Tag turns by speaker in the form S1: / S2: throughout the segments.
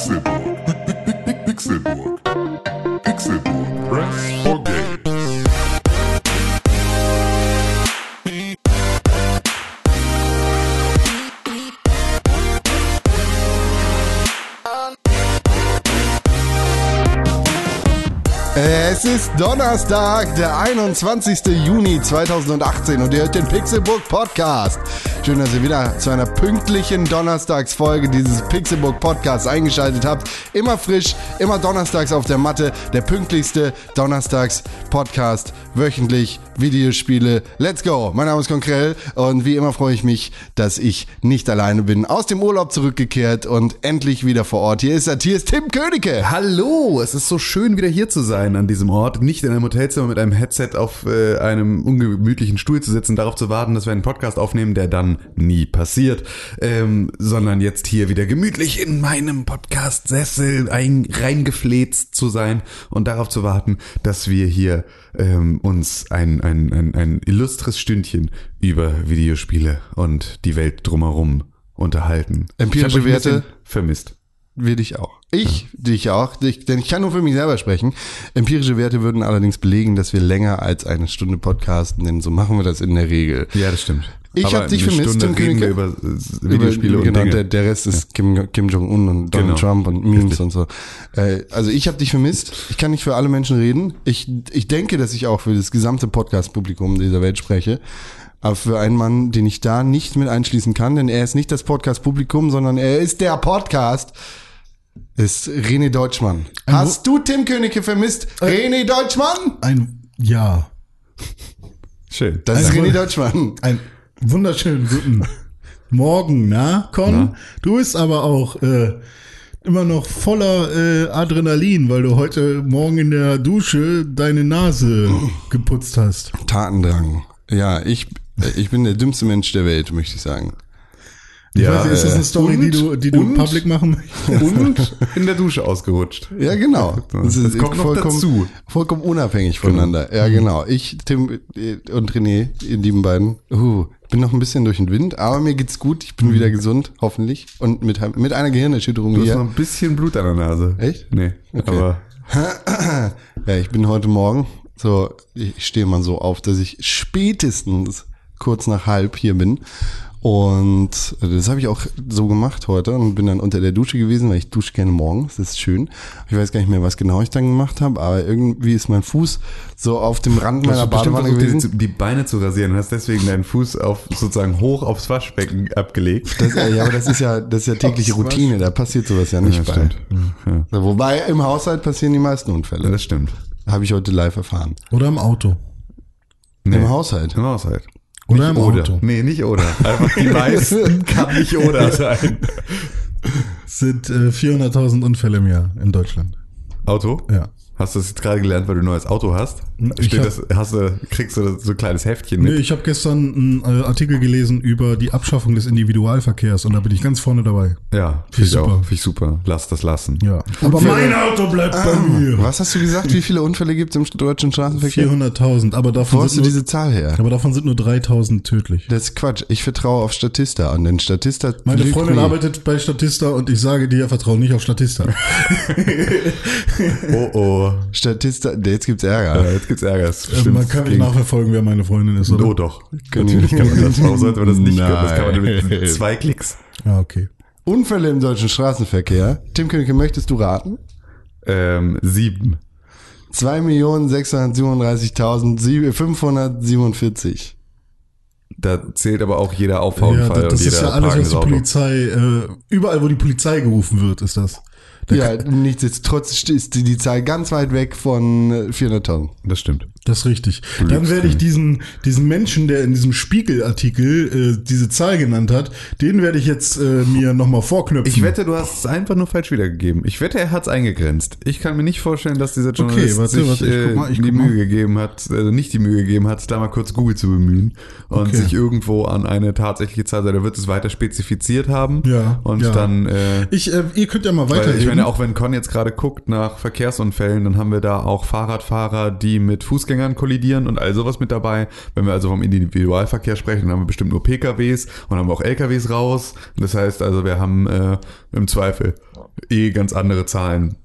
S1: Pixelburg.
S2: Es ist Donnerstag, der 21. Juni 2018 und ihr hört den Pixelbook Podcast. Schön, dass ihr wieder zu einer pünktlichen Donnerstagsfolge dieses Pixelbook Podcasts eingeschaltet habt. Immer frisch, immer donnerstags auf der Matte, der pünktlichste Donnerstags Podcast, wöchentlich Videospiele. Let's go! Mein Name ist Konkrell und wie immer freue ich mich, dass ich nicht alleine bin. Aus dem Urlaub zurückgekehrt und endlich wieder vor Ort. Hier ist er, hier ist Tim Königke.
S3: Hallo, es ist so schön wieder hier zu sein an diesem Ort, nicht in einem Hotelzimmer mit einem Headset auf äh, einem ungemütlichen Stuhl zu sitzen, darauf zu warten, dass wir einen Podcast aufnehmen, der dann nie passiert, ähm, sondern jetzt hier wieder gemütlich in meinem Podcast-Sessel ein, reingefläzt zu sein und darauf zu warten, dass wir hier ähm, uns ein, ein, ein, ein illustres Stündchen über Videospiele und die Welt drumherum unterhalten.
S2: Empirische Werte?
S3: vermisst.
S2: Wir dich auch. Ich dich auch, dich, denn ich kann nur für mich selber sprechen. Empirische Werte würden allerdings belegen, dass wir länger als eine Stunde podcasten, denn so machen wir das in der Regel.
S3: Ja, das stimmt.
S2: Ich
S3: Aber
S2: hab dich vermisst,
S3: Stunde
S2: Tim Königke.
S3: über äh, Videospiele und
S2: genau,
S3: Dinge.
S2: Der, der Rest ist Kim, Kim Jong-un und Donald
S3: Genau.
S2: Trump und Memes und so. Äh, also ich habe dich vermisst. Ich kann nicht für alle Menschen reden. Ich, ich denke, dass ich auch für das gesamte Podcast-Publikum dieser Welt spreche. Aber für einen Mann, den ich da nicht mit einschließen kann, denn er ist nicht das Podcast-Publikum, sondern er ist der Podcast, ist René Deutschmann. Hast du Tim Königke vermisst? René Deutschmann?
S4: Ein Ja.
S3: Schön.
S2: Das ist
S4: Also-
S2: René Deutschmann.
S4: Ein wunderschönen guten Morgen, na, Con?
S3: Na?
S4: Du bist aber auch äh, immer noch voller äh, Adrenalin, weil du heute Morgen in der Dusche deine Nase geputzt hast.
S2: Tatendrang. Ja, ich, ich bin der dümmste Mensch der Welt, möchte ich sagen.
S4: Ich
S3: Ja,
S4: weiß nicht, ist das
S3: äh,
S4: eine Story, die du, die du
S3: und?
S4: public machen möchtest?
S3: Und in der Dusche ausgerutscht.
S2: Ja, genau.
S3: Das kommt noch dazu.
S2: Vollkommen unabhängig voneinander. Ja, genau. Ich, Tim äh, und René, ihr lieben beiden, uh, bin noch ein bisschen durch den Wind, aber mir geht's gut. Ich bin wieder gesund, hoffentlich. Und mit, mit einer Gehirnerschütterung
S3: Du hast noch
S2: hier.
S3: ein bisschen Blut an der Nase.
S2: Echt?
S3: Nee, aber
S2: Ja, ich bin heute Morgen, so, ich stehe mal so auf, dass ich spätestens kurz nach halb hier bin. Und das habe ich auch so gemacht heute und bin dann unter der Dusche gewesen, weil ich dusche gerne morgens, das ist schön. Ich weiß gar nicht mehr, was genau ich dann gemacht habe, aber irgendwie ist mein Fuß so auf dem Rand meiner Badewanne gewesen.
S3: die, die Beine zu rasieren und hast deswegen deinen Fuß auf sozusagen hoch aufs Waschbecken abgelegt.
S2: Das, äh, ja, aber das ist ja, das ist ja tägliche Routine, da passiert sowas ja nicht bei.
S3: Ja,
S2: Wobei im Haushalt passieren die meisten Unfälle.
S3: das stimmt.
S2: Habe ich heute live erfahren.
S4: Oder im Auto.
S3: Nee.
S2: Im Haushalt.
S3: Im Haushalt.
S4: Oder
S3: nicht oder.
S4: Auto.
S3: Nee, nicht oder. Einfach die meisten kann nicht oder sein.
S4: Es sind äh, 400.000 Unfälle im Jahr in Deutschland.
S3: Auto?
S4: Ja.
S3: Hast du das jetzt gerade gelernt, weil du ein neues Auto hast? Steht
S4: hab-
S3: das, hast du, kriegst du so ein kleines Heftchen mit?
S4: Nee, ich habe gestern einen äh, Artikel gelesen über die Abschaffung des Individualverkehrs und da bin ich ganz vorne dabei.
S3: Ja,
S4: Find
S3: finde
S4: ich
S3: auch.
S4: super.
S3: Finde ich super. Lass das lassen.
S4: Ja. Aber mein Auto bleibt bei mir.
S2: Was hast du gesagt? Wie viele Unfälle gibt es im deutschen Straßenverkehr?
S4: 400.000, aber
S2: Wo
S4: davon
S2: hast du
S4: sind, nur,
S2: diese Zahl her?
S4: aber davon sind nur 3.000 tödlich.
S2: Das ist Quatsch. Ich vertraue auf Statista und denn Statista
S4: Meine Freundin
S2: nie.
S4: arbeitet bei Statista und ich sage dir, vertraue nicht auf Statista.
S3: Oh oh.
S2: Statista, jetzt gibt's Ärger.
S3: Ja, jetzt gibt's Ärger. Das
S4: Äh,
S3: stimmt.
S4: man kann nicht nachverfolgen, wer meine Freundin ist, oder?
S3: Oh doch. Natürlich kann man das. Warum sollte man das nicht können? Das kann man
S2: Nein.
S3: mit zwei Klicks.
S4: Ja, okay.
S2: Unfälle im deutschen Straßenverkehr. Tim Königke, möchtest du raten?
S3: Ähm, sieben.
S2: 2.637.547.
S3: Da zählt aber auch jeder
S4: Ja,
S3: Auffahrunfall
S4: das, das
S3: und
S4: ist ja alles, was die. Polizei, äh, überall wo die Polizei gerufen wird, ist das. Da
S2: Ja, nichtsdestotrotz ist die, Zahl ganz weit weg von äh, 400.000.
S3: Das stimmt.
S4: Das ist richtig. Dann werde ich diesen, diesen Menschen, der in diesem Spiegelartikel äh, diese Zahl genannt hat, den werde ich jetzt äh, mir nochmal vorknöpfen.
S3: Ich wette, du hast es einfach nur falsch wiedergegeben. Ich wette, er hat es eingegrenzt. Ich kann mir nicht vorstellen, dass dieser Journalist
S4: warte,
S3: sich
S4: warte, ich guck
S3: äh,
S4: mal,
S3: die. Mühe gegeben hat, also nicht die Mühe gegeben hat, da mal kurz Google zu bemühen und
S4: Okay.
S3: sich irgendwo an eine tatsächliche Zahl, er wird es weiter spezifiziert haben
S4: Ja,
S3: und
S4: ja.
S3: dann äh,
S4: Ich, äh, ihr könnt ja mal
S3: Weil ich meine, auch wenn Con jetzt gerade guckt nach Verkehrsunfällen, dann haben wir da auch Fahrradfahrer, die mit Fußgängern kollidieren und all sowas mit dabei. Wenn wir also vom Individualverkehr sprechen, dann haben wir bestimmt nur PKWs und haben wir auch LKWs raus. Das heißt also, wir haben äh, im Zweifel eh ganz andere Zahlen,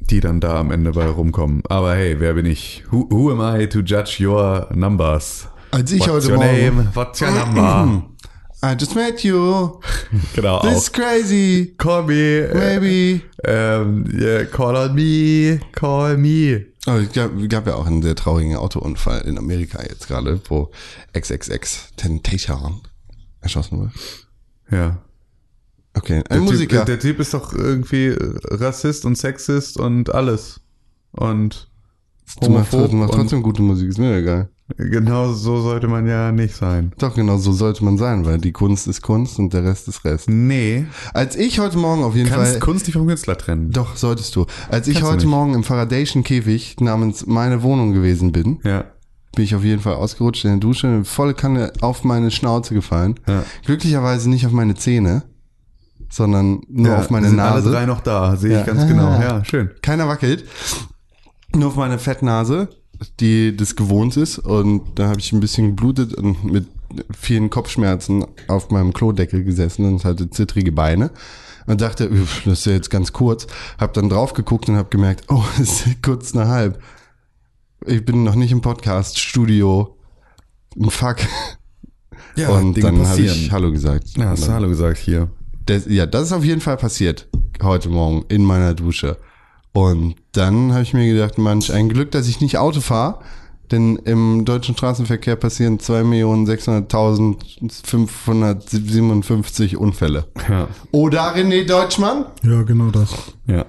S3: die dann da am Ende bei rumkommen. Aber hey, wer bin ich? Who, who am I to judge your numbers?
S2: Als ich
S3: What's
S2: heute
S3: your
S2: Morgen-
S3: name? What's your number?
S2: I just met you.
S3: genau.
S2: This is crazy.
S3: Call me. Äh,
S2: Maybe.
S3: ähm, yeah, call on me. Call me.
S2: Oh, es gab, gab ja auch einen sehr traurigen Autounfall in Amerika jetzt gerade, wo XXX Temptation erschossen wurde.
S3: Ja.
S2: Okay,
S3: Der
S2: ein Musiker.
S3: Typ, der Typ ist doch irgendwie Rassist und Sexist und alles. Und
S2: du machst, machst trotzdem gute Musik, ist mir egal.
S3: genau so sollte man ja nicht sein.
S2: Doch, genau so sollte man sein, weil die Kunst ist Kunst und der Rest ist Rest.
S3: Nee.
S2: Als ich heute Morgen auf jeden
S3: Kannst
S2: Fall...
S3: Kunst nicht vom Künstler trennen.
S2: Doch, solltest du. Als ich
S3: Kannst
S2: heute. Morgen im Faradayschen Käfig namens meine Wohnung gewesen bin,
S3: Ja.
S2: bin ich auf jeden Fall ausgerutscht in der Dusche, volle Kanne auf meine Schnauze gefallen.
S3: Ja.
S2: Glücklicherweise nicht auf meine Zähne, sondern nur
S3: ja,
S2: auf meine
S3: sind
S2: Nase.
S3: alle drei noch da, sehe
S2: Ja.
S3: ich ganz genau. Ja, schön.
S2: Keiner wackelt. Nur auf meine Fettnase, die das gewohnt ist. Und da habe ich ein bisschen geblutet und mit vielen Kopfschmerzen auf meinem Klodeckel gesessen und hatte zittrige Beine. Und dachte, das ist ja jetzt ganz kurz. Hab dann drauf geguckt und habe gemerkt, oh, es ist kurz nach halb. Ich bin noch nicht im Podcast-Studio. Fuck.
S3: Ja,
S2: und
S3: Dinge
S2: dann habe ich Hallo gesagt.
S3: Ja, hast du Hallo gesagt hier.
S2: das, ja, das ist auf jeden Fall passiert heute Morgen in meiner Dusche. Und dann habe ich mir gedacht, manch ein Glück, dass ich nicht Auto fahre, denn im deutschen Straßenverkehr passieren 2.600.557 Unfälle.
S3: Ja.
S2: Oder René Deutschmann?
S4: Ja, genau das.
S3: Ja.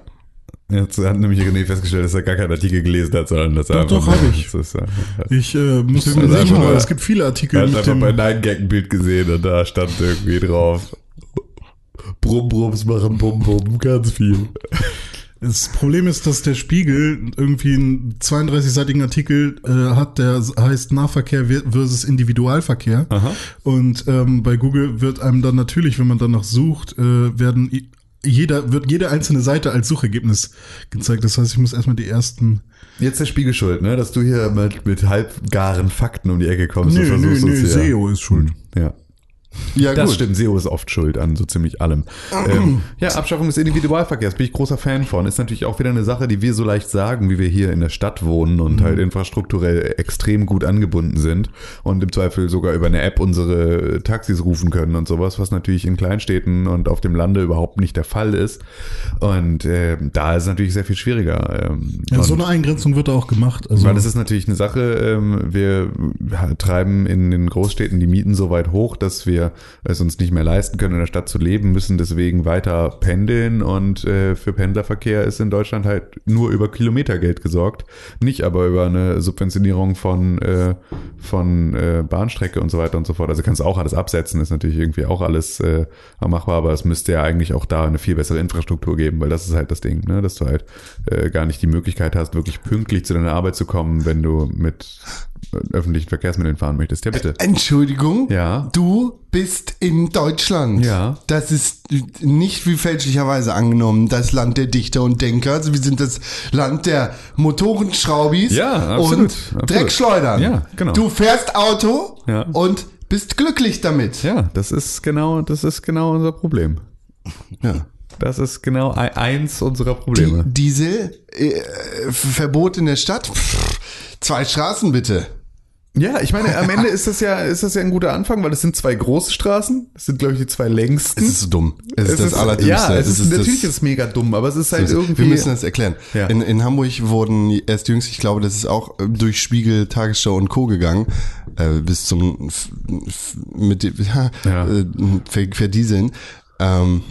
S3: Jetzt hat nämlich René festgestellt, dass er gar keinen Artikel gelesen hat, sondern dass er
S4: Doch,
S3: einfach
S4: doch,
S3: nur-
S4: hab ich.
S3: Das ist, äh,
S4: Ich äh, muss
S3: Also
S4: mir sicher, weil es gibt viele
S3: Er
S4: Artikel
S3: hat
S4: mit
S3: einfach
S4: dem,
S3: bei Nine Gag ein Bild gesehen und da stand irgendwie drauf. Brumm, Brums machen Bum, Bum, ganz viel.
S4: Das Problem ist, dass der Spiegel irgendwie einen 32-seitigen Artikel äh, hat, der heißt Nahverkehr versus Individualverkehr.
S3: Aha.
S4: Und ähm, bei Google wird einem dann natürlich, wenn man danach sucht, äh, werden jeder wird jede einzelne Seite als Suchergebnis gezeigt. Das heißt, ich muss erstmal die ersten.
S3: Jetzt der Spiegel schuld, ne? Dass du hier mit, mit halbgaren Fakten um die Ecke kommst.
S4: Nö, nö, nö, SEO ist schuld.
S3: Ja.
S2: Ja,
S3: Das
S2: gut.
S3: stimmt, SEO ist oft schuld an so ziemlich allem. ähm, ja, Abschaffung des Individualverkehrs bin ich großer Fan von. Ist natürlich auch wieder eine Sache, die wir so leicht sagen, wie wir hier in der Stadt wohnen und halt infrastrukturell extrem gut angebunden sind und im Zweifel sogar über eine App unsere Taxis rufen können und sowas, was natürlich in Kleinstädten und auf dem Lande überhaupt nicht der Fall ist. Und äh, da ist es natürlich sehr viel schwieriger. Ähm,
S4: Ja, so eine Eingrenzung wird auch gemacht. Also
S3: weil das ist natürlich eine Sache, ähm, wir treiben in den Großstädten die Mieten so weit hoch, dass wir es uns nicht mehr leisten können, in der Stadt zu leben, müssen deswegen weiter pendeln und äh, für Pendlerverkehr ist in Deutschland halt nur über Kilometergeld gesorgt, nicht aber über eine Subventionierung von, äh, von äh, Bahnstrecke und so weiter und so fort. Also kannst du auch alles absetzen, ist natürlich irgendwie auch alles äh, machbar, aber es müsste ja eigentlich auch da eine viel bessere Infrastruktur geben, weil das ist halt das Ding, ne? dass du halt äh, gar nicht die Möglichkeit hast, wirklich pünktlich zu deiner Arbeit zu kommen, wenn du mit öffentlichen Verkehrsmitteln fahren möchtest. Ja, bitte.
S2: Entschuldigung.
S3: Ja.
S2: Du bist in Deutschland.
S3: Ja.
S2: Das ist nicht wie fälschlicherweise angenommen das Land der Dichter und Denker. Also wir sind das Land der Motorenschraubis
S3: Ja, absolut,
S2: und. Dreckschleudern.
S3: Ja, genau.
S2: Du fährst Auto
S3: Ja.
S2: und bist glücklich damit.
S3: Ja, das ist genau, das ist genau unser Problem.
S2: Ja.
S3: Das ist genau ei- eins unserer
S2: Die,
S3: Probleme.
S2: Diesel, äh, Verbot in der Stadt. Pff, zwei Straßen bitte.
S3: Ja, ich meine, am Ende ist das ja, ist das ja ein guter Anfang, weil es sind zwei große Straßen. Das sind, glaube ich, die zwei längsten.
S2: Es ist dumm. Es, ist das Allerdümmste.
S3: Ja, es ist,
S2: das-
S3: natürlich ist es mega dumm, aber es ist halt
S2: Wir
S3: irgendwie.
S2: müssen das erklären.
S3: Ja.
S2: In, in Hamburg wurden erst jüngst, ich glaube, das ist auch äh, durch Spiegel, Tagesschau und Co. gegangen, äh, bis zum mit dem- ja,
S3: Ja.
S2: Äh, Ver Verdieseln. Ähm,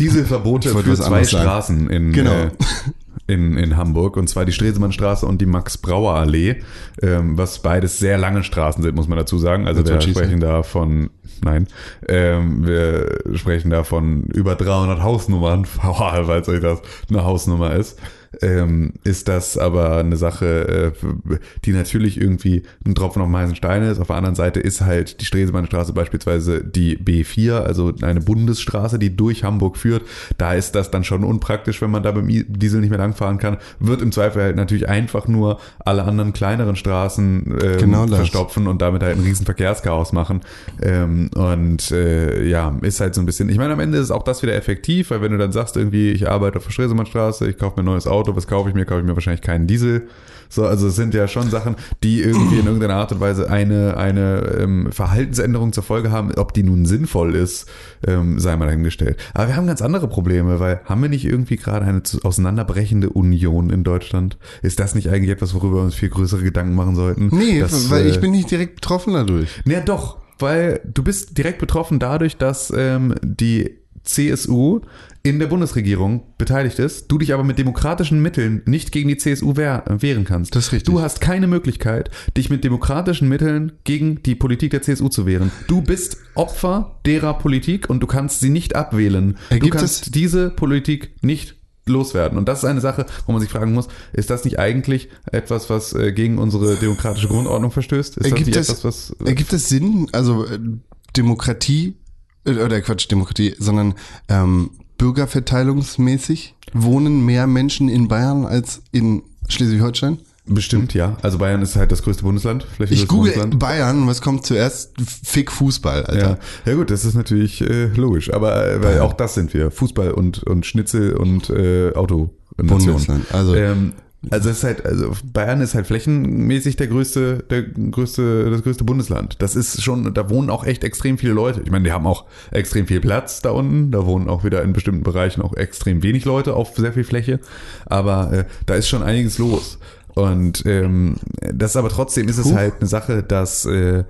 S3: Dieselverbote für zwei. Straßen in,
S2: Genau.
S3: äh, in, in Hamburg, und zwar die Stresemannstraße und die Max-Brauer-Allee, ähm, was beides sehr lange Straßen sind, muss man dazu sagen. Also wir sprechen da von, nein, ähm, wir sprechen da von über 300 Hausnummern, weil euch das eine Hausnummer ist. Ähm, ist das aber eine Sache, äh, die natürlich irgendwie ein Tropfen auf dem heißen Stein ist. Auf der anderen Seite ist halt die Stresemannstraße beispielsweise die B4, also eine Bundesstraße, die durch Hamburg führt. Da ist das dann schon unpraktisch, wenn man da beim Diesel nicht mehr langfahren kann. Wird im Zweifel halt natürlich einfach nur alle anderen kleineren Straßen ähm,
S2: Genau
S3: verstopfen und damit halt ein riesen Verkehrschaos machen. Ähm, und äh, ja, ist halt so ein bisschen, ich meine, am Ende ist auch das wieder effektiv, weil wenn du dann sagst, irgendwie, ich arbeite auf der Stresemannstraße, ich kaufe mir ein neues Auto, was kaufe ich mir? Kaufe ich mir wahrscheinlich keinen Diesel. So, also es sind ja schon Sachen, die irgendwie in irgendeiner Art und Weise eine, eine ähm, Verhaltensänderung zur Folge haben. Ob die nun sinnvoll ist, ähm, sei mal dahingestellt. Aber wir haben ganz andere Probleme, weil haben wir nicht irgendwie gerade eine auseinanderbrechende Union in Deutschland? Ist das nicht eigentlich etwas, worüber wir uns viel größere Gedanken machen sollten?
S2: Nee,
S3: Dass,
S2: weil
S3: äh,
S2: ich bin nicht direkt betroffen dadurch.
S3: ja, doch, weil du bist direkt betroffen dadurch, dass ähm, die CSU in der Bundesregierung beteiligt ist, du dich aber mit demokratischen Mitteln nicht gegen die CSU äh, wehren kannst.
S2: Das ist richtig.
S3: Du hast keine Möglichkeit, dich mit demokratischen Mitteln gegen die Politik der CSU zu wehren. Du bist Opfer derer Politik und du kannst sie nicht abwählen.
S2: Ergibt
S3: du kannst
S2: es-
S3: diese Politik nicht loswerden. Und das ist eine Sache, wo man sich fragen muss, ist das nicht eigentlich etwas, was äh, gegen unsere demokratische Grundordnung verstößt? Ist
S2: Ergibt
S3: das
S2: es,
S3: nicht etwas, was
S2: ergibt es Sinn, also äh, Demokratie, äh, oder Quatsch, Demokratie, sondern ähm, bürgerverteilungsmäßig wohnen mehr Menschen in Bayern als in Schleswig-Holstein?
S3: Bestimmt, ja. Also Bayern ist halt das größte Bundesland.
S2: Ich google
S3: Bundesland.
S2: Bayern, was kommt zuerst? Fick Fußball, Alter.
S3: Ja. ja gut, das ist natürlich äh, logisch, aber äh, weil auch das sind wir. Fußball und, und Schnitzel und äh, Auto.
S2: Bundesland, also-
S3: ähm, also es ist halt, also Bayern ist halt flächenmäßig der größte, der größte, das größte Bundesland. Das ist schon, da wohnen auch echt extrem viele Leute. Ich meine, die haben auch extrem viel Platz da unten. Da wohnen auch wieder in bestimmten Bereichen auch extrem wenig Leute auf sehr viel Fläche. Aber äh, da ist schon einiges los. Und ähm, das aber trotzdem ist es halt eine Sache, dass äh,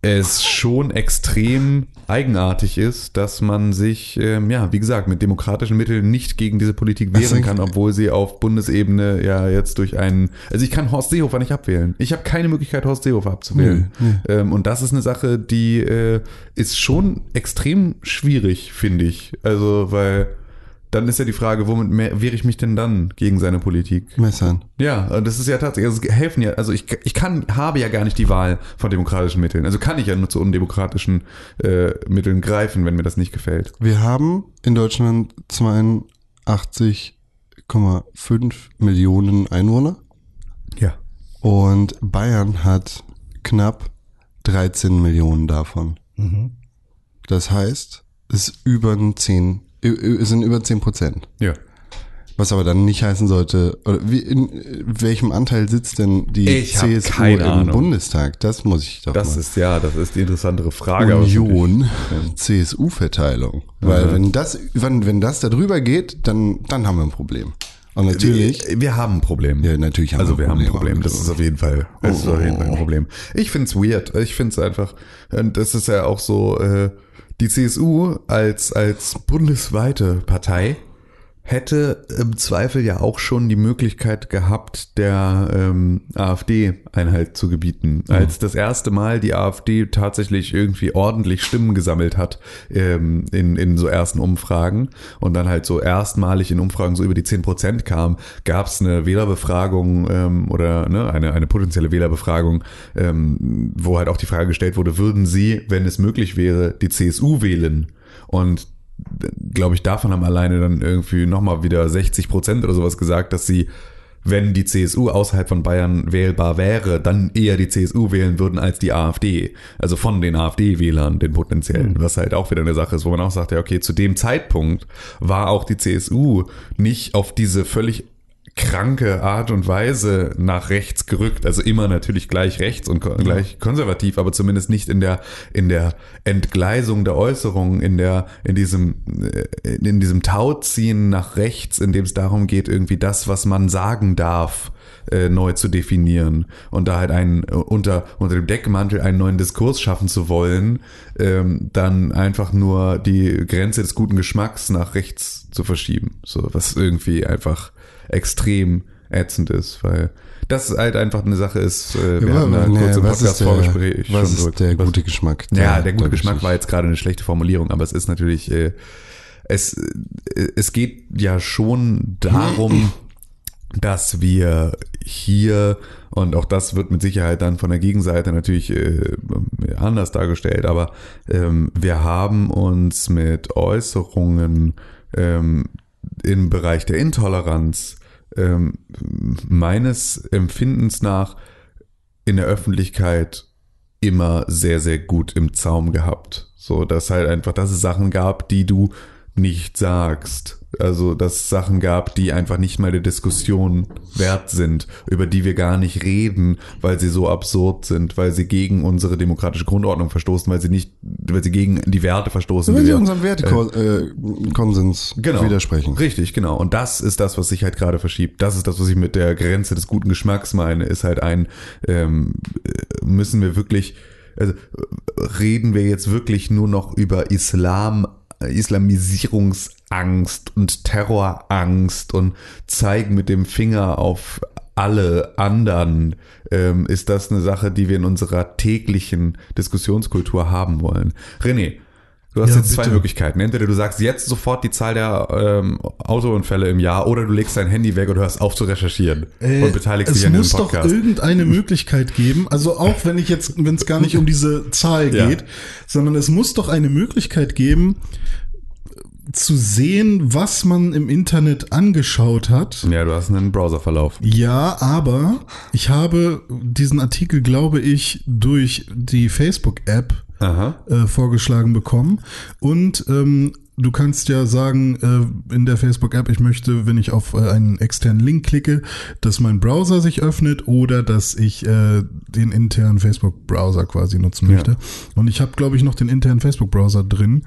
S3: es schon extrem eigenartig ist, dass man sich, ähm, ja, wie gesagt, mit demokratischen Mitteln nicht gegen diese Politik wehren kann, obwohl sie auf Bundesebene ja jetzt durch einen, also ich kann Horst Seehofer nicht abwählen. Ich habe keine Möglichkeit, Horst Seehofer abzuwählen. Ähm, und das ist eine Sache, die äh, ist schon extrem schwierig, finde ich. Also, weil dann ist ja die Frage, womit mehr, wehre ich mich denn dann gegen seine Politik?
S2: Messern.
S3: Ja, und das ist ja tatsächlich, also helfen ja, also ich, ich kann, habe ja gar nicht die Wahl von demokratischen Mitteln. Also kann ich ja nur zu undemokratischen äh, Mitteln greifen, wenn mir das nicht gefällt.
S2: Wir haben in Deutschland 82,5 Millionen Einwohner
S3: Ja.
S2: und Bayern hat knapp 13 Millionen davon. Das heißt, es ist über ein 10, ü- ü- es sind über 10 Prozent.
S3: Ja.
S2: Was aber dann nicht heißen sollte, oder wie, in welchem Anteil sitzt denn die
S3: Ich
S2: CSU im
S3: Ahnung.
S2: Bundestag? Das muss ich doch
S3: Das
S2: mal.
S3: ist ja, das ist die interessantere Frage.
S2: Union CSU-Verteilung. Weil wenn das, wenn, wenn das da drüber geht, dann, dann haben wir ein Problem. Und natürlich,
S3: Wir, wir haben ein Problem.
S2: ja, natürlich haben
S3: Also wir haben ein. Problem. Das ist auf jeden Fall, das ist auf jeden Fall ein Problem. Ich find's weird. Ich find's einfach, und das ist ja auch so, äh, die CSU als, als bundesweite Partei hätte im Zweifel ja auch schon die Möglichkeit gehabt, der ähm, AfD Einhalt zu gebieten. Als das erste Mal die AfD tatsächlich irgendwie ordentlich Stimmen gesammelt hat ähm, in, in so ersten Umfragen und dann halt so erstmalig in Umfragen so über die 10 Prozent kam, gab es eine Wählerbefragung ähm, oder ne, eine, eine potenzielle Wählerbefragung, ähm, wo halt auch die Frage gestellt wurde, würden Sie, wenn es möglich wäre, die CSU wählen? Und glaube ich, davon haben alleine dann irgendwie nochmal wieder 60 Prozent oder sowas gesagt, dass sie, wenn die CSU außerhalb von Bayern wählbar wäre, dann eher die CSU wählen würden als die AfD. Also von den AfD-Wählern, den potenziellen, was halt auch wieder eine Sache ist, wo man auch sagt, ja, okay, zu dem Zeitpunkt war auch die CSU nicht auf diese völlig kranke Art und Weise nach rechts gerückt. Also immer natürlich gleich rechts und ko gleich konservativ, aber zumindest nicht in der, in der Entgleisung der Äußerungen, in der, in diesem, äh, in diesem Tauziehen nach rechts, in dem es darum geht, irgendwie das, was man sagen darf, äh, neu zu definieren. Und da halt einen äh, unter unter dem Deckmantel einen neuen Diskurs schaffen zu wollen, ähm, dann einfach nur die Grenze des guten Geschmacks nach rechts zu verschieben, so was irgendwie einfach extrem ätzend ist, weil das halt einfach eine Sache ist. Äh, wir
S2: Ja,
S3: hatten da
S2: nee,
S3: kurz im
S2: was ist
S3: Podcast
S2: der-
S3: Vorgespräch
S2: was ist der gute Geschmack
S3: ja,
S2: der-
S3: der gute
S2: der
S3: Geschmack war jetzt gerade eine schlechte Formulierung, aber es ist natürlich, äh, es, äh, es geht ja schon darum, dass wir hier, und auch das wird mit Sicherheit dann von der Gegenseite natürlich äh, anders dargestellt, aber ähm, wir haben uns mit Äußerungen ähm, im Bereich der Intoleranz ähm, meines Empfindens nach in der Öffentlichkeit immer sehr, sehr gut im Zaum gehabt. So, dass halt einfach, dass es Sachen gab, die du nicht sagst. Also, dass es Sachen gab, die einfach nicht mal der Diskussion wert sind, über die wir gar nicht reden, weil sie so absurd sind, weil sie gegen unsere demokratische Grundordnung verstoßen, weil sie nicht, weil sie gegen die Werte verstoßen. Die
S2: sie unserem Wertekonsens
S3: genau,
S2: widersprechen.
S3: Richtig, genau. Und das ist das, was sich halt gerade verschiebt. Das ist das, was ich mit der Grenze des guten Geschmacks meine, ist halt ein, ähm, äh, müssen wir wirklich, also äh, reden wir jetzt wirklich nur noch über Islam, äh, Islamisierungsangst und Terrorangst und zeigen mit dem Finger auf alle anderen, ähm, ist das eine Sache, die wir in unserer täglichen Diskussionskultur haben wollen. René, Du hast
S4: Ja,
S3: jetzt zwei
S4: bitte.
S3: Möglichkeiten. Entweder du sagst jetzt sofort die Zahl der ähm, Autounfälle im Jahr oder du legst dein Handy weg und hörst auf zu recherchieren
S4: Äh,
S3: und beteiligst
S4: es
S3: dich an
S4: muss
S3: diesem
S4: doch
S3: Podcast.
S4: irgendeine Möglichkeit geben, also auch wenn ich jetzt, wenn es gar nicht um diese Zahl
S3: Ja.
S4: geht, sondern es muss doch eine Möglichkeit geben, zu sehen, was man im Internet angeschaut hat.
S3: ja, du hast einen Browserverlauf.
S4: Ja, aber ich habe diesen Artikel, glaube ich, durch die Facebook-App. Äh, vorgeschlagen bekommen. Und ähm, du kannst ja sagen äh, in der Facebook-App, ich möchte, wenn ich auf äh, einen externen Link klicke, dass mein Browser sich öffnet oder dass ich äh, den internen Facebook-Browser quasi nutzen
S3: Ja.
S4: möchte. Und ich habe, glaube ich, noch den internen Facebook-Browser drin.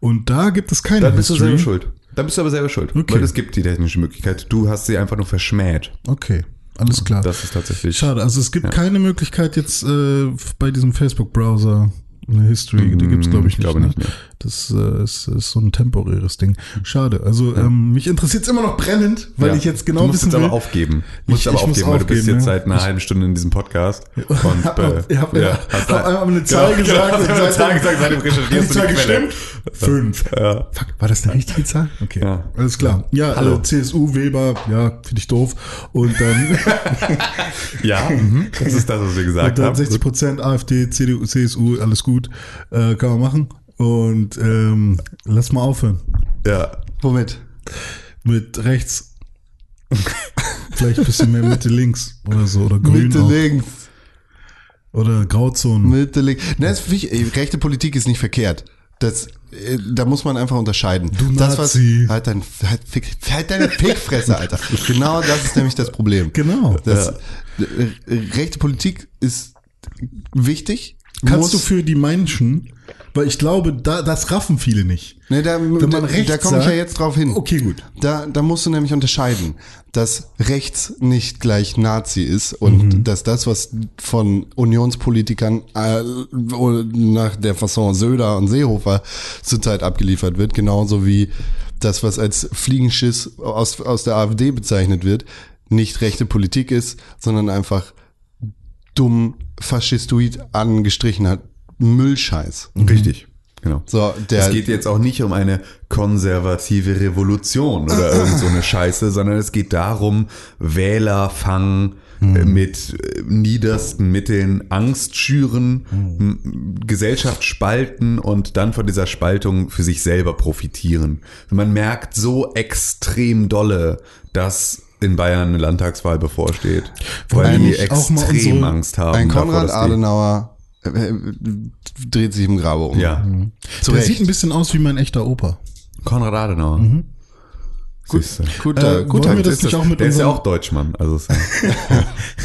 S4: Und da gibt es keine
S3: Dann bist du
S4: History.
S3: selber schuld. Dann bist du aber selber schuld.
S4: Okay.
S3: Weil es gibt die technische Möglichkeit. Du hast sie einfach nur verschmäht.
S4: Okay, alles klar.
S3: Das ist tatsächlich.
S4: Schade, also es gibt keine Möglichkeit jetzt äh, bei diesem Facebook-Browser History, die gibt's glaube ich
S3: Ich
S4: nicht.
S3: glaube
S4: ne?
S3: nicht, nee.
S4: Das äh, ist, ist so ein temporäres Ding. Schade. Also ähm, mich interessiert's immer noch brennend, weil
S3: Ja.
S4: ich jetzt genau
S3: du musst
S4: wissen will.
S3: aber aufgeben. Du musst
S4: Ich-
S3: aber
S4: ich muss
S3: aufgeben, weil du bist jetzt
S4: ja.
S3: seit einer halben Stunde in diesem Podcast. Und,
S4: hab,
S3: äh,
S4: ich habe
S3: ja,
S4: hab, einmal eine Zahl
S3: Genau,
S4: gesagt.
S3: genau, eine Zahl gesagt, seitdem recherchierst du
S4: Zahl
S3: die Quelle.
S4: Fünf.
S3: Ja.
S4: Fuck, war das eine richtige Zahl? Okay,
S3: Ja.
S4: alles klar. Ja,
S3: Hallo.
S4: Äh, CSU, Weber, ja, finde ich doof. Und dann,
S3: Ja, mhm. das ist das, was wir gesagt haben.
S4: 60 Prozent AfD, CDU, CSU, alles gut. Äh, kann man machen. Und ähm, lass mal aufhören.
S3: Ja.
S2: Womit?
S4: Mit rechts. Vielleicht ein bisschen mehr Mitte links oder so. Oder grün
S2: Mitte
S4: auch.
S2: links.
S4: Oder Grauzonen.
S2: Mitte links. Ne, ist wichtig. Rechte Politik ist nicht verkehrt. Das, äh, da muss man einfach unterscheiden.
S4: Du
S2: das,
S4: Nazi.
S2: halt, dein, halt, fick, halt deine Fickfresse, Alter. genau das ist nämlich das Problem.
S4: Genau.
S2: Das, äh, rechte Politik ist wichtig.
S4: Kannst du für die Menschen, weil ich glaube, da, das raffen viele nicht.
S2: Ne, da,
S4: Wenn man
S2: da,
S4: rechts
S2: da komme ich ja jetzt drauf hin.
S4: Okay, gut.
S2: Da, da musst du nämlich unterscheiden, dass rechts nicht gleich Nazi ist und dass das, was von Unionspolitikern äh, nach der Fasson Söder und Seehofer zurzeit abgeliefert wird, genauso wie das, was als Fliegenschiss aus, aus der AfD bezeichnet wird, nicht rechte Politik ist, sondern einfach dumm faschistoid angestrichen hat. Müllscheiß.
S3: Richtig. Genau.
S2: So,
S3: es geht jetzt auch nicht um eine konservative Revolution oder irgend so eine Scheiße, sondern es geht darum, Wähler fangen, äh, mit äh, niedersten Mitteln Angst schüren, m- Gesellschaft spalten und dann von dieser Spaltung für sich selber profitieren. Man merkt so extrem dolle, dass in Bayern eine Landtagswahl bevorsteht, weil die extrem Angst haben.
S2: Ein
S3: davor,
S2: Konrad
S3: die-
S2: Adenauer dreht sich im Grabe um.
S3: Ja,
S2: zu
S4: Der
S2: Recht.
S4: sieht ein bisschen aus wie mein echter Opa.
S3: Konrad Adenauer. Siehste.
S2: Guter,
S4: Äh,
S2: guter
S4: wollen wir das
S2: ist
S4: nicht
S2: das,
S4: auch mit
S3: Der ist ja auch Deutschmann. Also ist ja,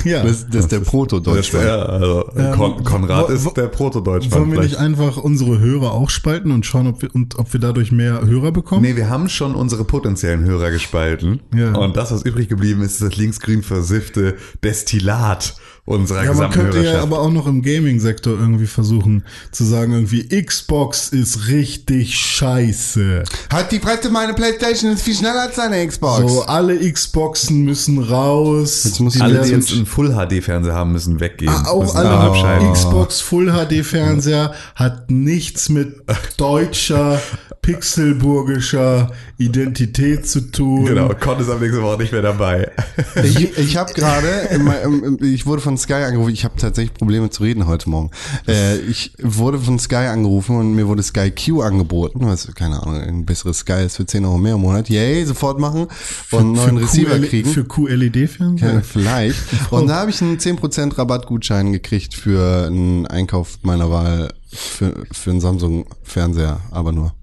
S4: Ja.
S2: das, das ist der Proto-Deutschmann.
S3: ja, also Kon Konrad
S4: wo-
S3: ist der Proto-Deutschmann.
S4: Wollen wir nicht einfach unsere Hörer auch spalten und schauen, ob wir, und ob wir dadurch mehr Hörer bekommen?
S3: Nee, wir haben schon unsere potenziellen Hörer gespalten.
S4: Ja.
S3: Und das, was übrig geblieben ist, ist das linksgrün versiffte Destillat unserer
S4: Ja, man
S3: gesamten
S4: könnte ja aber auch noch im Gaming-Sektor irgendwie versuchen zu sagen, irgendwie Xbox ist richtig scheiße.
S2: Hat die Fresse, meine Playstation ist viel schneller als deine Xbox.
S4: So, alle Xboxen müssen raus.
S2: Jetzt muss
S3: Alle,
S2: werden-
S3: die jetzt einen Full-HD-Fernseher haben, müssen weggehen.
S4: Ah, auch
S3: müssen
S4: alle
S3: abschalten.
S4: Xbox Full HD Fernseher hat nichts mit deutscher pixelburgischer Identität zu tun.
S3: Genau, Con ist am nächsten Woche nicht mehr dabei.
S2: Ich, ich habe gerade, ich wurde von Sky angerufen, ich habe tatsächlich Probleme zu reden heute Morgen. Äh, ich wurde von Sky angerufen und mir wurde Sky Q angeboten, was, keine Ahnung, ein besseres Sky ist für 10 Euro mehr im Monat. Yay, sofort machen und einen neuen Receiver
S4: QL
S2: kriegen.
S4: Für QLED-Fernseher?
S2: Ja, vielleicht. Und da habe ich einen 10% Rabattgutschein gekriegt für einen Einkauf meiner Wahl für, für einen Samsung-Fernseher, aber nur.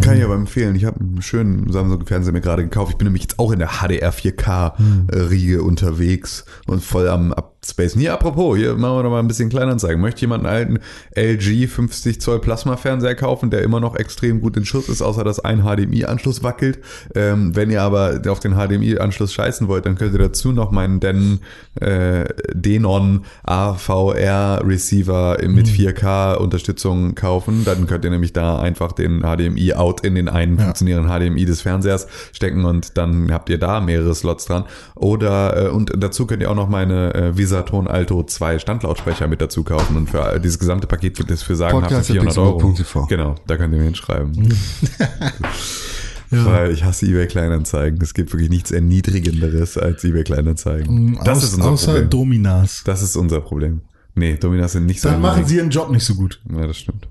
S3: Kann ich aber empfehlen. Ich habe einen schönen Samsung-Fernseher mir gerade gekauft. Ich bin nämlich jetzt auch in der HDR 4K-Riege unterwegs und voll am Upspace. Hier, apropos, hier machen wir doch mal ein bisschen Kleinanzeigen. Möchte jemand einen alten LG 50 Zoll Plasma-Fernseher kaufen, der immer noch extrem gut in Schuss ist, außer dass ein HDMI-Anschluss wackelt? Ähm, wenn ihr aber auf den HDMI-Anschluss scheißen wollt, dann könnt ihr dazu noch meinen Den, äh, Denon AVR Receiver mit 4K-Unterstützung kaufen. Dann könnt ihr nämlich da einfach den HDMI-Out in den einen funktionierenden HDMI des Fernsehers stecken und dann habt ihr da mehrere Slots dran. Oder äh, und dazu könnt ihr auch noch meine äh, Visaton Alto 2 Standlautsprecher mit dazu kaufen und für äh, dieses gesamte Paket wird es für sagenhafte
S2: Podcast
S3: 400 Euro. Genau, da könnt ihr mir hinschreiben. Weil ich hasse eBay Kleinanzeigen. Es gibt wirklich nichts Erniedrigenderes als eBay Kleinanzeigen. Das
S4: Aus,
S3: ist unser
S4: außer
S3: Problem.
S4: Dominas.
S3: Das ist unser Problem. Nee, Dominas sind nicht so.
S4: Dann machen sie ihren Job nicht so gut.
S3: Ja, das stimmt.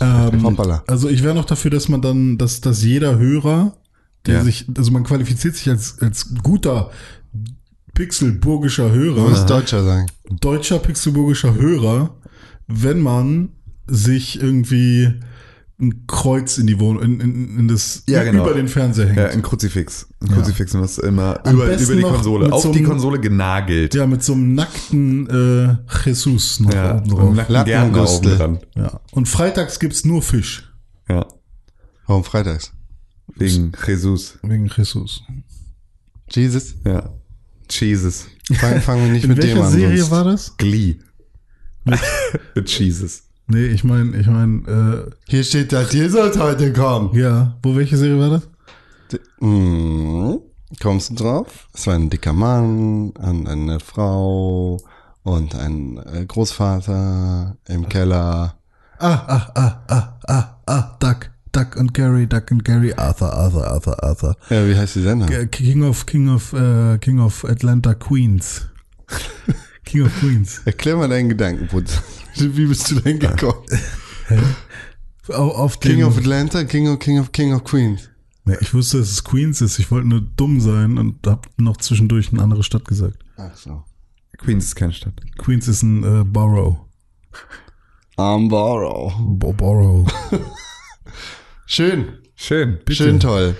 S4: Ähm, also ich wäre noch dafür, dass man dann, dass, dass jeder Hörer, der
S3: Ja.
S4: sich, also man qualifiziert sich als, als guter pixelburgischer
S2: Du
S4: Hörer,
S2: musst Deutscher sagen.
S4: deutscher pixelburgischer Hörer, wenn man sich irgendwie ein Kreuz in die Wohnung, in, in, in das,
S3: Ja, genau.
S4: über den Fernseher hängt.
S3: Ja, ein Kruzifix. Ein Kruzifix muss immer
S4: Am
S3: über, über die Konsole, auf
S4: so
S3: die Konsole genagelt.
S4: Ja, mit so einem nackten äh, Jesus noch
S3: Ja,
S4: oben
S3: und
S4: drauf.
S3: nackten Gärtner oben dran.
S4: Ja. Und freitags gibt's nur Fisch.
S3: Ja,
S2: Warum freitags?
S3: Wegen Jesus.
S4: Wegen Jesus.
S2: Jesus?
S3: Ja. Jesus.
S2: Fangen fangen wir nicht mit dem
S4: welcher
S2: an.
S4: Serie
S2: sonst-
S4: war das?
S3: Glee. Mit Jesus.
S4: Nee, ich meine, ich meine,
S2: Hier steht, dass Jesus heute kommt.
S4: äh, ja, wo welche Serie war das?
S2: Mhm. Kommst du drauf? Es war ein dicker Mann und eine Frau und ein äh, Großvater im Keller.
S4: Ah, ah, ah, ah, ah, ah, Duck, Duck und Gary, Duck und Gary, Arthur, Arthur, Arthur, Arthur.
S2: Ja, wie heißt die Sendung?
S4: King of, King of, äh, King of Atlanta Queens. King of Queens.
S2: Erklär mal deinen Gedankenputz. Wie bist du denn gekommen?
S4: Auf, auf
S2: King of Atlanta, King of King of King of Queens.
S4: Nee, ich wusste, dass es Queens ist. Ich wollte nur dumm sein und hab noch zwischendurch eine andere Stadt gesagt.
S2: Ach so.
S3: Queens ist keine Stadt.
S4: Queens ist ein äh, Borough.
S2: Ambaro.
S4: Bo Borough.
S2: Schön.
S3: Schön.
S2: Schön toll.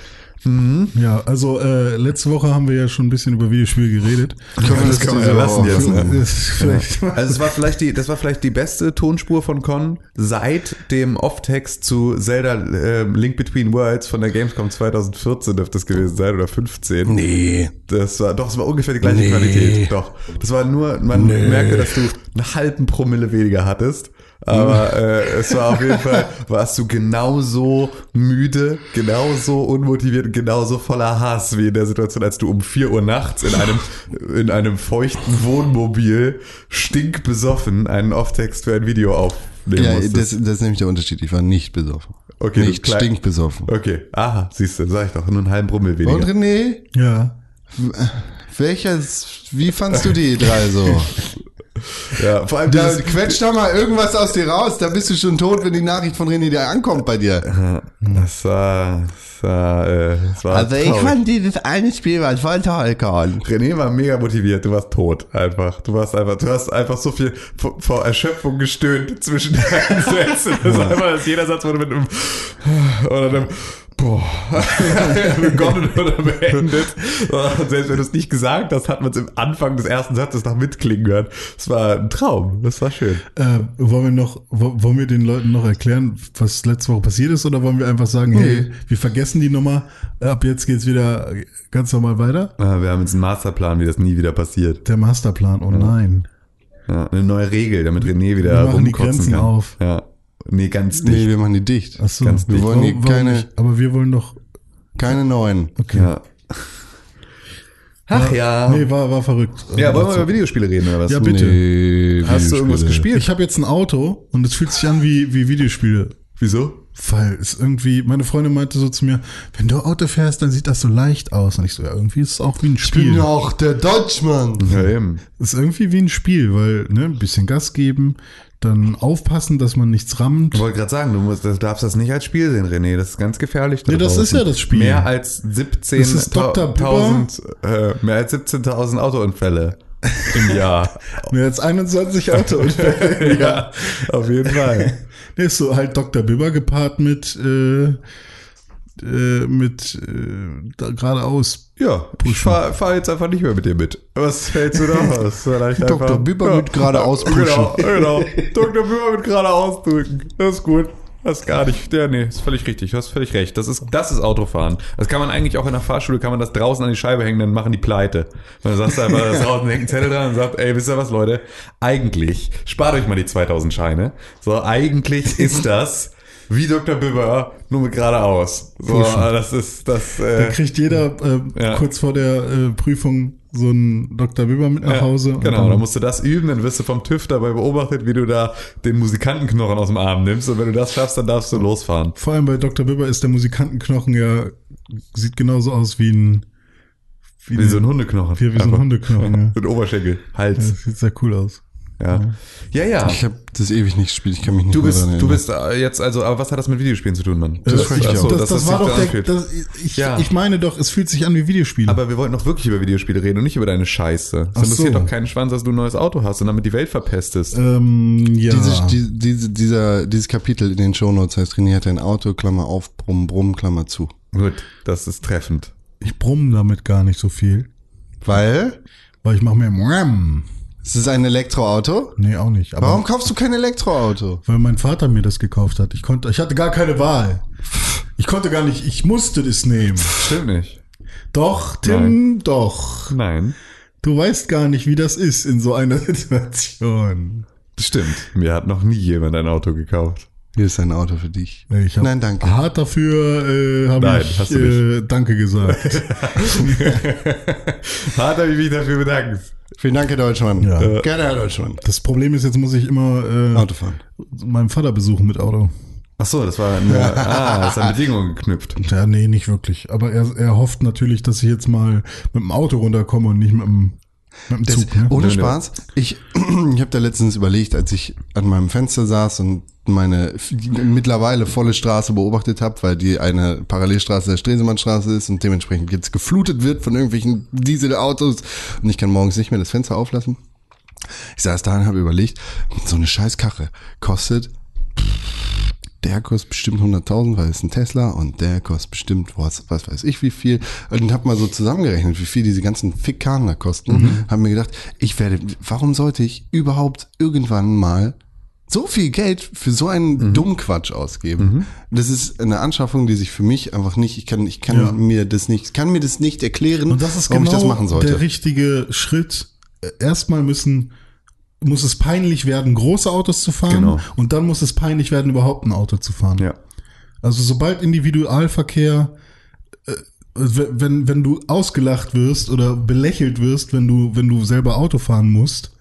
S4: ja, also äh, letzte Woche haben wir ja schon ein bisschen über Videospiele geredet.
S2: Können wir
S3: das kann man ja lassen jetzt, ne?
S4: Das vielleicht
S3: Also es war vielleicht die, das war vielleicht die beste Tonspur von Con seit dem Off-Text zu Zelda äh, Link Between Worlds von der Gamescom 2014 dürfte das gewesen sein oder 15.
S2: Nee.
S3: Das war doch, es war ungefähr die gleiche
S2: Nee.
S3: Qualität. Doch. Das war nur, man
S2: Nee.
S3: merkte, dass du einen halben Promille weniger hattest. Aber äh, es war auf jeden Fall, warst du genauso müde, genauso unmotiviert und genauso voller Hass wie in der Situation, als du um 4 Uhr nachts in einem, in einem feuchten Wohnmobil stinkbesoffen einen Off-Text für ein Video aufnehmen
S2: Ja,
S3: musstest.
S2: das, das ist nämlich der Unterschied. Ich war nicht besoffen.
S3: Okay,
S2: Nicht stinkbesoffen.
S3: Okay, aha, siehst du, sag ich doch, nur einen halben Promille weniger.
S2: Und René,
S4: ja.
S2: welches, wie fandst du die E3 so?
S3: ja, vor allem
S2: Da
S3: dieses,
S2: quetsch doch mal irgendwas aus dir raus, da bist du schon tot, wenn die Nachricht von René dir ankommt bei dir.
S3: das war, das war, äh, das war traurig.
S2: dieses eine Spiel war voll toll, Karl.
S3: René war mega motiviert, du warst tot einfach. Du warst einfach, du hast einfach so viel vor, vor Erschöpfung gestöhnt zwischen deinen Sätzen. Das war einfach, dass jeder Satz wurde mit einem oder einem Boah, begonnen oder beendet. Selbst wenn du es nicht gesagt hast, hat man es im Anfang des ersten Satzes noch mitklingen hören. Es war ein Traum, das war schön.
S4: Äh, wollen wir noch, wo- wollen wir den Leuten noch erklären, was letzte Woche passiert ist, oder wollen wir einfach sagen, hey, wir vergessen die Nummer, ab jetzt geht's wieder ganz normal weiter?
S3: Ah, Wir haben jetzt einen Masterplan, wie das nie wieder passiert.
S4: Der Masterplan, oh nein.
S3: Ja, eine neue Regel, damit René wieder
S4: Wir machen die Grenzen
S3: kann.
S4: auf.
S3: Ja. Nee, ganz
S2: Nee,
S3: nicht.
S2: wir machen die dicht.
S4: Ach so,
S3: Ganz
S2: Wir
S3: dicht.
S2: wollen hier
S4: Warum- warum
S2: keine,
S4: nicht? aber wir wollen doch,
S2: keine neuen.
S4: okay.
S3: Ja. Ach ja.
S4: Nee, war, war verrückt.
S3: Ja, wollen wir über Videospiele reden oder was?
S4: Ja, bitte.
S2: Nee,
S3: Hast du irgendwas gespielt?
S4: Ich habe jetzt ein Auto und es fühlt sich an wie, wie Videospiele.
S3: Wieso?
S4: Weil es irgendwie, meine Freundin meinte so zu mir, wenn du Auto fährst, dann sieht das so leicht aus. Und ich so, ja, irgendwie ist es auch wie ein
S2: Ich bin
S4: Spiel.
S2: ja auch der Deutschmann.
S3: Ja, eben.
S4: Es ist irgendwie wie ein Spiel, weil, ne, ein bisschen Gas geben, dann aufpassen, dass man nichts rammt.
S3: Ich wollte gerade sagen, du, musst, du darfst das nicht als Spiel sehen, René. Das ist ganz gefährlich. da
S4: Nee, das
S3: draußen.
S4: ist ja das Spiel.
S3: Mehr als 17.000
S4: Das ist Dr.
S3: äh, mehr als 17.000 Autounfälle im Jahr.
S4: Mehr als 21 Autounfälle.
S3: ja, auf jeden Fall.
S4: Der ist so halt Dr. Bibber gepaart mit, äh, äh, mit äh, geradeaus.
S3: Ja, ich fahr, fahr jetzt einfach nicht mehr mit dir mit. Was fällst du da aus? Vielleicht
S2: Dr. Bibber mit geradeaus pushen.
S3: Genau, genau. Dr. Bibber mit geradeaus drücken. Das ist gut. Das ist gar nicht. Ja, nee, ist völlig richtig. Du hast völlig recht. Das ist, das ist Autofahren. Das kann man eigentlich auch in der Fahrschule, kann man das draußen an die Scheibe hängen, dann machen die pleite. Dann sagst du einfach, draußen hängt ein Zettel dran und sagt, ey, wisst ihr was, Leute? Eigentlich, spart euch mal die 2000 Scheine. So, eigentlich ist das wie Dr. Bibber, nur mit geradeaus. So, das ist, das,
S4: Da
S3: äh,
S4: kriegt jeder äh,
S3: Ja.
S4: kurz vor der äh, Prüfung so einen Dr. Bibber mit nach
S3: Ja,
S4: Hause. und
S3: Genau,
S4: dann-
S3: musst du das üben, dann wirst du vom TÜV dabei beobachtet, wie du da den Musikantenknochen aus dem Arm nimmst. Und wenn du das schaffst, dann darfst du losfahren.
S4: Vor allem bei Dr. Bibber ist der Musikantenknochen ja, sieht genauso aus wie ein,
S3: Wie
S4: eine-
S3: so ein Hundeknochen.
S4: Wie, wie so ein. Hundeknochen, ja.
S3: Mit Oberschenkel,
S4: ja.
S3: Hals.
S4: Das sieht sehr cool aus.
S3: Ja. Ja, ja.
S2: Ich habe das ewig nicht gespielt, ich kann mich nicht
S3: Du
S2: mehr
S3: bist, du bist äh, jetzt also, aber was hat das mit Videospielen zu tun, Mann?
S2: Das frag ich
S3: ach
S2: auch.
S3: so,
S4: das,
S3: dass
S4: das,
S3: sich
S4: war doch der, das, ich,
S3: Ja.
S4: ich meine doch, es fühlt sich an wie Videospiele.
S3: Aber wir wollten doch wirklich über Videospiele reden und nicht über deine Scheiße. Es interessiert
S4: so.
S3: doch keinen Schwanz, dass du ein neues Auto hast und damit die Welt verpestest.
S4: ähm, ja.
S2: Diese, die, diese, dieser, dieses Kapitel in den Shownotes heißt, René hat ein Auto, Klammer auf, Brumm, Brumm, Klammer zu.
S3: Gut, das ist treffend.
S4: ich brumme damit gar nicht so viel,
S2: Weil?
S4: weil ich mache mir Ram.
S2: Es ist ein Elektroauto?
S4: Nee, auch nicht. Aber
S2: Warum kaufst du kein Elektroauto?
S4: weil mein Vater mir das gekauft hat. Ich konnte, ich hatte gar keine Wahl. Ich konnte gar nicht, ich musste das nehmen.
S3: Stimmt nicht.
S4: Doch, Tim, doch.
S3: Nein.
S4: Du weißt gar nicht, wie das ist in so einer Situation.
S3: Stimmt. Mir hat noch nie jemand ein Auto gekauft.
S2: Hier ist ein Auto für dich.
S4: Ich hab
S2: Nein, danke.
S4: Hart dafür äh, habe
S3: Nein,
S4: ich
S3: hast du
S4: äh, Danke gesagt.
S3: Hart habe ich mich dafür bedankt.
S2: Vielen Dank, Herr Deutschmann.
S4: Ja.
S2: Gerne, Herr Deutschmann.
S4: Das Problem ist, jetzt muss ich immer äh,
S2: Autofahren.
S4: meinen Vater besuchen mit Auto.
S3: Ach so, das war nur, ah, das ist an Bedingungen geknüpft.
S4: Ja, nee, nicht wirklich. Aber er, er hofft natürlich, dass ich jetzt mal mit dem Auto runterkomme und nicht mit dem
S2: Das,
S4: Zug. Ne?
S2: ohne. Spaß. Ich, ich habe da letztens überlegt, als ich an meinem Fenster saß und meine mittlerweile volle Straße beobachtet habe, weil die eine Parallelstraße der Stresemannstraße ist und dementsprechend jetzt geflutet wird von irgendwelchen Dieselautos und ich kann morgens nicht mehr das Fenster auflassen. Ich saß da und habe überlegt, so eine Scheißkarre kostet der kostet bestimmt 100.000, weil es ein Tesla und der kostet bestimmt was, was weiß ich wie viel. Und hab mal so zusammengerechnet, wie viel diese ganzen da kosten.
S3: Mhm.
S2: Hab mir gedacht, ich werde, warum sollte ich überhaupt irgendwann mal so viel Geld für so einen
S3: Mhm.
S2: dummen Quatsch ausgeben? Das ist eine Anschaffung, die sich für mich einfach nicht, ich kann, ich kann
S4: Ja.
S2: mir das nicht, ich kann mir das nicht erklären,
S4: Und das ist
S2: warum
S4: genau
S2: ich das machen sollte.
S4: der richtige Schritt. Erstmal müssen muss es peinlich werden, große Autos zu fahren
S3: Genau.
S4: und dann muss es peinlich werden, überhaupt ein Auto zu fahren.
S3: Ja.
S4: Also sobald Individualverkehr, äh, wenn, wenn du ausgelacht wirst oder belächelt wirst, wenn du, wenn du selber Auto fahren musst,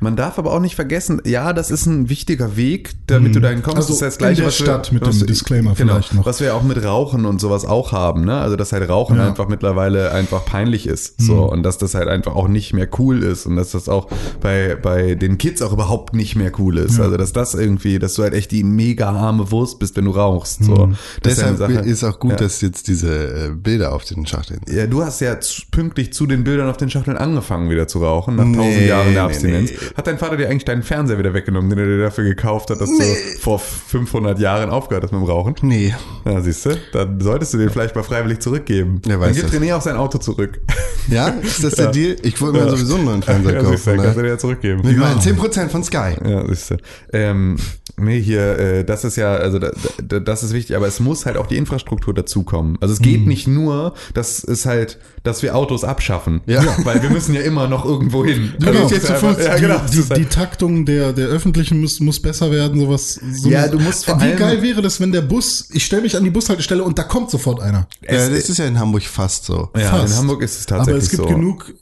S3: Man darf aber auch nicht vergessen, ja, das ist ein wichtiger Weg, damit du dahin kommst.
S4: Also
S3: das ist das
S4: in
S3: Gleiche,
S4: der
S3: was wir-
S4: Stadt mit
S3: was
S4: dem
S3: wir-
S4: Disclaimer
S3: genau,
S4: vielleicht noch.
S3: Was wir auch mit Rauchen und sowas auch haben, ne? Also, dass halt Rauchen
S4: Ja.
S3: einfach mittlerweile einfach peinlich ist. So, und dass das halt einfach auch nicht mehr cool ist und dass das auch bei, bei den Kids auch überhaupt nicht mehr cool ist.
S4: Ja.
S3: Also, dass das irgendwie, dass du halt echt die mega arme Wurst bist, wenn du rauchst. So. Eine
S2: Deshalb
S3: Sache.
S2: ist auch gut,
S3: ja.
S2: dass jetzt diese äh, Bilder auf den Schachteln sind.
S3: Ja, du hast ja pünktlich zu den Bildern auf den Schachteln angefangen wieder zu rauchen, nach tausend
S2: Nee,
S3: Jahren der
S2: nee,
S3: Abstinenz.
S2: nee.
S3: Hat dein Vater dir eigentlich deinen Fernseher wieder weggenommen, den er dir dafür gekauft hat, dass du vor 500 Jahren aufgehört hast mit dem Rauchen?
S2: Nee.
S3: Ja, siehst du, dann solltest du den vielleicht mal freiwillig zurückgeben. Dann
S2: weiß
S3: gibt
S2: das.
S3: René auch sein Auto zurück.
S2: Ja, ist das der
S3: Ja.
S2: Deal? Ich wollte mir sowieso einen neuen Fernseher
S3: ja, siehst du,
S2: kaufen.
S3: kannst du
S2: Ne?
S3: dir ja zurückgeben.
S2: Mit meinen 10% von Sky.
S3: Ja, siehst du. Ähm, nee, hier, äh, das ist ja, also da, da, das ist wichtig, aber es muss halt auch die Infrastruktur dazukommen. Also es geht
S2: Mhm.
S3: nicht nur, dass es halt, dass wir Autos abschaffen.
S2: Ja.
S3: Weil wir müssen ja immer noch irgendwo hin.
S4: Genau,
S3: Also es ist einfach- ja,
S4: die,
S3: genau. Es
S4: die,
S3: halt-
S4: die Taktung der, der öffentlichen muss, muss besser werden, sowas. So
S3: Ja, du musst vor
S4: Wie
S3: allem-
S4: geil wäre das, wenn der Bus, ich stelle mich an die Bushaltestelle und da kommt sofort einer.
S2: Ja, das ist ja in Hamburg fast so.
S3: ja,
S4: Fast.
S3: in Hamburg ist es
S4: Aber
S3: tatsächlich
S4: es gibt
S3: so.
S4: genug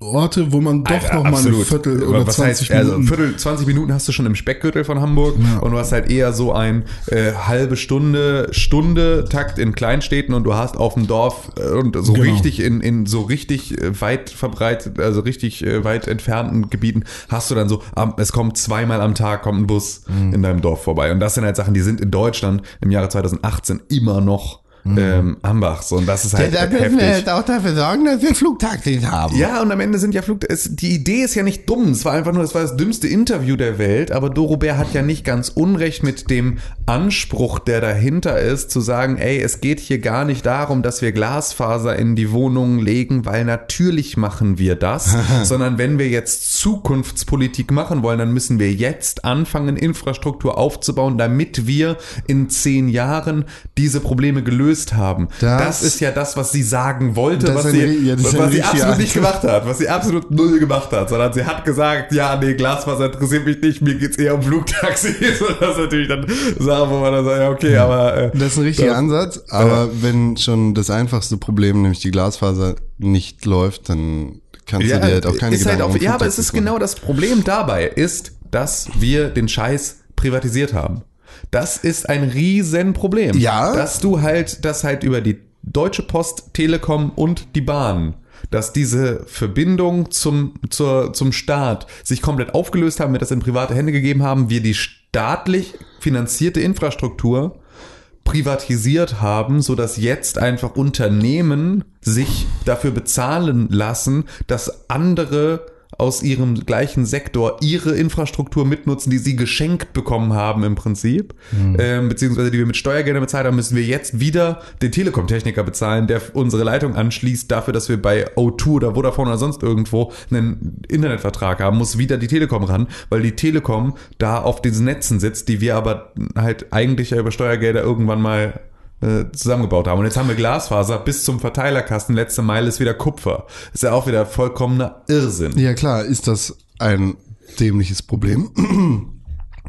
S4: Orte, wo man doch
S3: Alter,
S4: noch mal eine
S3: absolut.
S4: Viertel oder
S3: Was
S4: 20
S3: heißt, also
S4: Minuten.
S3: Viertel, 20 Minuten hast du schon im Speckgürtel von Hamburg
S4: Ja.
S3: und du hast halt eher so ein äh, halbe Stunde, Stunde Takt in Kleinstädten und du hast auf dem Dorf äh, und so
S4: Genau.
S3: richtig in, in so richtig äh, weit verbreitet, also richtig äh, weit entfernten Gebieten hast du dann so, am- es kommt zweimal am Tag kommt ein Bus
S4: Mhm.
S3: in deinem Dorf vorbei und das sind halt Sachen, die sind in Deutschland im Jahre 2018 immer noch ähm, Ambachs und das ist halt heftig.
S2: auch dafür sorgen, dass wir Flugtaxis haben.
S3: Ja, und am Ende sind ja Flug. Es, die Idee ist ja nicht dumm. Es war einfach nur, es war das dümmste Interview der Welt. Aber Dorobert hat ja nicht ganz unrecht mit dem Anspruch, der dahinter ist, zu sagen, ey, es geht hier gar nicht darum, dass wir Glasfaser in die Wohnungen legen, weil natürlich machen wir das, sondern wenn wir jetzt Zukunftspolitik machen wollen, dann müssen wir jetzt anfangen, Infrastruktur aufzubauen, damit wir in zehn Jahren diese Probleme gelöst haben.
S2: Das-
S3: das ist ja das, was sie sagen wollte, was sie,
S2: ja,
S3: was sie
S2: richtiger
S3: absolut nicht gemacht hat, was sie absolut null gemacht hat, sondern sie hat gesagt, ja, nee, Glasfaser interessiert mich nicht, mir geht's eher um Flugtaxis. Und das ist natürlich dann Sachen, wo man dann sagt, ja, okay, aber äh,
S2: Das ist ein richtiger
S3: das-
S2: Ansatz, aber wenn schon das einfachste Problem, nämlich die Glasfaser, nicht läuft, dann kannst du dir halt auch keine
S3: ist halt
S2: Gedanken
S3: auch,
S2: um
S3: Ja, aber es ist genau das Problem dabei, ist, dass wir den Scheiß privatisiert haben. Das ist ein Riesenproblem.
S2: Ja.
S3: Dass du halt, dass halt über die Deutsche Post, Telekom und die Bahn dass diese Verbindung zum, zur, zum Staat sich komplett aufgelöst haben, wir das in private Hände gegeben haben, wir die staatlich finanzierte Infrastruktur privatisiert haben, so dass jetzt einfach Unternehmen sich dafür bezahlen lassen, dass andere aus ihrem gleichen Sektor ihre Infrastruktur mitnutzen, die sie geschenkt bekommen haben im Prinzip, ähm, beziehungsweise die wir mit Steuergeldern bezahlt haben, müssen wir jetzt wieder den Telekom-Techniker bezahlen, der unsere Leitung anschließt, dafür, dass wir bei O2 oder Vodafone oder sonst irgendwo einen Internetvertrag haben, muss wieder die Telekom ran, weil die Telekom da auf diesen Netzen sitzt, die wir aber halt eigentlich ja über Steuergelder irgendwann mal äh, zusammengebaut haben. Und jetzt haben wir Glasfaser bis zum Verteilerkasten. Letzte Meile ist wieder Kupfer. Ist ja auch wieder vollkommener Irrsinn.
S2: Ja klar, ist das ein dämliches Problem.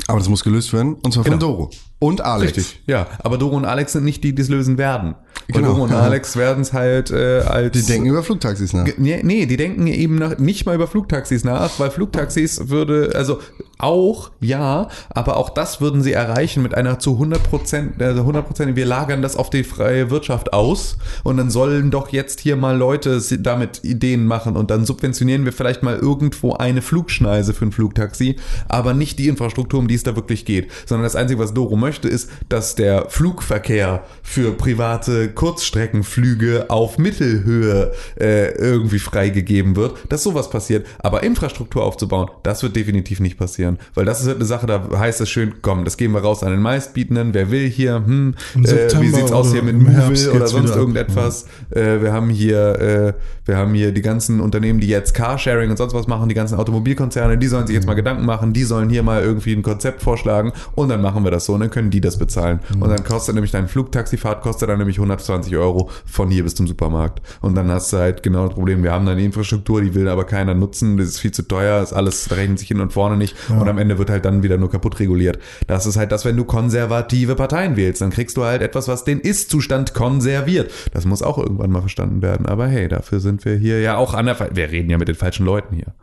S2: Aber das muss gelöst werden, und zwar von
S3: Genau.
S2: Doro. Und Alex.
S3: Richtig. Ja, aber Doro und Alex sind nicht die, die es lösen werden.
S2: Genau,
S3: Doro und
S2: ja.
S3: Alex werden es halt äh, als...
S2: Die denken über Flugtaxis nach.
S3: Nee, nee, die denken eben nach, nicht mal über Flugtaxis nach, weil Flugtaxis würde, also auch, ja, aber auch das würden sie erreichen mit einer zu 100 Prozent, also 100 Prozent, wir lagern das auf die freie Wirtschaft aus und dann sollen doch jetzt hier mal Leute damit Ideen machen und dann subventionieren wir vielleicht mal irgendwo eine Flugschneise für ein Flugtaxi, aber nicht die Infrastruktur, um die es da wirklich geht, sondern das Einzige, was Doro möchte, ist, dass der Flugverkehr für private Kurzstreckenflüge auf Mittelhöhe äh, irgendwie freigegeben wird, dass sowas passiert. Aber Infrastruktur aufzubauen, das wird definitiv nicht passieren. Weil das ist halt eine Sache, da heißt es schön, komm, das geben wir raus an den meistbietenden, wer will hier, hm, äh, wie sieht's aus hier mit Movil oder sonst
S4: ab.
S3: irgendetwas. Äh, wir haben hier, äh, wir haben hier die ganzen Unternehmen, die jetzt Carsharing und sonst was machen, die ganzen Automobilkonzerne, die sollen sich jetzt mal Gedanken machen, die sollen hier mal irgendwie ein Konzept vorschlagen und dann machen wir das so und dann können die das bezahlen. Und dann kostet nämlich dein Flugtaxifahrt, kostet dann nämlich 120 Euro von hier bis zum Supermarkt. Und dann hast du halt genau das Problem, wir haben dann die Infrastruktur, die will aber keiner nutzen, das ist viel zu teuer, ist alles, da rechnet sich hin und vorne nicht und am Ende wird halt dann wieder nur kaputt reguliert. Das ist halt das, wenn du konservative Parteien wählst, dann kriegst du halt etwas, was den Ist-Zustand konserviert. Das muss auch irgendwann mal verstanden werden. Aber hey, dafür sind wir hier ja auch an der, wir reden ja mit den falschen Leuten hier.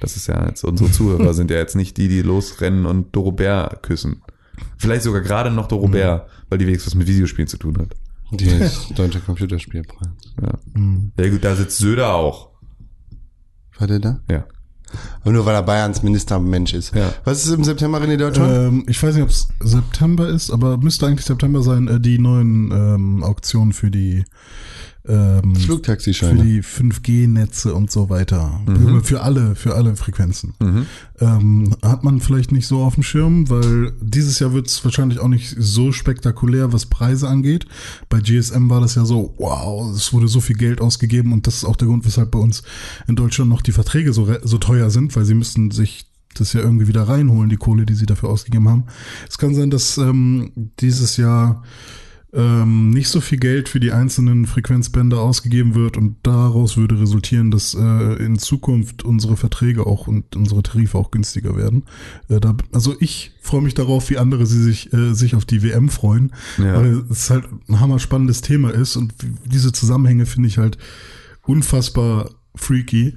S3: Das ist ja jetzt, unsere Zuhörer sind ja jetzt nicht die, die losrennen und Dorobert küssen. Vielleicht sogar gerade noch Dorobert, weil die wenigstens was mit Videospielen zu tun hat.
S2: Die ist Deutscher Computerspielpreis.
S3: Ja. ja gut, da sitzt Söder auch.
S2: War der da?
S3: Ja.
S2: Aber nur weil er Bayerns Ministermensch ist.
S3: Ja.
S2: Was ist im September René Deutschland?
S4: Ähm, ich weiß nicht, ob es September ist, aber müsste eigentlich September sein, äh, die neuen ähm, Auktionen für die ähm, für
S2: Flugtaxischeine.
S4: die 5G-Netze und so weiter.
S3: Mhm.
S4: Für alle, für alle Frequenzen. Ähm, hat man vielleicht nicht so auf dem Schirm, weil dieses Jahr wird es wahrscheinlich auch nicht so spektakulär, was Preise angeht. Bei GSM war das ja so, wow, es wurde so viel Geld ausgegeben und das ist auch der Grund, weshalb bei uns in Deutschland noch die Verträge so, so teuer sind, weil sie müssten sich das ja irgendwie wieder reinholen, die Kohle, die sie dafür ausgegeben haben. Es kann sein, dass ähm, dieses Jahr ähm, nicht so viel Geld für die einzelnen Frequenzbänder ausgegeben wird und daraus würde resultieren, dass äh, in Zukunft unsere Verträge auch und unsere Tarife auch günstiger werden. Äh, da, also ich freue mich darauf, wie andere sie sich, äh, sich auf die WM freuen,
S3: Ja.
S4: weil es halt ein hammer spannendes Thema ist und diese Zusammenhänge finde ich halt unfassbar freaky.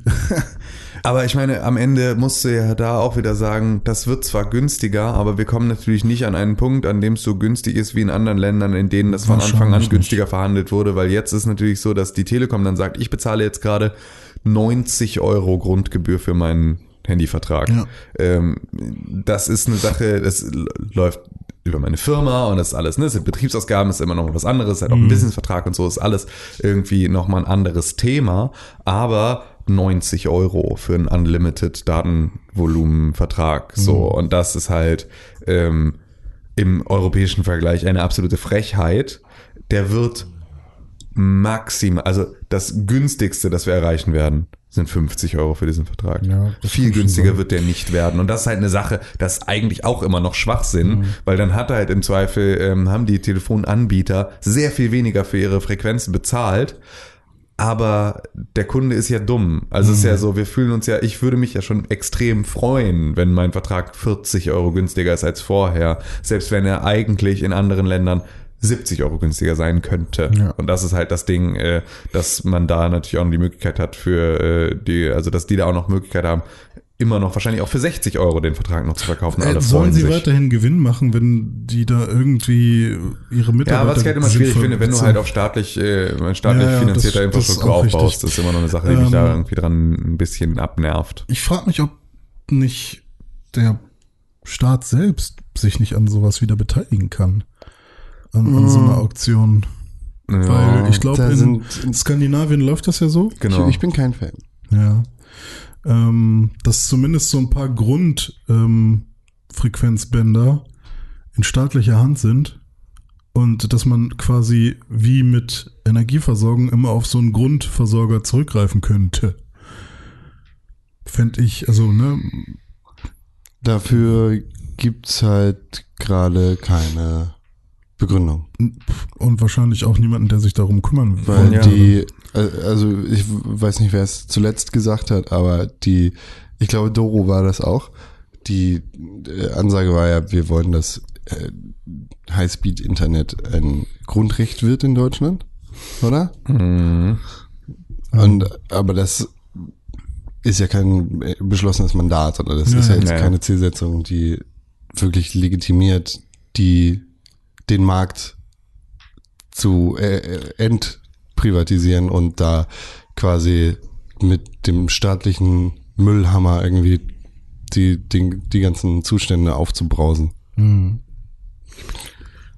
S3: Aber ich meine, am Ende musst du ja da auch wieder sagen, das wird zwar günstiger, aber wir kommen natürlich nicht an einen Punkt, an dem es so günstig ist wie in anderen Ländern, in denen das von Anfang an günstiger verhandelt wurde, weil jetzt ist natürlich so, dass die Telekom dann sagt, ich bezahle jetzt gerade 90 Euro Grundgebühr für meinen Handyvertrag.
S4: Ja.
S3: Ähm, das ist eine Sache, das läuft über meine Firma und das ist alles, ne? Das sind Betriebsausgaben, ist immer noch was anderes, halt auch ein Businessvertrag und so, ist alles irgendwie nochmal ein anderes Thema, aber 90 Euro für einen Unlimited Datenvolumenvertrag, so, und das ist halt ähm, im europäischen Vergleich eine absolute Frechheit. Der wird maximal, also das günstigste, das wir erreichen werden, sind 50 Euro für diesen Vertrag.
S4: Ja,
S3: Viel günstiger
S4: sein.
S3: wird der nicht werden. Und das ist halt eine Sache, das ist eigentlich auch immer noch Schwachsinn,
S4: Mhm.
S3: weil dann hat halt im Zweifel, ähm, haben die Telefonanbieter sehr viel weniger für ihre Frequenzen bezahlt. Aber der Kunde ist ja dumm. Also es ist
S4: Mhm.
S3: ja so, wir fühlen uns ja, ich würde mich ja schon extrem freuen, wenn mein Vertrag 40 Euro günstiger ist als vorher. Selbst wenn er eigentlich in anderen Ländern 70 Euro günstiger sein könnte.
S4: Ja.
S3: Und das ist halt das Ding, äh, dass man da natürlich auch noch die Möglichkeit hat für äh, die, also dass die da auch noch Möglichkeit haben, immer noch wahrscheinlich auch für 60 Euro den Vertrag noch zu verkaufen. Alle
S4: Äh, Sollen
S3: freuen
S4: sie
S3: sich.
S4: weiterhin Gewinn machen, wenn die da irgendwie ihre Mitarbeiter
S3: Ja, was ich halt immer schwierig finde, wenn du halt auf staatlich, äh, staatlich
S4: Ja, ja,
S3: finanzierter
S4: das- das
S3: Infrastruktur
S4: auch
S3: aufbaust,
S4: richtig.
S3: das ist immer noch eine Sache, die mich
S4: Ähm,
S3: da irgendwie dran ein bisschen abnervt.
S4: Ich frage mich, ob nicht der Staat selbst sich nicht an sowas wieder beteiligen kann. An, an so einer Auktion. Weil ich glaube, in, in Skandinavien läuft das ja so.
S3: genau.
S2: Ich, ich bin kein Fan.
S4: Ja. Ähm, dass zumindest so ein paar Grundfrequenzbänder ähm, in staatlicher Hand sind und dass man quasi wie mit Energieversorgung immer auf so einen Grundversorger zurückgreifen könnte. Fände ich, also, ne,
S2: Dafür gibt's halt gerade keine Begründung.
S4: und wahrscheinlich auch niemanden, der sich darum kümmern
S2: Weil
S4: will.
S3: Ja.
S2: die, also ich weiß nicht, wer es zuletzt gesagt hat, aber die, ich glaube, Doro war das auch. Die äh, Ansage war ja, wir wollen, dass äh, Highspeed-Internet ein Grundrecht wird in Deutschland, oder?
S3: Mhm.
S2: Und, aber das ist ja kein äh, beschlossenes Mandat, oder das
S4: Ja,
S2: ist ja jetzt
S3: ja.
S2: keine Zielsetzung, die wirklich legitimiert, die den Markt zu äh, äh, entprivatisieren und da quasi mit dem staatlichen Müllhammer irgendwie die, die, die ganzen Zustände aufzubrausen.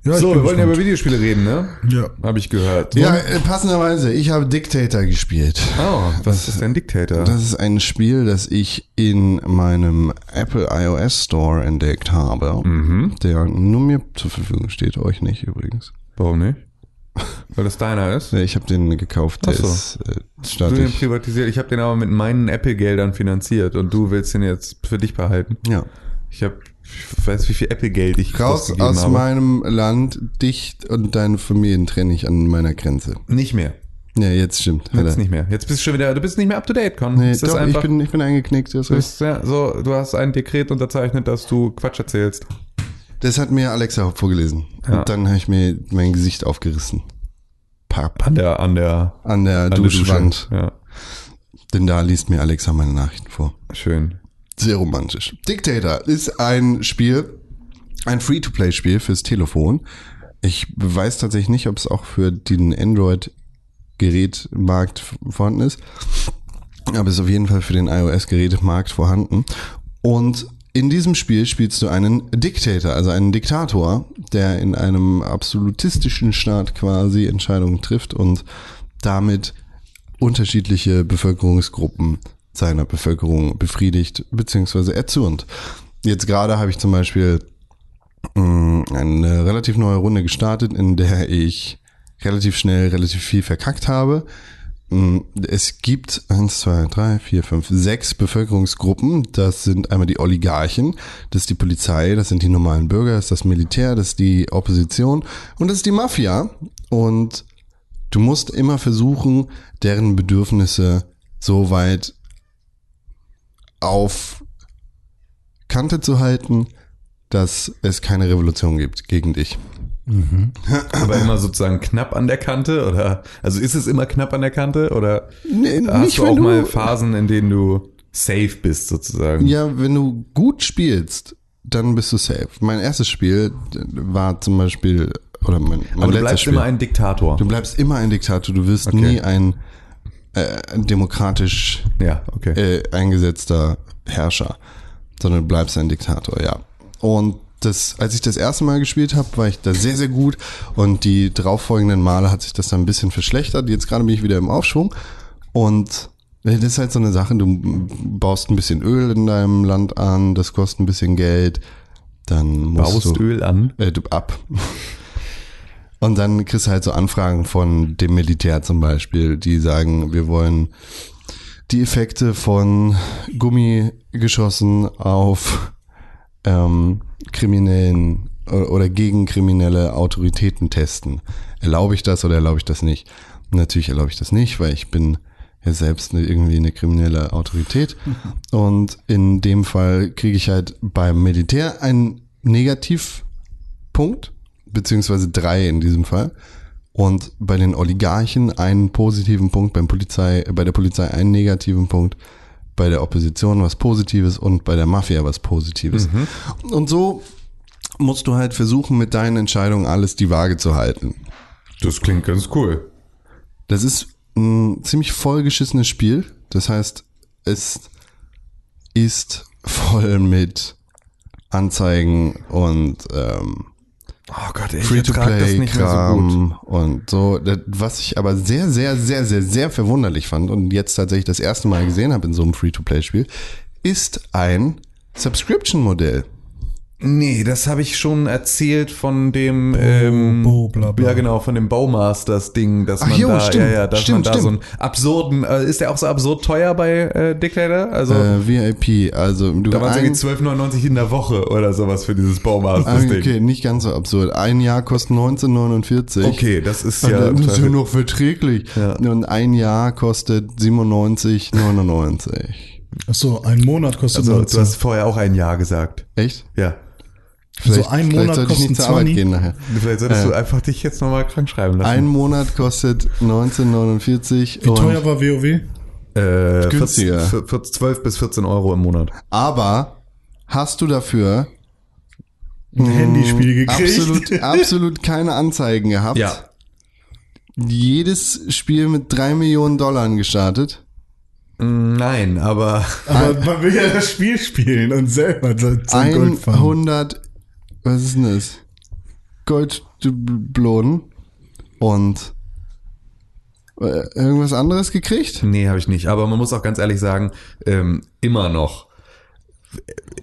S4: Ja,
S3: so, wir wollen ja über Videospiele reden, ne?
S4: Ja.
S3: Habe ich gehört.
S2: Ja, äh, passenderweise, ich habe Dictator gespielt.
S3: Oh, was ist denn Dictator?
S2: Das ist ein Spiel, das ich in meinem Apple iOS Store entdeckt habe,
S3: mhm.
S2: der nur mir zur Verfügung steht, euch nicht übrigens.
S3: Warum nicht? Weil das deiner ist?
S2: Ich habe den gekauft, der
S3: Ach so.
S2: ist äh,
S3: Du den privatisiert. Ich habe den aber mit meinen Apple-Geldern finanziert und du willst den jetzt für dich behalten.
S2: Ja.
S3: Ich habe, ich weiß, wie viel Apple-Geld ich
S2: Raus aus
S3: habe.
S2: meinem Land, dich und deine Familien trenne ich an meiner Grenze.
S3: Nicht mehr.
S2: Ja, jetzt stimmt.
S3: Jetzt
S2: Alter.
S3: nicht mehr. Jetzt bist du schon wieder, du bist nicht mehr up to date, Con.
S2: Nee,
S3: ist
S2: doch, ich
S3: einfach,
S2: bin, ich bin eingeknickt. Das,
S3: du, bist, ja, so, du hast ein Dekret unterzeichnet, dass du Quatsch erzählst.
S2: das hat mir Alexa vorgelesen.
S3: Ja.
S2: Und dann habe ich mir mein Gesicht aufgerissen. Papp.
S3: An der, an der,
S2: An der
S3: an der
S2: Duschwand.
S3: Dusche. Ja,
S2: Denn da liest mir Alexa meine Nachrichten vor.
S3: schön.
S2: Sehr romantisch. Dictator ist ein Spiel, ein Free-to-Play-Spiel fürs Telefon. Ich weiß tatsächlich nicht, ob es auch für den Android-Gerätmarkt vorhanden ist. Aber es ist auf jeden Fall für den iOS-Gerätemarkt vorhanden. Und in diesem Spiel spielst du einen Diktator, also einen Diktator, der in einem absolutistischen Staat quasi Entscheidungen trifft und damit unterschiedliche Bevölkerungsgruppen seiner Bevölkerung befriedigt bzw. erzürnt. Jetzt gerade habe ich zum Beispiel mh, eine relativ neue Runde gestartet, in der ich relativ schnell relativ viel verkackt habe. Mh, Es gibt eins, zwei, drei, vier, fünf, sechs Bevölkerungsgruppen. Das sind einmal die Oligarchen, das ist die Polizei, das sind die normalen Bürger, das ist das Militär, das ist die Opposition und das ist die Mafia. Und du musst immer versuchen, deren Bedürfnisse so weit auf Kante zu halten, dass es keine Revolution gibt gegen dich.
S3: Aber immer sozusagen knapp an der Kante oder also ist es immer knapp an der Kante oder
S2: Nee,
S3: hast
S2: nicht,
S3: du auch
S2: du-
S3: mal Phasen, in denen du safe bist sozusagen?
S2: Ja, wenn du gut spielst, dann bist du safe. Mein erstes Spiel war zum Beispiel, oder mein, mein
S3: Aber du
S2: letztes
S3: bleibst
S2: Spiel.
S3: immer ein Diktator.
S2: du bleibst immer ein Diktator, du wirst
S3: Okay.
S2: nie ein äh, demokratisch
S3: ja, okay.
S2: äh, eingesetzter Herrscher, sondern du bleibst ein Diktator, ja. Und das, als ich das erste Mal gespielt habe, war ich da sehr, sehr gut und die darauffolgenden Male hat sich das dann ein bisschen verschlechtert. Jetzt gerade bin ich wieder im Aufschwung und das ist halt so eine Sache, du baust ein bisschen Öl in deinem Land an, das kostet ein bisschen Geld, dann musst
S3: Baust
S2: du,
S3: Öl an.
S2: äh, du ab. Und dann kriegst du halt so Anfragen von dem Militär zum Beispiel, die sagen, wir wollen die Effekte von Gummigeschossen auf ähm, kriminellen o- oder gegen kriminelle Autoritäten testen. Erlaube ich das oder erlaube ich das nicht? Natürlich erlaube ich das nicht, weil ich bin ja selbst eine, irgendwie eine kriminelle Autorität. Und in dem Fall kriege ich halt beim Militär einen Negativpunkt, beziehungsweise drei in diesem Fall. Und bei den Oligarchen einen positiven Punkt, beim Polizei, bei der Polizei einen negativen Punkt, bei der Opposition was Positives und bei der Mafia was Positives. Und so musst du halt versuchen, mit deinen Entscheidungen alles die Waage zu halten.
S3: Das klingt ganz cool.
S2: Das ist ein ziemlich vollgeschissenes Spiel. Das heißt, es ist voll mit Anzeigen und ähm,
S3: Oh Gott, ich ertrag das nicht mehr so gut.
S2: Free-to-Play-Kram und so. Was ich aber sehr, sehr, sehr, sehr, sehr verwunderlich fand und jetzt tatsächlich das erste Mal gesehen habe in so einem Free-to-Play-Spiel, ist ein Subscription-Modell.
S3: Nee, das habe ich schon erzählt von dem ähm,
S4: Bo, bla, bla.
S3: ja genau von dem Bowmasters Ding, dass
S2: Ach
S3: man
S2: jo,
S3: da
S2: stimmt,
S3: ja ja, dass
S2: stimmt,
S3: man da so
S2: stimmt.
S3: einen absurden äh, ist der auch so absurd teuer bei äh, Dictator? Also
S2: Äh, VIP, also du
S3: da waren irgendwie 12,99 in der Woche oder sowas für dieses
S2: ah,
S3: Bowmasters Ding.
S2: okay, nicht ganz so absurd. Ein Jahr kostet 19,49.
S3: Okay, das ist ja,
S2: das ist ja noch verträglich.
S3: Ja.
S2: Und ein Jahr kostet 97,99.
S4: Achso, ein Monat kostet
S3: also,
S4: 19.
S3: du hast vorher auch ein Jahr gesagt.
S2: Echt?
S3: Ja.
S4: So ein
S2: vielleicht
S4: Monat
S2: sollte ich
S4: kostet
S2: nicht zur Arbeit
S4: 20.
S2: gehen nachher.
S3: Vielleicht solltest du einfach dich jetzt nochmal krank schreiben lassen.
S2: Ein Monat kostet 19,49
S4: Wie
S2: und
S4: teuer war WoW?
S3: äh,
S2: günstiger.
S3: 14, 14, 12 bis 14 Euro im Monat.
S2: aber hast du dafür
S4: Ein Handyspiel gekriegt.
S2: absolut absolut keine Anzeigen gehabt?
S3: Ja.
S2: Jedes Spiel mit drei Millionen Dollar gestartet.
S3: Nein, aber
S4: Aber man will ja das Spiel spielen und selber zum Gold farmen.
S2: 100 was ist denn das? Golddublonen und äh, irgendwas anderes gekriegt?
S3: Nee, habe ich nicht. Aber man muss auch ganz ehrlich sagen, ähm, immer noch.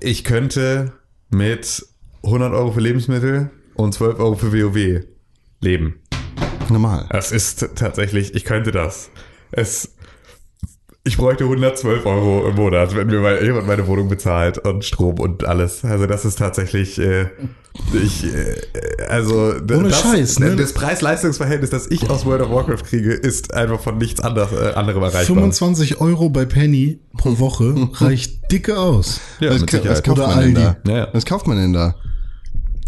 S3: Ich könnte mit 100 Euro für Lebensmittel und 12 Euro für WoW leben.
S2: Normal.
S3: Das ist tatsächlich, ich könnte das. Es, ich bräuchte 112 Euro im Monat, wenn mir mal jemand meine Wohnung bezahlt und Strom und alles. Also das ist tatsächlich, äh, ich, äh, also
S4: Ohne
S3: das,
S4: Scheiß, ne?
S3: das Preis-Leistungs-Verhältnis, das ich aus World of Warcraft kriege, ist einfach von nichts anders, äh, anderem erreichbar.
S4: 25 Euro bei Penny pro Woche reicht dicke aus.
S3: Ja,
S2: was,
S3: mit
S2: ka- was kauft
S4: Oder
S2: man denn da?
S4: Aldi.
S3: Ja, ja.
S2: Was kauft man denn da?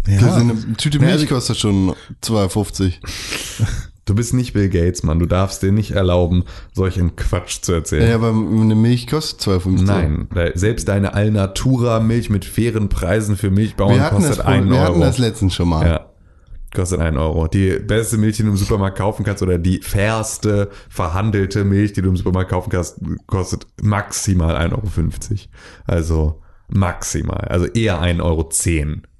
S4: Ja,
S2: Das ist eine Tüte Milch
S3: also-
S2: kostet schon 2,50.
S3: Du bist nicht Bill Gates, Mann. Du darfst dir nicht erlauben, solchen Quatsch zu erzählen.
S2: Ja, aber eine Milch kostet 2,50.
S3: Nein, selbst deine Alnatura-Milch mit fairen Preisen für Milchbauern kostet einen
S2: wir hatten
S3: Euro.
S2: das letztens schon mal.
S3: ja, kostet einen Euro. Die beste Milch, die du im Supermarkt kaufen kannst, oder die fairste verhandelte Milch, die du im Supermarkt kaufen kannst, kostet maximal 1,50 Euro. Also maximal. Also eher 1,10 Euro.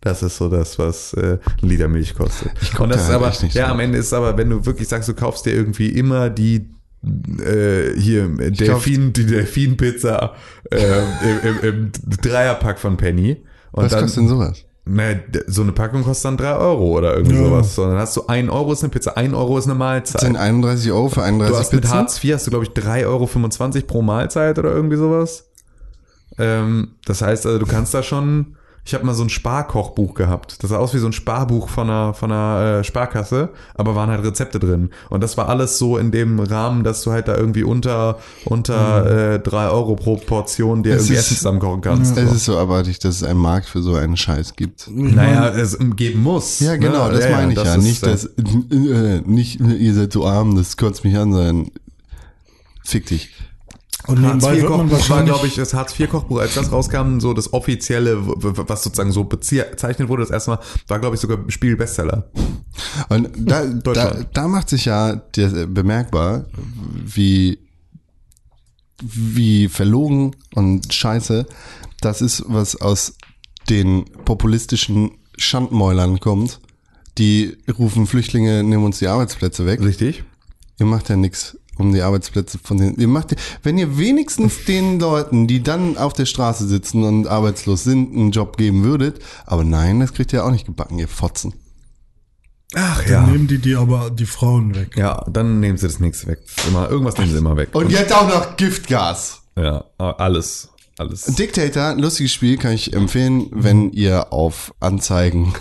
S3: Das ist so das, was äh, ein Liter Milch kostet.
S2: guck
S3: Und das
S2: da
S3: ist
S2: halt
S3: aber,
S2: echt nicht
S3: ja,
S2: so.
S3: am Ende ist aber, wenn du wirklich sagst, du kaufst dir irgendwie immer die äh, hier Delfin, die Delfin-Pizza äh, im, im, im Dreierpack von Penny. Und
S2: Was
S3: dann,
S2: kostet denn sowas?
S3: na, so eine Packung kostet dann drei Euro oder irgendwie
S4: Ja.
S3: sowas. Sondern hast du ein Euro ist eine Pizza, ein Euro ist eine
S2: Das
S3: Mahlzeit.
S2: sind 31 Euro für 31
S3: Du hast mit
S2: Pizzen?
S3: Hartz IV hast du, glaube ich, 3,25 Euro pro Mahlzeit oder irgendwie sowas. Ähm, das heißt also, du kannst da schon Ich habe mal so ein Sparkochbuch gehabt. Das sah aus wie so ein Sparbuch von einer, von einer äh, Sparkasse, aber waren halt Rezepte drin. Und das war alles so in dem Rahmen, dass du halt da irgendwie unter, unter äh, drei Euro pro Portion dir
S2: Es
S3: irgendwie
S2: ist-
S3: Essen zusammenkochen kannst.
S2: Es
S3: So.
S2: ist so abartig, dass es einen Markt für so einen Scheiß gibt.
S3: Naja, es geben muss.
S2: Ja, genau,
S3: ne?
S2: das meine ich ja.
S3: ist,
S2: nicht,
S3: äh,
S2: dass, äh, nicht, ihr seid so arm, das kotzt mich an, sondern fick dich.
S4: Und
S3: Hartz
S4: nebenbei
S3: IV
S4: wird man
S3: Kochbuch war,
S4: wahrscheinlich,
S3: glaube ich, das Hartz IV Kochbuch, als das rauskam, so das offizielle, was sozusagen so bezeichnet wurde, das erste Mal, war, glaube ich, sogar Spiegel-Bestseller.
S2: Und da, da, da macht sich ja der, bemerkbar, wie, wie verlogen und scheiße das ist, was aus den populistischen Schandmäulern kommt. Die rufen Flüchtlinge, nehmen uns die Arbeitsplätze weg.
S3: Richtig?
S2: Ihr macht ja nichts um die Arbeitsplätze von den. Ihr macht, wenn ihr wenigstens den Leuten, die dann auf der Straße sitzen und arbeitslos sind, einen Job geben würdet, aber nein, das kriegt ihr auch nicht gebacken, ihr Fotzen.
S3: Ach
S4: dann nehmen die die aber die Frauen weg.
S3: Ja, dann nehmen sie das nächste weg. Immer, irgendwas nehmen sie immer weg.
S2: Und jetzt auch noch Giftgas.
S3: ja, alles. Alles.
S2: Dictator, ein lustiges Spiel, kann ich empfehlen, wenn ihr auf Anzeigen,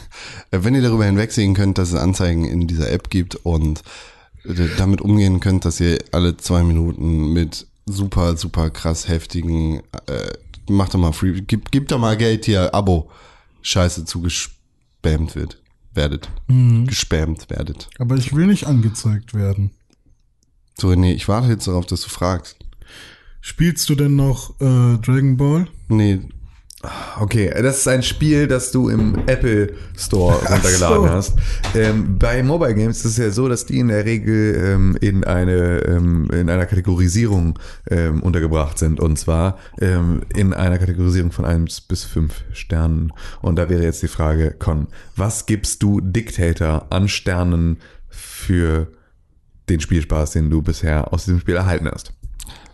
S2: äh, wenn ihr darüber hinwegsehen könnt, dass es Anzeigen in dieser App gibt und äh, damit umgehen könnt, dass ihr alle zwei Minuten mit super, super krass heftigen, äh, macht doch mal free, gibt, gibt doch mal Geld hier, Abo, Scheiße zugespammt wird, werdet, gespammt werdet.
S4: Aber ich will nicht angezeigt werden.
S2: So, nee, ich warte jetzt darauf, dass du fragst.
S4: Spielst du denn noch äh, Dragon Ball?
S2: Nee,
S3: Okay, das ist ein Spiel, das du im Apple Store runtergeladen
S4: so.
S3: hast. Ähm, bei Mobile Games ist es ja so, dass die in der Regel ähm, in eine ähm, in einer Kategorisierung ähm, untergebracht sind und zwar ähm, in einer Kategorisierung von 1 bis 5 Sternen. Und da wäre jetzt die Frage, Con, was gibst du Dictator an Sternen für den Spielspaß, den du bisher aus diesem Spiel erhalten hast?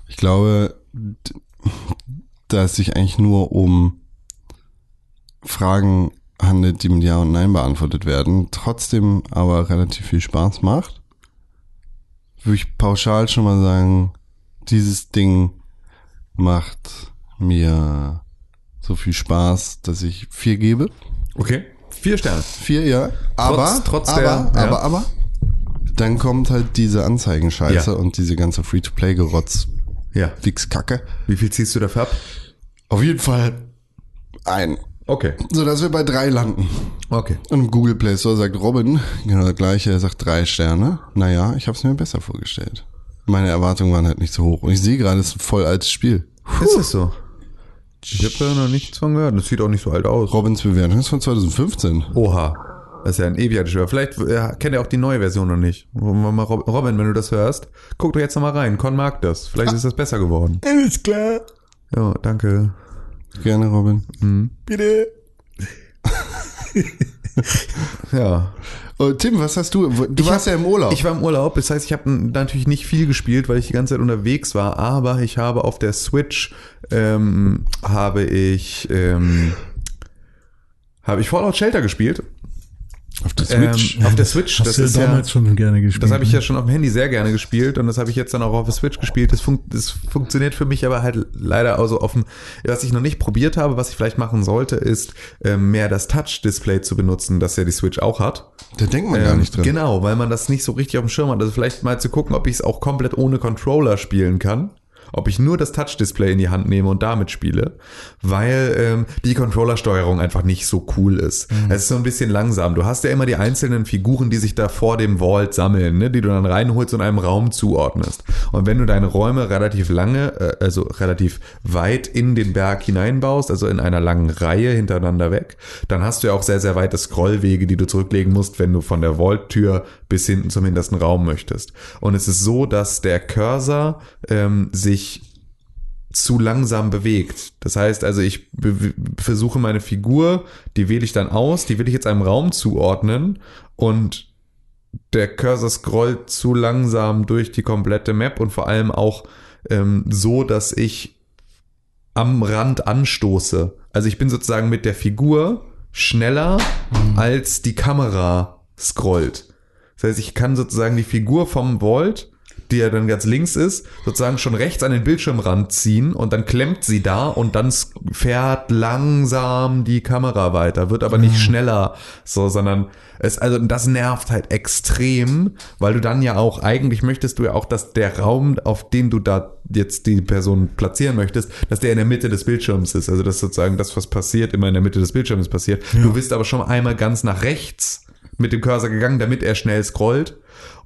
S2: Ich glaube, d- da es sich eigentlich nur um Fragen handelt, die mit Ja und Nein beantwortet werden, trotzdem aber relativ viel Spaß macht, würde ich pauschal schon mal sagen, dieses Ding macht mir so viel Spaß, dass ich vier gebe.
S3: Okay, vier Sterne.
S2: Vier, ja. Aber,
S3: trotz
S2: aber,
S3: der- ja.
S2: aber, aber, dann kommt halt diese Anzeigenscheiße
S3: Ja.
S2: und diese ganze Free-to-Play-Gerotz,
S3: Ja.
S2: Wichskacke.
S3: Wie viel ziehst du dafür ab?
S2: Auf jeden Fall ein.
S3: Okay.
S2: So dass wir bei drei landen.
S3: Okay.
S2: Und im Google Play Store sagt Robin, genau das gleiche, er sagt drei Sterne. Naja, ich habe es mir besser vorgestellt. Meine Erwartungen waren halt nicht so hoch. Und ich sehe gerade, es ist ein voll altes Spiel.
S3: Ist das so? Ich habe da noch nichts von gehört. Das sieht auch nicht so alt aus.
S2: Robins Bewertung ist von 2015.
S3: Oha. Das ist ja ein ewig altes Spiel. Vielleicht äh, kennt ihr auch die neue Version noch nicht. Robin, wenn du das hörst, guck doch jetzt noch mal rein. Con mag das. Vielleicht ist das besser geworden.
S4: Alles klar.
S3: Ja, danke.
S2: Gerne, Robin.
S4: Bitte.
S3: Ja.
S2: Oh, Tim, was hast du? Du
S3: Ich
S2: warst
S3: hab-
S2: ja im Urlaub.
S3: Ich war im Urlaub, das heißt, ich habe natürlich nicht viel gespielt, weil ich die ganze Zeit unterwegs war, aber ich habe auf der Switch ähm, habe ich ähm, habe ich Fallout Shelter gespielt.
S2: Auf der Switch.
S3: Ähm, auf der Switch,
S4: Hast
S3: das
S4: du
S3: ist
S4: ja
S3: ja
S4: damals schon gerne gespielt.
S3: Das habe ich ja
S4: ne?
S3: schon auf dem Handy sehr gerne gespielt und das habe ich jetzt dann auch auf der Switch gespielt. Das, fun das funktioniert für mich aber halt leider also auf dem, was ich noch nicht probiert habe, was ich vielleicht machen sollte, ist ähm, mehr das Touch-Display zu benutzen, das ja die Switch auch hat.
S2: da denkt man gar
S3: Ähm,
S2: nicht dran.
S3: Genau, weil man das nicht so richtig auf dem Schirm hat. Also vielleicht mal zu gucken, ob ich es auch komplett ohne Controller spielen kann. Ob ich nur das Touch-Display in die Hand nehme und damit spiele, weil ähm, die Controllersteuerung einfach nicht so cool ist.
S2: Mhm.
S3: Es ist so ein bisschen langsam. Du hast ja immer die einzelnen Figuren, die sich da vor dem Vault sammeln, ne, die du dann reinholst und einem Raum zuordnest. Und wenn du deine Räume relativ lange, äh, also relativ weit in den Berg hineinbaust, also in einer langen Reihe hintereinander weg, dann hast du ja auch sehr, sehr weite Scrollwege, die du zurücklegen musst, wenn du von der Vault-Tür bis hinten zum hintersten Raum möchtest. Und es ist so, dass der Cursor ähm, sich zu langsam bewegt. Das heißt also, ich versuche meine Figur, die wähle ich dann aus, die will ich jetzt einem Raum zuordnen und der Cursor scrollt zu langsam durch die komplette Map und vor allem auch ähm, so, dass ich am Rand anstoße. Also ich bin sozusagen mit der Figur schneller, als die Kamera scrollt. Das heißt, ich kann sozusagen die Figur vom Vault die ja dann ganz links ist, sozusagen schon rechts an den Bildschirmrand ziehen und dann klemmt sie da und dann fährt langsam die Kamera weiter, wird aber nicht schneller, so, sondern es, also das nervt halt extrem, weil du dann ja auch, eigentlich möchtest du ja auch, dass der Raum, auf den du da jetzt die Person platzieren möchtest, dass der in der Mitte des Bildschirms ist. Also dass sozusagen das, was passiert, immer in der Mitte des Bildschirms passiert. Du bist aber schon einmal ganz nach rechts mit dem Cursor gegangen, damit er schnell scrollt.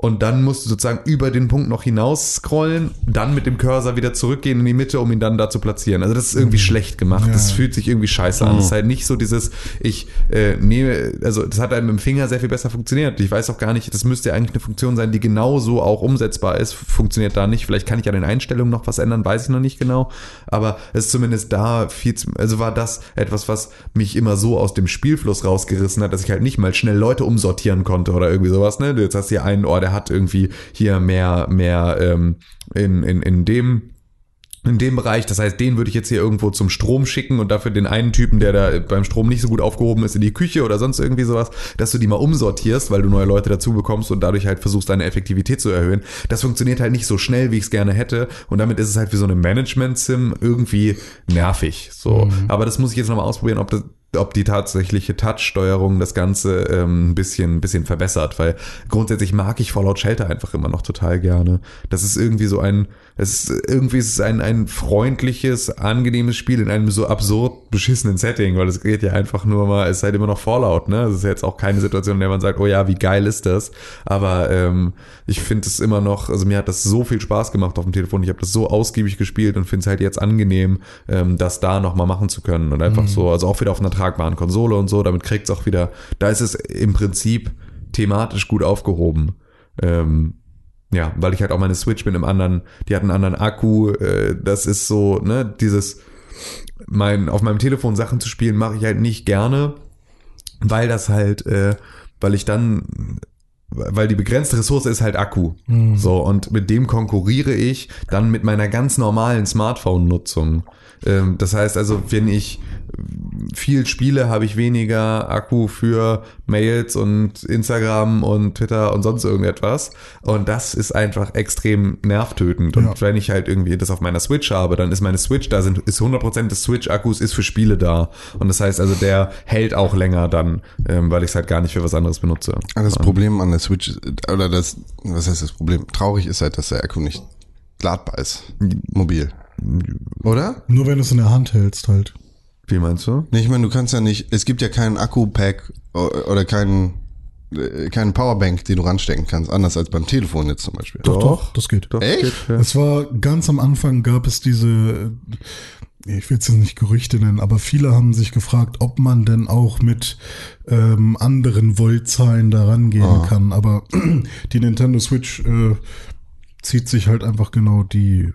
S3: Und dann musst du sozusagen über den Punkt noch hinaus scrollen, dann mit dem Cursor wieder zurückgehen in die Mitte, um ihn dann da zu platzieren. Also das ist irgendwie schlecht gemacht. Das fühlt sich irgendwie scheiße an. Das ist halt nicht so dieses, ich äh, nehme, also das hat einem mit dem Finger sehr viel besser funktioniert. Ich weiß auch gar nicht, das müsste ja eigentlich eine Funktion sein, die genauso auch umsetzbar ist. Funktioniert da nicht. Vielleicht kann ich an den Einstellungen noch was ändern, weiß ich noch nicht genau. Aber es ist zumindest da viel, zu, also war das etwas, was mich immer so aus dem Spielfluss rausgerissen hat, dass ich halt nicht mal schnell Leute umsortieren konnte oder irgendwie sowas. Ne? Du jetzt hast hier einen, oh, der hat irgendwie hier mehr, mehr ähm, in, in, in dem in dem Bereich, das heißt, den würde ich jetzt hier irgendwo zum Strom schicken und dafür den einen Typen, der da beim Strom nicht so gut aufgehoben ist, in die Küche oder sonst irgendwie sowas, dass du die mal umsortierst, weil du neue Leute dazu bekommst und dadurch halt versuchst, deine Effektivität zu erhöhen. Das funktioniert halt nicht so schnell, wie ich es gerne hätte und damit ist es halt wie so eine Management-Sim irgendwie nervig. So, aber das muss ich jetzt nochmal ausprobieren, ob das ob die tatsächliche Touch-Steuerung das Ganze ähm, ein bisschen, ein bisschen verbessert, weil grundsätzlich mag ich Fallout Shelter einfach immer noch total gerne. Das ist irgendwie so ein, es ist irgendwie ist es ein, ein freundliches, angenehmes Spiel in einem so absurd beschissenen Setting, weil es geht ja einfach nur mal, es ist halt immer noch Fallout, ne? Es ist jetzt auch keine Situation, in der man sagt, oh ja, wie geil ist das? Aber ähm, ich finde es immer noch, also mir hat das so viel Spaß gemacht auf dem Telefon. Ich habe das so ausgiebig gespielt und finde es halt jetzt angenehm, ähm, das da nochmal machen zu können. Und einfach so, also auch wieder auf einer tragbaren Konsole und so, damit kriegt es auch wieder, da ist es im Prinzip thematisch gut aufgehoben. Ähm, ja, weil ich halt auch meine Switch mit einem anderen, die hat einen anderen Akku, äh, das ist so, ne, dieses, mein, auf meinem Telefon Sachen zu spielen, mache ich halt nicht gerne, weil das halt, äh, weil ich dann, weil die begrenzte Ressource ist halt Akku. So, und mit dem konkurriere ich dann mit meiner ganz normalen Smartphone-Nutzung. Ähm, das heißt also, wenn ich viel spiele, habe ich weniger Akku für Mails und Instagram und Twitter und sonst irgendetwas. Und das ist einfach extrem nervtötend. Und
S4: Ja.
S3: wenn ich halt irgendwie das auf meiner Switch habe, dann ist meine Switch, da sind, ist 100% des Switch-Akkus ist für Spiele da. Und das heißt also, der hält auch länger dann, ähm, weil ich es halt gar nicht für was anderes benutze.
S2: Das Problem an der Switch, oder das, was heißt das Problem? Traurig ist halt, dass der Akku nicht ladbar ist. Mobil. Oder?
S4: Nur wenn du es in der Hand hältst halt.
S3: Wie meinst du?
S2: Nee, ich meine, du kannst ja nicht, es gibt ja keinen Akku-Pack oder keinen, äh, keinen Powerbank, den du ranstecken kannst, anders als beim Telefon jetzt zum Beispiel.
S4: Doch, doch, das geht.
S3: Doch,
S2: Echt?
S3: geht, ja.
S4: Es war ganz am Anfang gab es diese, äh, ich will es jetzt nicht Gerüchte nennen, aber viele haben sich gefragt, ob man denn auch mit ähm, anderen Voltzahlen da rangehen
S3: Ah.
S4: kann. Aber die Nintendo Switch äh, zieht sich halt einfach genau die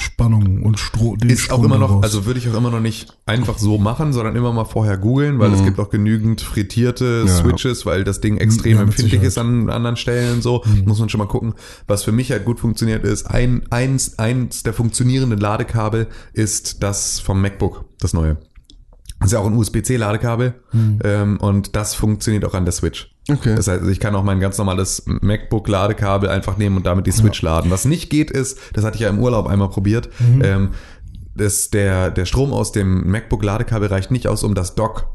S4: Spannung und Stro den
S3: Ist auch
S4: Strom
S3: immer noch,
S4: daraus.
S3: also würde ich auch immer noch nicht einfach so machen, sondern immer mal vorher googeln, weil es gibt auch genügend frittierte
S2: Ja.
S3: Switches, weil das Ding extrem
S4: Ja,
S3: empfindlich ist an anderen Stellen und so. Muss man schon mal gucken. Was für mich halt gut funktioniert ist, ein, eins, eins der funktionierenden Ladekabel ist das vom MacBook, das neue. Das ist ja auch ein USB-C-Ladekabel ähm, und das funktioniert auch an der Switch.
S2: Okay.
S3: Das heißt, also ich kann auch mein ganz normales MacBook-Ladekabel einfach nehmen und damit die Switch laden. Was nicht geht ist, das hatte ich ja im Urlaub einmal probiert, ähm, das, der, der Strom aus dem MacBook-Ladekabel reicht nicht aus, um das Dock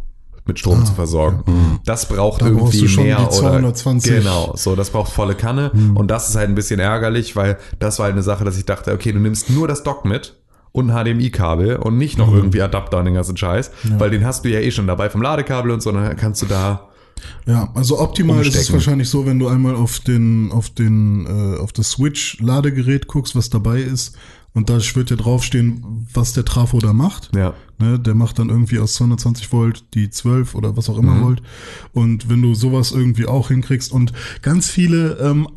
S3: mit Strom zu versorgen. Das braucht
S4: Da
S3: irgendwie mehr
S4: die 220.
S3: oder genau, so das braucht volle Kanne und das ist halt ein bisschen ärgerlich, weil das war halt eine Sache, dass ich dachte, okay, du nimmst nur das Dock mit und ein HDMI-Kabel und nicht noch irgendwie Adapter und den ganzen Scheiß, weil den hast du ja eh schon dabei vom Ladekabel und so, dann kannst du da
S4: Ja, also optimal ist es
S3: umstecken.
S4: wahrscheinlich so, wenn du einmal auf den, auf den, äh, auf das Switch-Ladegerät guckst, was dabei ist, und da wird ja draufstehen, was der Trafo da macht.
S3: ja.
S4: Ne, der macht dann irgendwie aus 220 Volt die 12 oder was auch immer
S3: Mhm.
S4: Volt. Und wenn du sowas irgendwie auch hinkriegst und ganz viele ähm,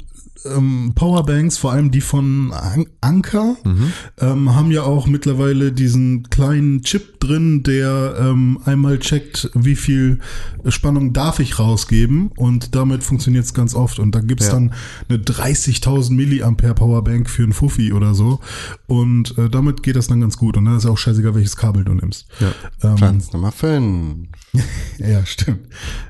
S4: ähm, Powerbanks, vor allem die von An Anker,
S3: Mhm.
S4: ähm, haben ja auch mittlerweile diesen kleinen Chip drin, der ähm, einmal checkt, wie viel Spannung darf ich rausgeben und damit funktioniert es ganz oft. Und da gibt's
S3: Ja.
S4: dann eine 30.000 Milliampere Powerbank für einen Fuffi oder so und äh, damit geht das dann ganz gut. Und dann ist ja auch scheißegal, welches Kabel du nimmst.
S3: Ja.
S4: Ähm,
S2: Platz Nummer 5.
S4: ja, stimmt.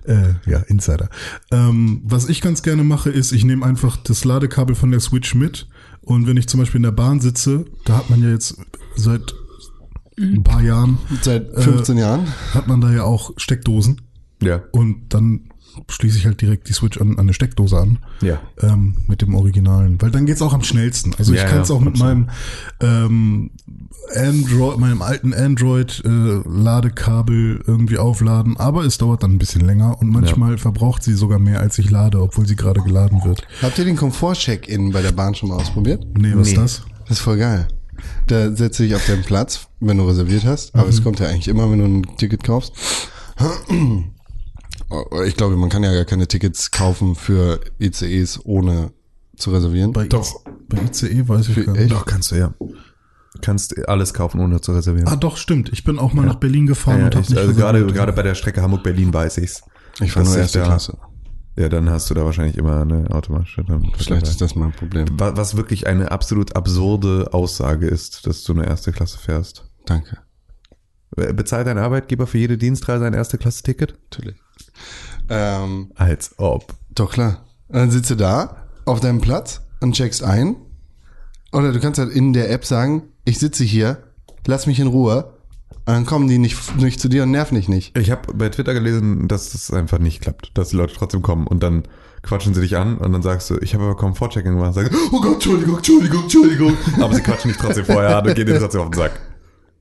S4: Äh, ja, Insider. Ähm, was ich ganz gerne mache, ist, ich nehme einfach das Ladekabel von der Switch mit Und wenn ich zum Beispiel in der Bahn sitze, da hat man ja jetzt seit ein paar Jahren,
S2: Seit 15 Jahren.
S4: hat man da ja auch Steckdosen.
S3: Ja.
S4: Und dann schließe ich halt direkt die Switch an, an eine Steckdose an.
S3: Ja.
S4: Ähm, mit dem Originalen. Weil dann geht's auch am schnellsten. Also ich
S3: Ja,
S4: kann es
S3: ja,
S4: auch mit meinem ähm, Android, meinem alten Android äh, Ladekabel irgendwie aufladen, aber es dauert dann ein bisschen länger und manchmal verbraucht sie sogar mehr, als ich lade, obwohl sie gerade geladen wird.
S2: Habt ihr den Komfort-Check-In bei der Bahn schon mal ausprobiert?
S4: Nee, was ist
S3: Nee.
S4: das?
S2: Das ist voll geil. Da setzt du dich auf deinen Platz, wenn du reserviert hast. Aber es kommt ja eigentlich immer, wenn du ein Ticket kaufst. Ich glaube, man kann ja gar keine Tickets kaufen für ICEs ohne zu reservieren.
S4: Bei,
S3: Doch.
S4: bei ICE weiß ich
S2: Für
S4: gar nicht.
S2: echt?
S3: Doch, kannst du ja. Kannst alles kaufen, ohne zu reservieren.
S4: Ah, doch, stimmt. Ich bin auch mal nach Berlin gefahren
S3: ja,
S4: und hab
S3: ich,
S4: nicht
S3: also gerade, gerade bei der Strecke Hamburg-Berlin weiß ich's.
S2: Ich war
S3: Das
S2: nur erste
S3: ja-
S2: Klasse.
S3: Ja, dann hast du da wahrscheinlich immer eine automatische.
S2: Vielleicht ist das mein Problem.
S3: Wa- Was wirklich eine absolut absurde Aussage ist, dass du eine erste Klasse fährst.
S2: Danke.
S3: Äh, Bezahlt dein Arbeitgeber für jede Dienstreise ein erste Klasse-Ticket?
S2: Natürlich. Ähm,
S3: Als ob.
S2: doch klar. Dann sitzt du da auf deinem Platz und checkst ein. Oder du kannst halt in der App sagen, ich sitze hier, lass mich in Ruhe. Und dann kommen die nicht, nicht zu dir und nerven dich nicht.
S3: Ich habe bei Twitter gelesen, dass das einfach nicht klappt, dass die Leute trotzdem kommen und dann quatschen sie dich an und dann sagst du, ich habe aber Komfortchecking gemacht, sagen, oh Gott, Entschuldigung, Entschuldigung, Entschuldigung. Aber sie quatschen dich trotzdem vorher an und gehen dir trotzdem auf den Sack.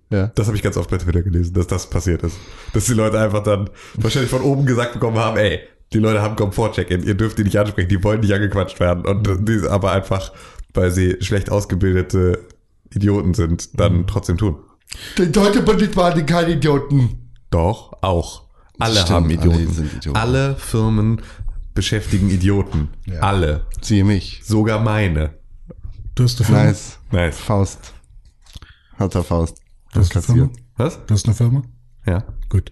S2: Ja.
S3: Das habe ich ganz oft bei Twitter gelesen, dass das passiert ist. Dass die Leute einfach dann wahrscheinlich von oben gesagt bekommen haben, ey, die Leute haben Komfort-Check-In, ihr dürft die nicht ansprechen, die wollen nicht angequatscht werden. Und die aber einfach, weil sie schlecht ausgebildete Idioten sind, dann trotzdem tun.
S2: Die deutsche Politik waren keine Idioten.
S3: Doch, auch. Alle
S2: Stimmt,
S3: haben
S2: alle
S3: Idioten.
S2: sind Idioten.
S3: Alle Firmen beschäftigen Idioten. Alle.
S2: Siehe mich.
S3: Sogar meine.
S4: Du hast Firma?
S2: Nice.
S3: Nice.
S2: Faust. Harter Faust.
S4: Du hast eine Firma?
S3: Was?
S4: Du hast eine Firma?
S3: Ja.
S4: Gut.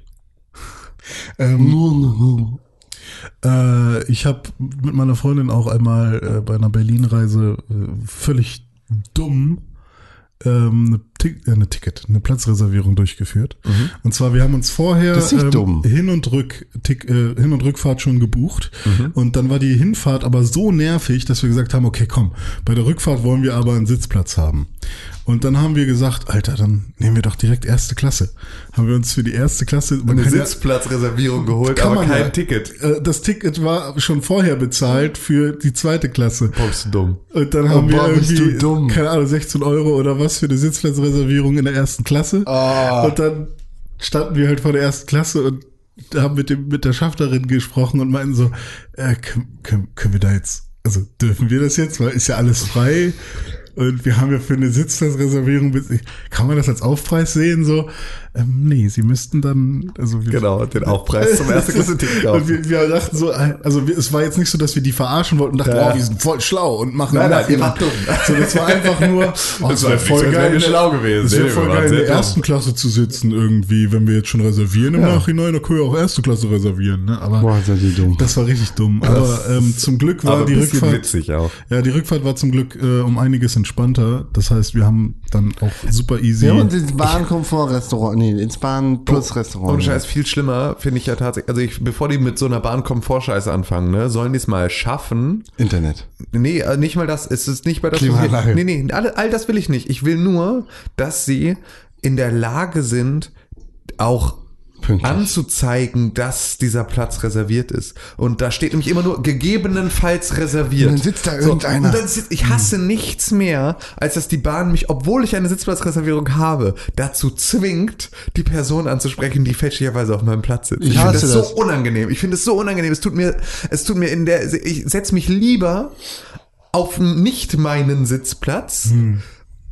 S4: Ähm, äh, ich habe mit meiner Freundin auch einmal äh, bei einer Berlin-Reise äh, völlig dumm ähm, eine, Tick- äh, eine Ticket, eine Platzreservierung durchgeführt. Und zwar, wir haben uns vorher
S2: Das ist
S4: ähm. Hin, und Rück, Tick, äh, Hin- und Rückfahrt schon gebucht. Und dann war die Hinfahrt aber so nervig, dass wir gesagt haben, okay, komm, bei der Rückfahrt wollen wir aber einen Sitzplatz haben. Und dann haben wir gesagt, Alter, dann nehmen wir doch direkt erste Klasse. Haben wir uns für die erste Klasse
S3: Eine
S4: kann ja-
S3: Sitzplatzreservierung geholt,
S4: kann
S3: aber
S4: man
S3: kein
S4: ja.
S3: Ticket.
S4: äh, Das Ticket war schon vorher bezahlt für die zweite Klasse.
S3: Boah, bist du dumm.
S4: Und dann haben wir
S2: boah,
S4: irgendwie, keine Ahnung, 16 Euro oder was für eine Sitzplatzreservierung in der ersten Klasse.
S2: Ah.
S4: Und dann standen wir halt vor der ersten Klasse und haben mit dem, mit der Schaffnerin gesprochen und meinten so, äh, können, können, können wir da jetzt, also dürfen wir das jetzt, weil ist ja alles frei. Und wir haben ja für eine Sitzplatzreservierung, kann man das als Aufpreis sehen? So, ähm, nee, sie müssten dann, also wir,
S3: Genau, den Aufpreis zum erste Klasse
S4: und
S3: kaufen.
S4: wir, wir dachten so, also wir, es war jetzt nicht so, dass wir die verarschen wollten und dachten,
S3: Ja.
S4: oh, die sind voll schlau und machen
S3: Nein, nein, ihr wart dumm.
S4: So, das war einfach nur, oh,
S3: Das war
S4: wäre voll geil,
S3: wir schlau gewesen.
S4: Es wäre voll
S3: wir
S4: geil, in der
S3: dumm.
S4: ersten Klasse zu sitzen irgendwie, wenn wir jetzt schon reservieren im Nachhinein, dann können wir auch erste Klasse reservieren, ne? Aber
S2: Boah, seid ihr dumm.
S4: das war richtig dumm. Aber ähm, zum Glück war
S3: Aber
S4: die Rückfahrt.
S3: witzig auch.
S4: Ja, die Rückfahrt war zum Glück äh, um einiges entspannter. Das heißt, wir haben dann auch super easy.
S2: Wir haben uns ins Bahnkomfort-Restaurant, nee, ins Bahn-Plus-Restaurant.
S3: Ohne Scheiß, viel schlimmer finde ich ja tatsächlich, also ich, bevor die mit so einer Bahnkomfortscheiße anfangen, ne, sollen die es mal schaffen.
S2: Internet.
S3: Nee, äh, nicht mal das, es ist nicht mal das.
S2: Klimaanlage.
S3: Nee, nee, all, all das will ich nicht. Ich will nur, dass sie in der Lage sind, auch
S2: Pünktlich.
S3: anzuzeigen, dass dieser Platz reserviert ist. Und da steht nämlich immer nur gegebenenfalls reserviert.
S2: Und dann sitzt da irgendeiner.
S3: und dann sitzt, ich hasse nichts mehr, als dass die Bahn mich, obwohl ich eine Sitzplatzreservierung habe, dazu zwingt, die Person anzusprechen, die fälschlicherweise auf meinem Platz sitzt.
S2: Ich
S3: finde
S2: hasse
S3: das,
S2: das.
S3: so unangenehm. Ich finde es so unangenehm. Es tut mir, es tut mir in der, ich setze mich lieber auf nicht meinen Sitzplatz,
S2: Hm.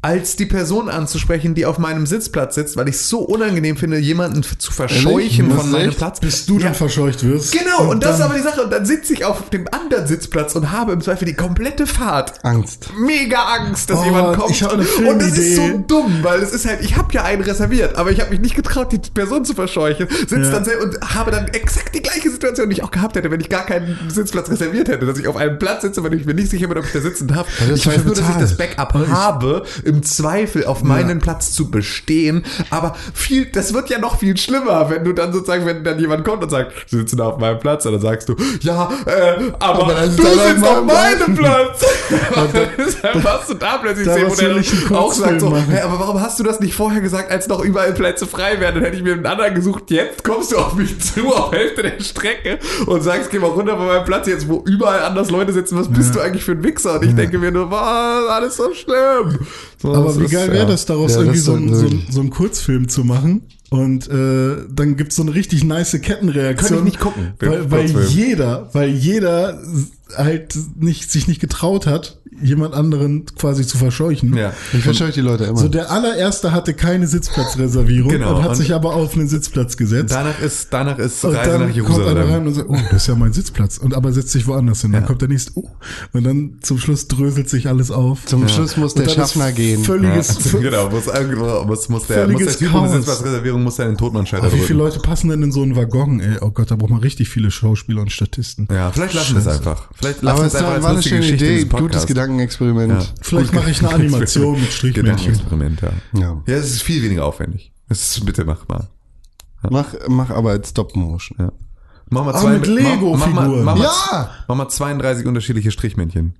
S3: Als die Person anzusprechen, die auf meinem Sitzplatz sitzt, weil ich es so unangenehm finde, jemanden zu verscheuchen von meinem
S2: echt?
S3: Platz.
S4: bis du dann
S3: Ja.
S4: verscheucht wirst.
S3: Genau, und, das ist
S4: dann-
S3: aber die Sache. Und dann sitze ich auf dem anderen Sitzplatz und habe im Zweifel die komplette Fahrt
S2: Angst.
S3: mega Angst, dass
S4: Oh,
S3: jemand kommt.
S4: ich habe eine
S3: und das ist so dumm, weil es ist halt, ich habe ja einen reserviert, aber ich habe mich nicht getraut, die Person zu verscheuchen. Sitz
S4: Ja.
S3: dann und habe dann exakt die gleiche Situation, die ich auch gehabt hätte, wenn ich gar keinen Sitzplatz reserviert hätte, dass ich auf einem Platz sitze, wenn ich mir nicht sicher bin, ob ich da sitzen darf.
S2: Weil
S3: Ich weiß nur, dass ich das Backup habe, im Zweifel auf meinen Platz zu bestehen. Aber viel, das wird ja noch viel schlimmer, wenn du dann sozusagen, wenn dann jemand kommt und sagt, Sie sitzen da auf meinem Platz, und dann sagst du, ja, äh, aber,
S2: Aber
S3: du sitzt
S2: auf
S3: meinem
S2: meinem
S3: Platz. dann warst du da plötzlich
S4: Da
S3: sehen, wo der auch sagt so, hey, aber warum hast du das nicht vorher gesagt, als noch überall Plätze frei wären? Dann hätte ich mir einen anderen gesucht. Jetzt kommst du auf mich zu, auf Hälfte der Strecke und sagst, geh mal runter von meinem Platz, jetzt wo überall anders Leute sitzen, was bist du eigentlich für ein Wichser? Und ich denke mir nur, was, alles so schlimm. So,
S4: Aber wie geil
S3: ja.
S4: wäre das, daraus
S2: Ja,
S4: irgendwie
S2: das
S4: so,
S2: sollten
S4: ein- so, so einen Kurzfilm zu machen? Und äh, dann gibt's so eine richtig nice Kettenreaktion.
S3: Könnte ich nicht gucken,
S4: Weil, weil jeder, weil jeder halt nicht, sich nicht getraut hat, jemand anderen quasi zu verscheuchen.
S3: Ja.
S2: Ich verscheuche die Leute immer.
S4: So der allererste hatte keine Sitzplatzreservierung
S3: Genau,
S4: und hat
S3: und-
S4: sich aber auf einen Sitzplatz gesetzt.
S3: Danach ist, danach ist
S4: Und
S3: Reise
S4: dann
S3: nach
S4: kommt einer rein
S3: Jerusalem.
S4: und sagt, oh, das ist ja mein Sitzplatz. Und aber setzt sich woanders hin. Dann
S3: Ja.
S4: kommt der nächste, oh. Und dann zum Schluss dröselt sich alles auf.
S2: Zum Schluss muss der
S4: dann
S2: Schaffner gehen.
S4: Völliges,
S3: Ja, genau, muss, irgendwo- muss, muss der, muss der
S4: Völliges
S3: Typ ohne
S4: Chaos.
S3: Muss seinen Totmannschalter
S4: Oh, wie viele
S3: drücken.
S4: Leute passen denn in so einen Waggon, ey? Oh Gott, da braucht man richtig viele Schauspieler und Statisten.
S3: Ja, vielleicht lassen wir es einfach. Vielleicht lassen
S2: Aber
S3: wir
S2: es
S3: einfach als
S2: war eine schöne
S3: Geschichte
S2: Idee, gutes. Gedankenexperiment.
S3: Ja.
S4: Vielleicht mache ich eine Animation mit Strichmännchen.
S3: Gedankenexperiment, ja.
S2: Ja.
S3: Ja, es ist viel weniger aufwendig. Es ist bitte machbar.
S2: Mach, mach aber als Stop-Motion.
S3: Ja. Mach mal
S4: Aber
S3: zwei
S4: mit Lego-Figuren.
S3: Mach, mach, mach, mal-
S2: Ja!
S3: mach mal 32 unterschiedliche Strichmännchen.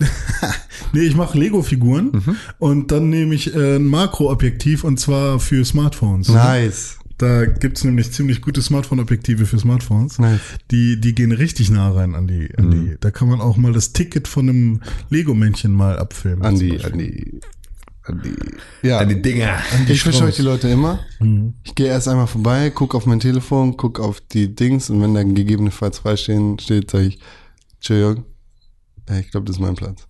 S4: Nee, ich mache Lego-Figuren
S3: Mhm.
S4: und dann nehme ich äh, ein Makroobjektiv und zwar für Smartphones.
S2: Nice.
S4: Da gibt's nämlich ziemlich gute Smartphone-Objektive für Smartphones.
S2: Nice.
S4: Die, die gehen richtig nah rein an die, an
S3: Mhm.
S4: die. Da kann man auch mal das Ticket von einem Lego-Männchen mal abfilmen.
S2: An die, an die, an die, ja.
S3: An die Dinger.
S2: ich verscheuche die Leute immer.
S3: Mhm.
S2: Ich gehe erst einmal vorbei, guck auf mein Telefon, guck auf die Dings und wenn dann gegebenenfalls freistehen steht, sage ich, Entschuldigung, ich glaube, das ist mein Platz.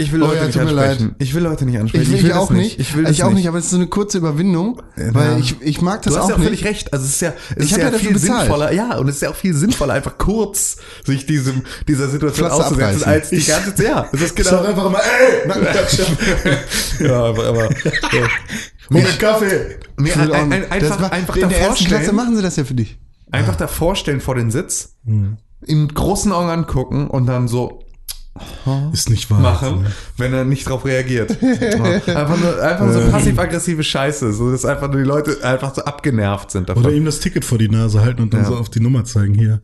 S3: Ich will
S2: Oh
S3: Leute
S2: ja,
S3: nicht
S2: tut mir
S3: ansprechen.
S2: leid.
S3: Ich will Leute nicht ansprechen.
S2: Ich will, ich
S3: das
S2: auch nicht.
S3: Ich will das
S2: ich auch nicht, aber es ist so eine kurze Überwindung, weil ich, ich mag das
S3: Du hast
S2: auch
S3: ja auch völlig
S2: nicht.
S3: recht. Also es ist ja, es
S2: Ich
S3: ist ja,
S2: ja dafür
S3: viel
S2: bezahlt.
S3: sinnvoller. Ja, und es ist ja auch viel sinnvoller, einfach kurz sich diesem, dieser Situation
S2: Pflaster
S3: auszusetzen,
S2: abreißen.
S3: als die ganze Zeit. Ja, das ist
S4: Ich sag
S3: genau.
S4: einfach immer, ey, Nackenklatscher.
S3: Ja, aber, aber
S4: Hol mir Kaffee.
S3: nee, ein, ein,
S2: Das
S3: einfach,
S2: macht-
S3: einfach
S2: in der ersten Klasse machen sie das ja für dich.
S3: einfach davor stellen vor den Sitz, in großen Augen angucken und dann so
S4: Ist nicht wahr.
S3: machen, wenn er nicht drauf reagiert. einfach nur, einfach so passiv-aggressive Scheiße, so dass einfach nur die Leute einfach so abgenervt sind davon.
S4: Oder ihm das Ticket vor die Nase halten und dann
S3: Ja.
S4: so auf die Nummer zeigen hier.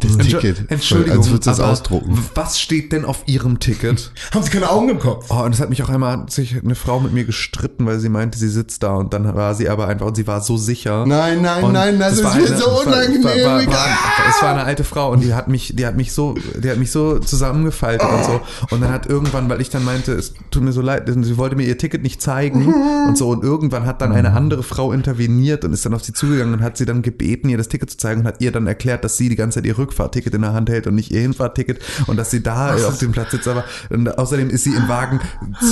S2: Das
S3: Entschu-
S2: Ticket.
S3: Entschuldigung,
S2: Als würdest du das ausdrucken.
S3: Was steht denn auf Ihrem Ticket?
S4: Haben Sie keine Augen im Kopf?
S3: Oh, und es hat mich auch einmal hat sich eine Frau mit mir gestritten, weil sie meinte, sie sitzt da und dann war sie aber einfach und sie war so sicher.
S2: Nein, nein,
S3: Und
S2: nein, das ist
S3: war
S2: mir
S3: eine-
S2: so unangenehm.
S3: War, war, war, es war eine alte Frau und die hat mich, die hat mich so, die hat mich so zusammengefaltet und so. Und dann hat irgendwann, weil ich dann meinte, es tut mir so leid, sie wollte mir ihr Ticket nicht zeigen und so. Und irgendwann hat dann eine andere Frau interveniert und ist dann auf sie zugegangen und hat sie dann gebeten, ihr das Ticket zu zeigen und hat ihr dann erklärt, dass sie die ganze Zeit ihr Rückfahrticket in der Hand hält und nicht ihr Hinfahrticket und dass sie da äh, auf dem Platz sitzt. Aber und außerdem ist sie in Wagen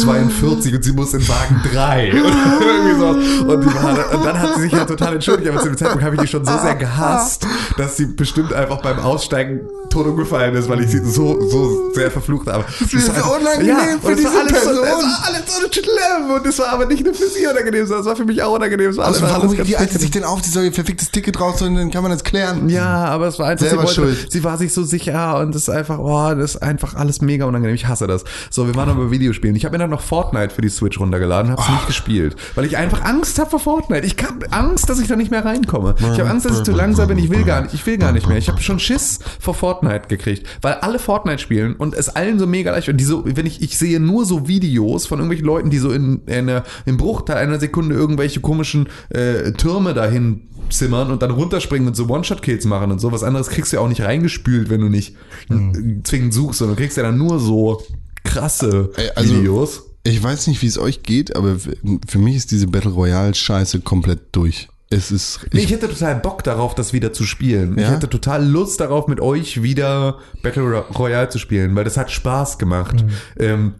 S3: 42 und sie muss in Wagen 3. Und, irgendwie sowas. und, war, und dann hat sie sich ja total entschuldigt, aber zu dem Zeitpunkt habe ich die schon so sehr gehasst, dass sie bestimmt einfach beim Aussteigen tot umgefallen ist, weil ich sie so, so sehr verflucht habe. Das
S2: ist so unangenehm für
S3: und es war
S2: diese
S3: alles So,
S2: Person.
S3: es war alles so schlimm und es war aber nicht nur für sie unangenehm, sondern es war für mich auch unangenehm. Es war
S2: Also
S3: alles,
S2: warum
S3: alles
S2: die Alte sich denn auf, die soll ihr verficktes Ticket rausholen, dann kann man das klären.
S3: ja, aber es war einfach, sie, wollte,
S2: schuld.
S3: sie war sich so sicher und es ist einfach, oh, das ist einfach alles mega unangenehm. Ich hasse das. So, wir waren aber Videospielen. Ich habe mir dann noch Fortnite für die Switch runtergeladen, habe es nicht gespielt, weil ich einfach Angst habe vor Fortnite. Ich habe Angst, dass ich da nicht mehr reinkomme. Ich habe Angst, dass ich zu langsam bin. Ich will gar nicht, ich will gar nicht mehr. Ich habe schon Schiss vor Fortnite gekriegt, weil alle Fortnite spielen und es allen so mega leicht und die so, wenn ich ich sehe nur so Videos von irgendwelchen Leuten, die so in, in einer, im Bruchteil einer Sekunde irgendwelche komischen äh, Türme dahin zimmern und dann runterspringen und so One-Shot-Kills machen und so. Was anderes kriegst du ja auch nicht reingespült, wenn du nicht äh, zwingend suchst, sondern du kriegst ja dann nur so krasse
S2: also-
S3: Videos.
S2: Ich weiß nicht, wie es euch geht, aber für- mich ist diese Battle Royale Scheiße komplett durch. Es ist,
S3: ich
S2: ich,
S3: hätte total Bock darauf, das wieder zu spielen. Ich
S2: Ja?
S3: hätte total Lust darauf, mit euch wieder Battle Ro- Royale zu spielen, weil das hat Spaß gemacht.
S2: Mhm.
S3: Ähm,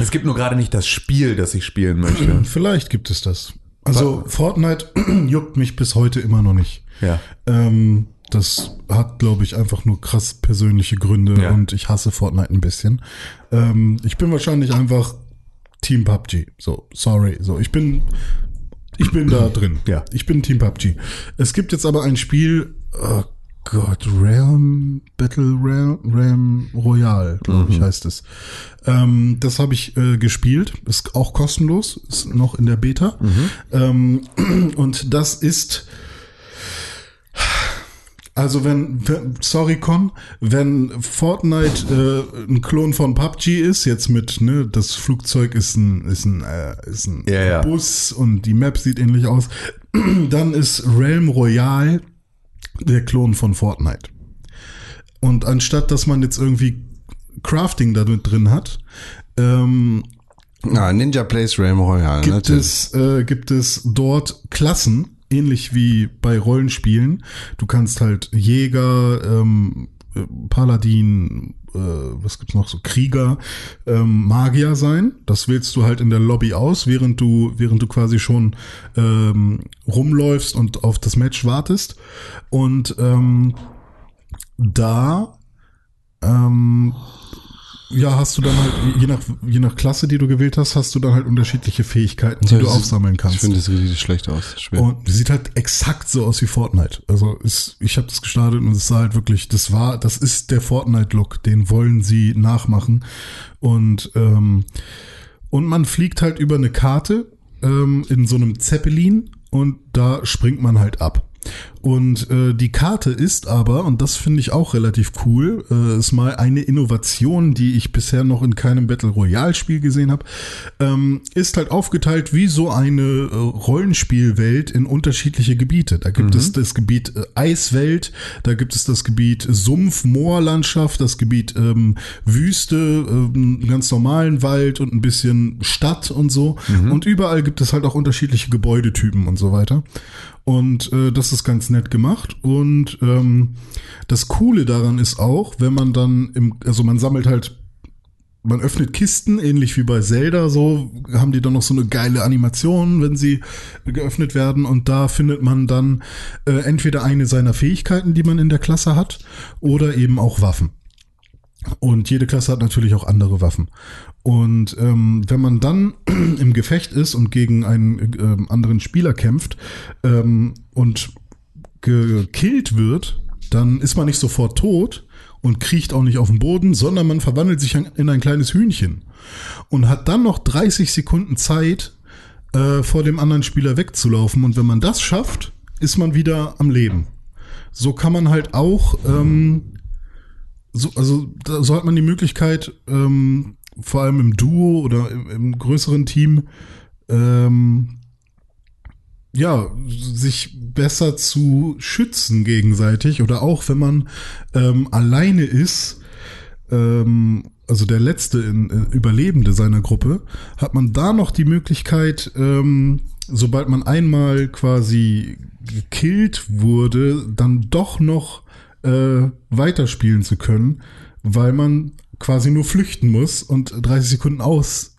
S3: es gibt nur gerade nicht das Spiel, das ich spielen möchte.
S4: Vielleicht gibt es das. Also Fortnite juckt mich bis heute immer noch nicht.
S3: Ja.
S4: Ähm, das hat, glaube ich, einfach nur krass persönliche Gründe
S3: Ja.
S4: und ich hasse Fortnite ein bisschen. Ähm, ich bin wahrscheinlich einfach Team PUBG. So, sorry. So, ich bin, ich bin da drin.
S3: Ja.
S4: Ich bin Team PUBG. Es gibt jetzt aber ein Spiel, äh, Gott, Realm, Battle Realm, Realm Royale, glaube ich, heißt es. Ähm, das habe ich äh, gespielt, ist auch kostenlos, ist noch in der Beta. Ähm, und das ist, also wenn, wenn sorry Con, wenn Fortnite äh, ein Klon von PUBG ist, jetzt mit, ne, das Flugzeug ist ein, ist ein, äh, ist ein
S3: Ja, ja.
S4: Bus und die Map sieht ähnlich aus, dann ist Realm Royale der Klon von Fortnite. Und anstatt dass man jetzt irgendwie Crafting da mit drin hat, ähm,
S2: Ja, Ninja Plays Realm Royale,
S4: gibt
S2: natürlich.
S4: es, äh, gibt es dort Klassen, ähnlich wie bei Rollenspielen. Du kannst halt Jäger, ähm, äh, Paladin, äh, was gibt's noch so, Krieger, ähm, Magier sein. Das wählst du halt in der Lobby aus, während du, während du quasi schon ähm, rumläufst und auf das Match wartest. Und ähm, da ähm, ja, hast du dann halt, je nach, je nach Klasse, die du gewählt hast, hast du dann halt unterschiedliche Fähigkeiten, die du
S2: Das-
S4: aufsammeln
S2: Ich
S4: kannst.
S2: finde das richtig schlecht aus. Spiel.
S4: Und sieht halt exakt so aus wie Fortnite. Also ist, ich habe das gestartet und es sah halt wirklich, das war, das ist der Fortnite-Look, den wollen sie nachmachen. Und, ähm, und man fliegt halt über eine Karte ähm, in so einem Zeppelin und da springt man halt ab. Und äh, die Karte ist aber, und das finde ich auch relativ cool, äh, ist mal eine Innovation, die ich bisher noch in keinem Battle Royale Spiel gesehen habe, ähm, ist halt aufgeteilt wie so eine äh, Rollenspielwelt in unterschiedliche Gebiete. Da gibt es das Gebiet äh, Eiswelt, da gibt es das Gebiet Sumpf, Moorlandschaft, das Gebiet ähm, Wüste, ähm, ganz normalen Wald und ein bisschen Stadt und so. Und überall gibt es halt auch unterschiedliche Gebäudetypen und so weiter. Und äh, das ist ganz nett gemacht. Und ähm, das Coole daran ist auch, wenn man dann im, also man sammelt halt, man öffnet Kisten, ähnlich wie bei Zelda, so haben die dann noch so eine geile Animation, wenn sie geöffnet werden. Und da findet man dann äh, entweder eine seiner Fähigkeiten, die man in der Klasse hat, oder eben auch Waffen. Und jede Klasse hat natürlich auch andere Waffen. Und ähm, wenn man dann im Gefecht ist und gegen einen ähm, anderen Spieler kämpft ähm, und gekillt wird, dann ist man nicht sofort tot und kriecht auch nicht auf den Boden, sondern man verwandelt sich in ein kleines Hühnchen und hat dann noch 30 Sekunden Zeit, äh, vor dem anderen Spieler wegzulaufen. Und wenn man das schafft, ist man wieder am Leben. So kann man halt auch ähm, so, also da, so hat man die Möglichkeit, ähm, vor allem im Duo oder im, im größeren Team, ähm, ja, sich besser zu schützen gegenseitig oder auch wenn man ähm, alleine ist, ähm, also der letzte in, äh, Überlebende seiner Gruppe, hat man da noch die Möglichkeit, ähm, sobald man einmal quasi gekillt wurde, dann doch noch äh, weiterspielen zu können, weil man quasi nur flüchten muss und 30 Sekunden aus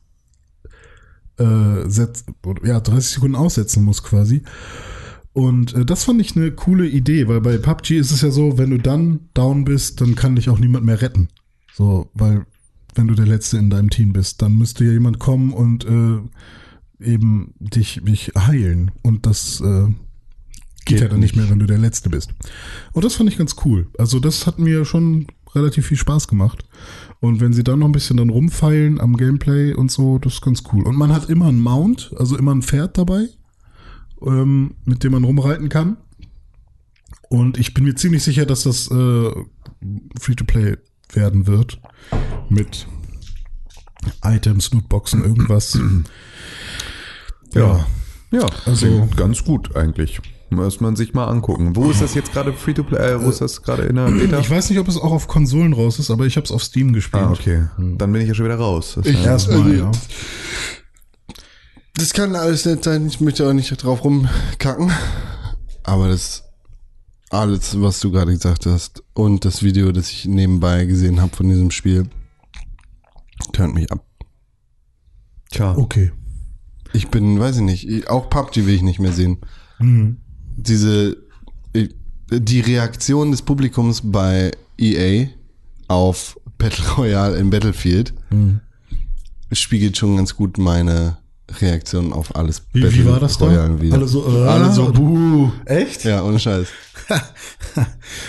S4: äh, setz, ja 30 Sekunden aussetzen muss quasi. Und äh, das fand ich eine coole Idee, weil bei PUBG ist es ja so, wenn du dann down bist, dann kann dich auch niemand mehr retten. So, weil wenn du der Letzte in deinem Team bist, dann müsste ja jemand kommen und äh, eben dich, dich heilen. Und das äh, geht, ja dann nicht mehr, wenn du der Letzte bist. Und das fand ich ganz cool. Also das hat mir schon relativ viel Spaß gemacht. Und wenn sie dann noch ein bisschen dann rumfeilen am Gameplay und so, das ist ganz cool. Und man hat immer einen Mount, also immer ein Pferd dabei, ähm, mit dem man rumreiten kann. Und ich bin mir ziemlich sicher, dass das äh, Free-to-Play werden wird. Mit Items, Lootboxen, irgendwas. ja.
S3: Ja,
S4: Also-
S3: also ganz gut eigentlich. Muss man sich mal angucken. Wo ist das jetzt gerade free to play? Äh, wo ist das gerade in der Beta?
S4: Ich weiß nicht, ob es auch auf Konsolen raus ist, aber ich habe es auf Steam gespielt.
S3: ah, okay. Dann bin ich ja schon wieder raus. Das
S2: Ich-
S3: heißt-
S4: Erstmal, ja.
S2: Das kann alles nett sein, ich möchte auch nicht drauf rumkacken. Aber das alles, was du gerade gesagt hast und das Video, das ich nebenbei gesehen habe von diesem Spiel, turnt mich ab.
S3: Tja.
S4: Okay.
S2: Ich bin, weiß ich nicht, ich- auch PUBG will ich nicht mehr sehen.
S4: Mhm.
S2: Diese, ich- die Reaktion des Publikums bei EA auf Battle Royale in Battlefield spiegelt schon ganz gut meine Reaktion auf alles.
S4: Wie, wie
S2: Battle
S4: war das da?
S2: Royale wieder.
S4: Alle so, äh,
S2: Alle so, buh.
S4: Echt?
S2: Ja, ohne Scheiß.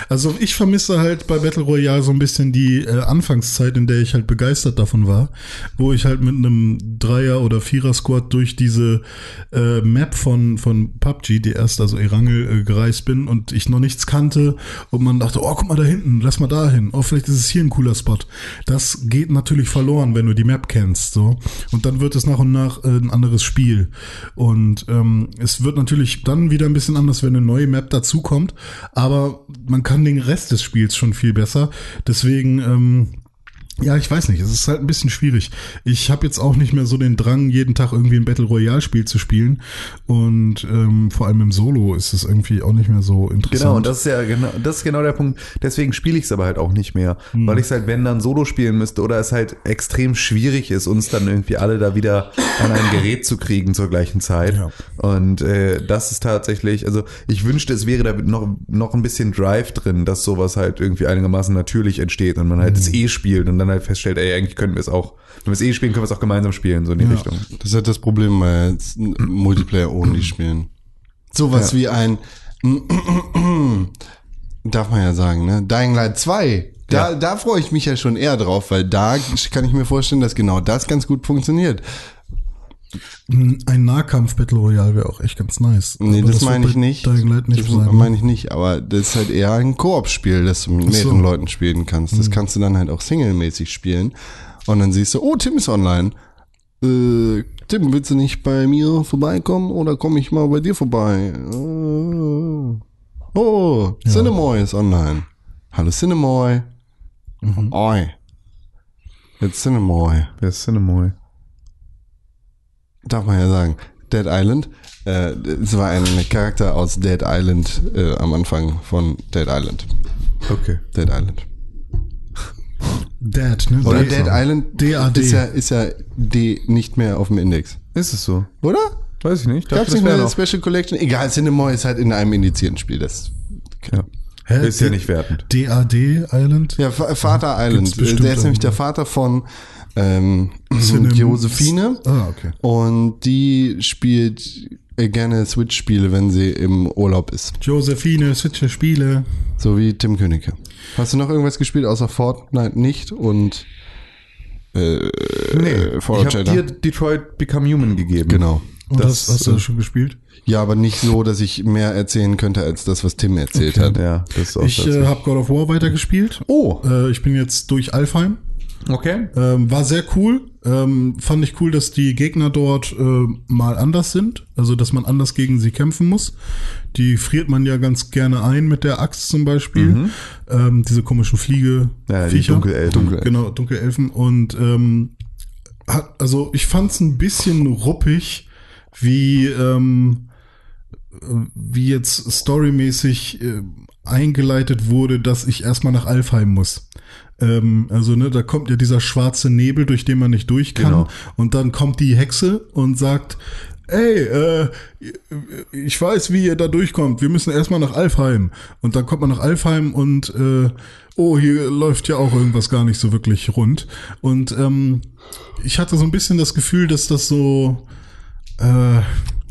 S4: Also ich vermisse halt bei Battle Royale so ein bisschen die äh, Anfangszeit, in der ich halt begeistert davon war, wo ich halt mit einem Dreier- oder Vierer-Squad durch diese äh, Map von, von PUBG, die erst also Erangel äh, gereist bin und ich noch nichts kannte und man dachte, oh, guck mal da hinten, lass mal da hin, oh, vielleicht ist es hier ein cooler Spot. Das geht natürlich verloren, wenn du die Map kennst, so. Und dann wird es nach und nach äh, ein anderes Spiel. Und ähm, es wird natürlich dann wieder ein bisschen anders, wenn eine neue Map dazukommt, aber man kann den Rest des Spiels schon viel besser. Deswegen, ähm, ja, ich weiß nicht, es ist halt ein bisschen schwierig. Ich habe jetzt auch nicht mehr so den Drang, jeden Tag irgendwie ein Battle Royale Spiel zu spielen und ähm, vor allem im Solo ist es irgendwie auch nicht mehr so interessant.
S3: Genau, und das ist ja genau, das ist genau der Punkt. Deswegen spiele ich es aber halt auch nicht mehr,
S4: Hm.
S3: weil ich es halt, wenn dann Solo spielen müsste oder es halt extrem schwierig ist, uns dann irgendwie alle da wieder an ein Gerät zu kriegen zur gleichen Zeit.
S4: Ja.
S3: Und äh, das ist tatsächlich, also ich wünschte, es wäre da noch noch ein bisschen Drive drin, dass sowas halt irgendwie einigermaßen natürlich entsteht und man halt
S4: Hm.
S3: es eh spielt und dann halt feststellt, ey, eigentlich können wir es auch, wenn wir es eh spielen, können wir es auch gemeinsam spielen, so in die
S4: Ja.
S3: Richtung.
S2: Das ist halt das Problem bei jetzt Multiplayer-Only spielen. Sowas
S3: Ja.
S2: wie ein, darf man ja sagen, ne? Dying Light 2. Da,
S3: Ja.
S2: da freue ich mich ja schon eher drauf, weil da kann ich mir vorstellen, dass genau das ganz gut funktioniert.
S4: Ein Nahkampf-Battle Royale wäre auch echt ganz nice.
S2: Nee,
S4: Aber
S2: das,
S4: wird
S2: meine ich nicht.
S4: Nicht
S2: das
S4: sein. ne?
S2: meine ich nicht, aber das ist halt eher ein Koop-Spiel, das du mit
S4: Ach so.
S2: mehreren Leuten spielen kannst. Das kannst du dann halt auch singlemäßig spielen. Und dann siehst du, oh, Tim ist online. Äh, Tim, willst du nicht bei mir vorbeikommen oder komme ich mal bei dir vorbei? Äh, oh, Cinemoy ist online. Hallo Cinemoy. Oi. Jetzt Cinemoy.
S3: Wer ist Cinemoy?
S2: Darf man ja sagen. Dead Island. Äh, es war ein Charakter aus Dead Island äh, am Anfang von Dead Island.
S3: Okay.
S2: Dead Island.
S4: Dead, ne?
S2: Oder
S4: Dead.
S2: Dead Island
S4: DAD.
S2: ist ja, ist ja D nicht mehr auf dem Index.
S3: Ist es so?
S2: Oder?
S3: Weiß ich nicht.
S2: Gab es nicht mehr eine. Special Collection? Egal, Cinemoy ist halt in einem indizierten Spiel. Das
S3: Ja.
S4: Hä?
S3: Ist ja
S4: D-
S3: nicht wertend.
S4: DAD Island?
S2: ja, Va- Vater Island.
S4: Bestimmt
S2: Der ist nämlich der. Vater von ähm, Josephine.
S4: Ah, okay.
S2: Und die spielt äh, gerne Switch-Spiele, wenn sie im Urlaub ist.
S4: Josephine, Switcher Spiele.
S2: So wie Tim Königke. Hast du noch irgendwas gespielt außer Fortnite nicht und äh,
S3: Nee,
S2: Fallout
S3: ich habe dir Detroit Become Human gegeben.
S2: Genau.
S4: Und
S3: Das,
S4: das, hast
S3: äh,
S4: du schon gespielt?
S2: Ja, aber nicht so, dass ich mehr erzählen könnte als das, was Tim erzählt hat.
S3: Ja, das ist auch
S4: Ich äh, habe God of War weitergespielt.
S3: Oh,
S4: Äh, ich bin jetzt durch Alfheim.
S3: Okay.
S4: Ähm, war sehr cool. Ähm, fand ich cool, dass die Gegner dort äh, mal anders sind. Also, dass man anders gegen sie kämpfen muss. Die friert man ja ganz gerne ein mit der Axt zum Beispiel. Ähm, diese komischen Fliege.
S3: Mhm. Ja, die. Dunkelelfen.
S2: Dunkel-
S4: Genau, Dunkelelfen. Und ähm, hat, also ich fand es ein bisschen ruppig, wie, ähm, äh, wie jetzt storymäßig äh, eingeleitet wurde, dass ich erstmal nach Alfheim muss. Ähm, also, ne, da kommt ja dieser schwarze Nebel, durch den man nicht durch kann.
S3: Genau.
S4: Und dann kommt die Hexe und sagt, ey, äh, ich weiß, wie ihr da durchkommt. Wir müssen erstmal nach Alfheim. Und dann kommt man nach Alfheim und äh, oh, hier läuft ja auch irgendwas gar nicht so wirklich rund. Und ähm, ich hatte so ein bisschen das Gefühl, dass das so äh,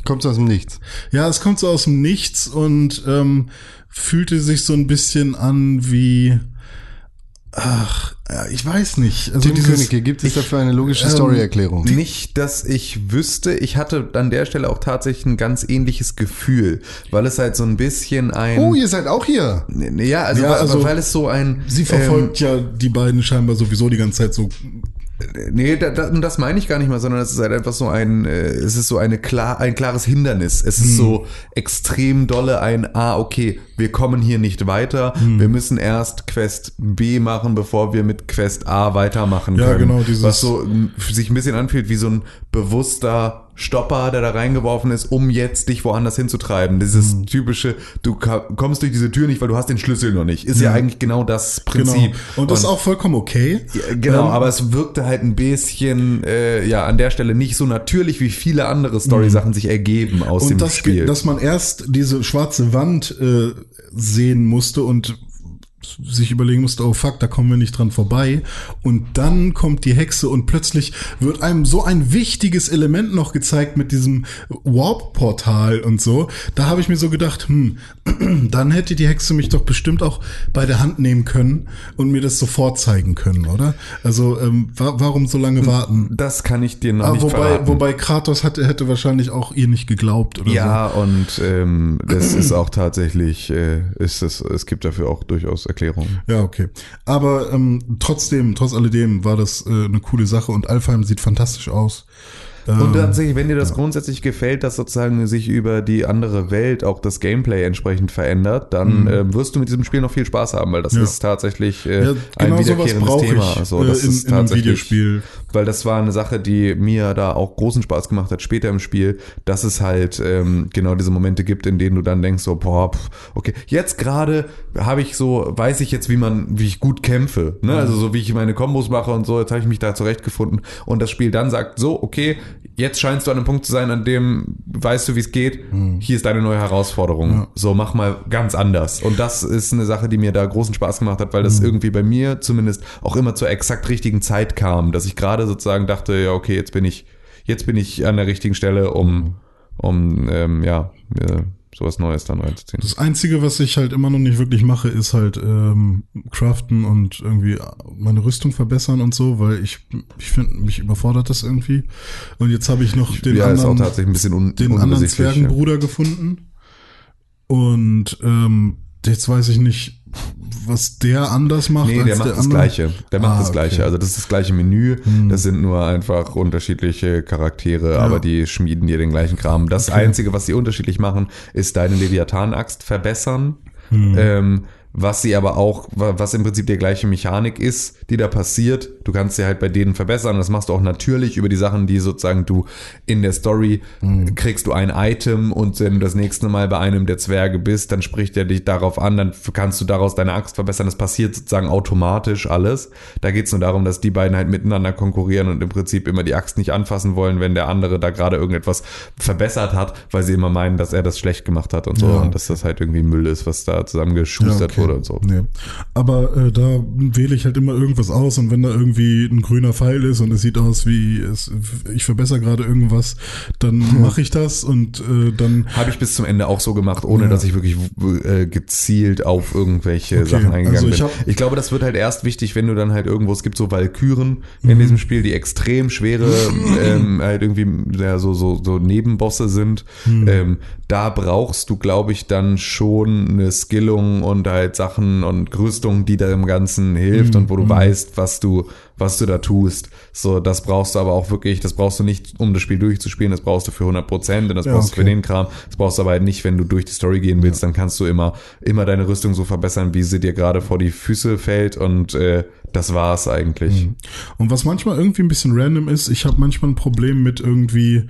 S2: Kommt aus dem Nichts.
S4: ja, es kommt so aus dem Nichts und ähm, fühlte sich so ein bisschen an wie ach, ich weiß nicht. Also dieses-
S2: Königke, gibt es dafür eine logische
S4: ähm,
S2: Story-Erklärung?
S3: Nicht, dass ich wüsste, ich hatte an der Stelle auch tatsächlich ein ganz ähnliches Gefühl, weil es halt so ein bisschen ein.
S2: Oh, ihr seid auch hier.
S3: ja, also,
S4: Ja,
S3: weil,
S4: also,
S3: weil es so ein.
S4: Sie verfolgt ja die beiden scheinbar sowieso die ganze Zeit so.
S3: Nee, da, da, das meine ich gar nicht mal, sondern es ist halt einfach so ein, äh, es ist so eine klar, ein klares Hindernis. Es
S4: Hm.
S3: ist so extrem dolle ein, ah, okay, wir kommen hier nicht weiter.
S4: Hm.
S3: Wir müssen erst Quest B machen, bevor wir mit Quest A weitermachen
S4: Ja,
S3: können.
S4: genau, dieses-
S3: Was so sich ein bisschen anfühlt wie so ein bewusster Stopper, der da reingeworfen ist, um jetzt dich woanders hinzutreiben. Dieses
S4: Hm.
S3: typische, du kommst durch diese Tür nicht, weil du hast den Schlüssel noch nicht. Ist ja,
S4: Ja.
S3: eigentlich genau das
S4: Genau.
S3: Prinzip.
S4: Und das ist auch vollkommen okay.
S3: Ja, Genau,
S4: Ähm,
S3: aber es wirkte halt ein bisschen, äh, ja, an der Stelle nicht so natürlich, wie viele andere Story-Sachen sich ergeben aus dem
S4: Mhm. und das,
S3: Spiel.
S4: dass man erst diese schwarze Wand äh, sehen musste und sich überlegen musste, oh fuck, da kommen wir nicht dran vorbei. Und dann kommt die Hexe und plötzlich wird einem so ein wichtiges Element noch gezeigt mit diesem Warp-Portal und so. Da habe ich mir so gedacht, hm, dann hätte die Hexe mich doch bestimmt auch bei der Hand nehmen können und mir das sofort zeigen können, oder? Also ähm, wa warum so lange warten?
S3: Das kann ich dir noch
S4: Ah,
S3: nicht
S4: wobei,
S3: verraten.
S4: wobei Kratos hatte, hätte wahrscheinlich auch ihr nicht geglaubt oder
S3: ja, und ähm, das ist auch tatsächlich, äh, ist es, es gibt dafür auch durchaus Erklärungen.
S4: so. Ja, okay. Aber ähm, trotzdem, trotz alledem war das äh, eine coole Sache und Alfheim sieht fantastisch aus.
S3: Und
S4: Ähm,
S3: tatsächlich, wenn dir das grundsätzlich gefällt, dass sozusagen sich über die andere Welt auch das Gameplay entsprechend verändert, dann ähm, wirst du mit diesem Spiel noch viel Spaß haben, weil das
S4: Mhm. Ja.
S3: ist tatsächlich äh,
S4: ja,
S3: ein
S4: genau sowas
S3: wiederkehrendes Thema. Also,
S4: äh,
S3: das
S4: in,
S3: ist tatsächlich,
S4: Videospiel.
S3: Weil das war eine Sache, die mir da auch großen Spaß gemacht hat später im Spiel, dass es halt ähm, genau diese Momente gibt, in denen du dann denkst so, boah, pff, okay, jetzt gerade habe ich so, weiß ich jetzt, wie man, wie ich gut kämpfe, ne? Also so wie ich meine Kombos mache und so, jetzt habe ich mich da zurechtgefunden und das Spiel dann sagt so, okay, jetzt scheinst du an einem Punkt zu sein, an dem weißt du, wie es geht, hier ist deine neue Herausforderung. So, mach mal ganz anders. Und das ist eine Sache, die mir da großen Spaß gemacht hat, weil das irgendwie bei mir zumindest auch immer zur exakt richtigen Zeit kam, dass ich gerade sozusagen dachte, ja, okay, jetzt bin ich, jetzt bin ich an der richtigen Stelle, um, um ähm, ja, mir sowas Neues dann reinzuziehen.
S4: Das Einzige, was ich halt immer noch nicht wirklich mache, ist halt ähm, craften und irgendwie meine Rüstung verbessern und so, weil ich, ich finde, mich überfordert das irgendwie. Und jetzt habe ich noch den
S3: ja, ist auch
S4: anderen,
S3: tatsächlich ein bisschen un
S4: den anderen
S3: unübersichtlich, ja.
S4: Zwergenbruder gefunden. Und ähm, jetzt weiß ich nicht, was der anders macht
S3: Nee, der macht
S4: der
S3: das
S4: andere.
S3: Gleiche. Der macht
S4: Ah,
S3: das Gleiche.
S4: okay. Hm.
S3: Also das ist das gleiche Menü. Das sind nur einfach unterschiedliche Charaktere, aber die schmieden dir den gleichen Kram. Das Einzige, was sie unterschiedlich machen, ist deine Leviathan-Axt verbessern.
S4: Hm.
S3: Ähm, was sie aber auch, wa- was im Prinzip die gleiche Mechanik ist, die da passiert. Du kannst sie halt bei denen verbessern. Das machst du auch natürlich über die Sachen, die sozusagen du in der Story
S4: Hm.
S3: kriegst du ein Item und wenn du das nächste Mal bei einem der Zwerge bist, dann spricht er dich darauf an, dann kannst du daraus deine Axt verbessern. Das passiert sozusagen automatisch alles. Da geht es nur darum, dass die beiden halt miteinander konkurrieren und im Prinzip immer die Axt nicht anfassen wollen, wenn der andere da gerade irgendetwas verbessert hat, weil sie immer meinen, dass er das schlecht gemacht hat und so
S4: Ja.
S3: und dass das halt irgendwie Müll ist, was da zusammengeschustert
S4: Ja, okay.
S3: wurde und so.
S4: Nee. Aber äh, da wähle ich halt immer irgendwas aus und wenn da irgendwie ein grüner Pfeil ist und es sieht aus wie es, ich verbessere gerade irgendwas, dann mache ich das und äh, dann
S3: Habe ich bis zum Ende auch so gemacht, ohne
S4: Ja.
S3: dass ich wirklich äh, gezielt auf irgendwelche
S4: Okay,
S3: Sachen eingegangen
S4: also ich
S3: bin. Ich glaube, das wird halt erst wichtig, wenn du dann halt irgendwo, es gibt so Valkyren
S4: Mhm.
S3: in diesem Spiel, die extrem schwere, ähm, halt irgendwie ja, so, so, so Nebenbosse sind.
S4: Mhm.
S3: Ähm, da brauchst du, glaube ich, dann schon eine Skillung und halt Sachen und Rüstung, die da im Ganzen hilft
S4: Mhm.
S3: und wo du weißt, was du, was du da tust. So, das brauchst du aber auch wirklich, das brauchst du nicht, um das Spiel durchzuspielen, das brauchst du für 100 Prozent und das
S4: Ja,
S3: brauchst du für
S4: okay.
S3: den Kram. Das brauchst du aber halt nicht, wenn du durch die Story gehen willst, dann kannst du immer, immer deine Rüstung so verbessern, wie sie dir gerade vor die Füße fällt und äh, das war's eigentlich.
S4: Und was manchmal irgendwie ein bisschen random ist, ich habe manchmal ein Problem mit irgendwie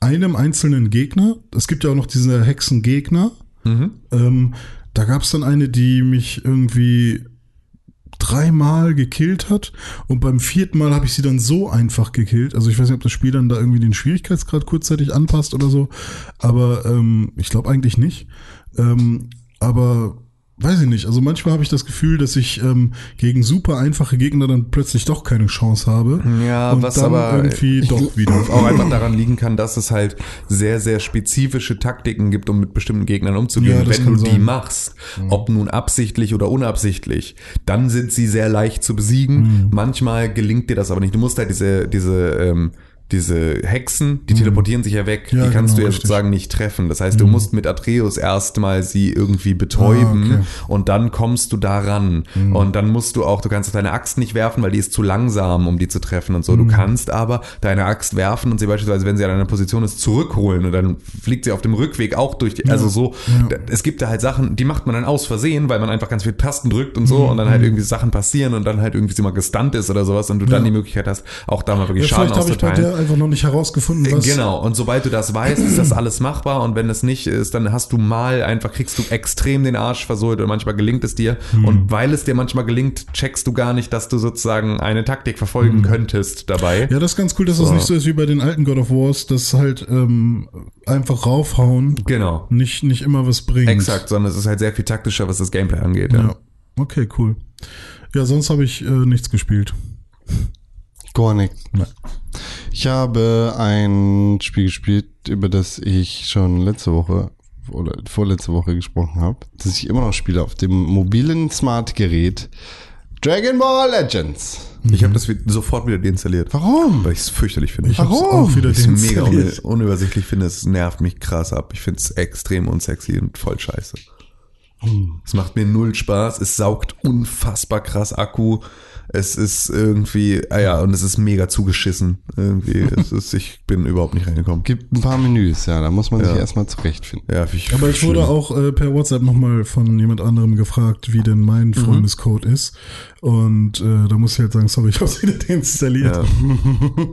S4: einem einzelnen Gegner. Es gibt ja auch noch diese Hexengegner. Ähm, da gab es dann eine, die mich irgendwie dreimal gekillt hat und beim vierten Mal habe ich sie dann so einfach gekillt. Also ich weiß nicht, ob das Spiel dann da irgendwie den Schwierigkeitsgrad kurzzeitig anpasst oder so, aber ähm, ich glaube eigentlich nicht. Ähm, aber weiß ich nicht. Also manchmal habe ich das Gefühl, dass ich ähm, gegen super einfache Gegner dann plötzlich doch keine Chance habe.
S3: Ja,
S4: und
S3: was
S4: dann
S3: aber
S4: irgendwie doch wieder.
S3: auch einfach daran liegen kann, dass es halt sehr, sehr spezifische Taktiken gibt, um mit bestimmten Gegnern umzugehen.
S4: Ja,
S3: Wenn du die
S4: sein. Mhm.
S3: machst, ob nun absichtlich oder unabsichtlich, dann sind sie sehr leicht zu besiegen.
S4: Mhm.
S3: Manchmal gelingt dir das aber nicht. Du musst halt diese, diese, ähm, diese Hexen, die teleportieren sich ja weg,
S4: Mhm. Ja,
S3: die kannst
S4: genau,
S3: du ja
S4: richtig.
S3: sozusagen nicht treffen. Das heißt, du musst mit Atreus erstmal sie irgendwie betäuben
S4: Ah, okay.
S3: und dann kommst du daran. Und dann musst du auch, du kannst deine Axt nicht werfen, weil die ist zu langsam, um die zu treffen und so. Du kannst aber deine Axt werfen und sie beispielsweise, wenn sie an einer Position ist, zurückholen und dann fliegt sie auf dem Rückweg auch durch die, also so, da- es gibt da halt Sachen, die macht man dann aus Versehen, weil man einfach ganz viele Tasten drückt und so und dann halt irgendwie Sachen passieren und dann halt irgendwie sie mal gestunt ist oder sowas und du dann die Möglichkeit hast, auch da mal wirklich
S4: Ja,
S3: Schaden auszuteilen.
S4: Einfach noch nicht herausgefunden, was.
S3: Genau, und sobald du das weißt, ist das alles machbar und wenn es nicht ist, dann hast du mal einfach, kriegst du extrem den Arsch versohlt und manchmal gelingt es dir
S4: Hm.
S3: und weil es dir manchmal gelingt, checkst du gar nicht, dass du sozusagen eine Taktik verfolgen könntest dabei.
S4: Hm. Ja, das ist ganz cool, dass das
S3: So.
S4: nicht so ist wie bei den alten God of Wars, dass halt ähm, einfach raufhauen
S3: Genau.
S4: nicht, nicht immer was bringt.
S3: Exakt, sondern es ist halt sehr viel taktischer, was das Gameplay angeht. Ja.
S4: Ja. Okay, cool. Ja, sonst habe ich äh, nichts gespielt.
S2: Gar nicht.
S4: Nein.
S2: Ich habe ein Spiel gespielt, über das ich schon letzte Woche oder vorletzte Woche gesprochen habe, das ich immer noch spiele auf dem mobilen Smart-Gerät Dragon Ball Legends.
S3: Ich habe das sofort wieder deinstalliert.
S2: Warum?
S3: Weil ich es fürchterlich finde.
S4: Ich
S2: Warum?
S4: auch wieder
S3: Ich es mega un unübersichtlich finde, es nervt mich krass ab. Ich finde es extrem unsexy und voll scheiße. Es macht mir null Spaß, es saugt unfassbar krass Akku. Es ist irgendwie, ah ja, und es ist mega zugeschissen. Irgendwie, es ist, ich bin überhaupt nicht reingekommen.
S2: Gibt ein paar Menüs, ja, da muss man sich
S3: Ja.
S2: erstmal zurechtfinden.
S3: Ja, ich,
S4: Aber ich wurde auch äh, per WhatsApp nochmal von jemand anderem gefragt, wie denn mein
S3: Mhm.
S4: Freundescode ist. Und äh, da muss ich halt sagen, sorry, ich habe es wieder deinstalliert.
S3: Ja.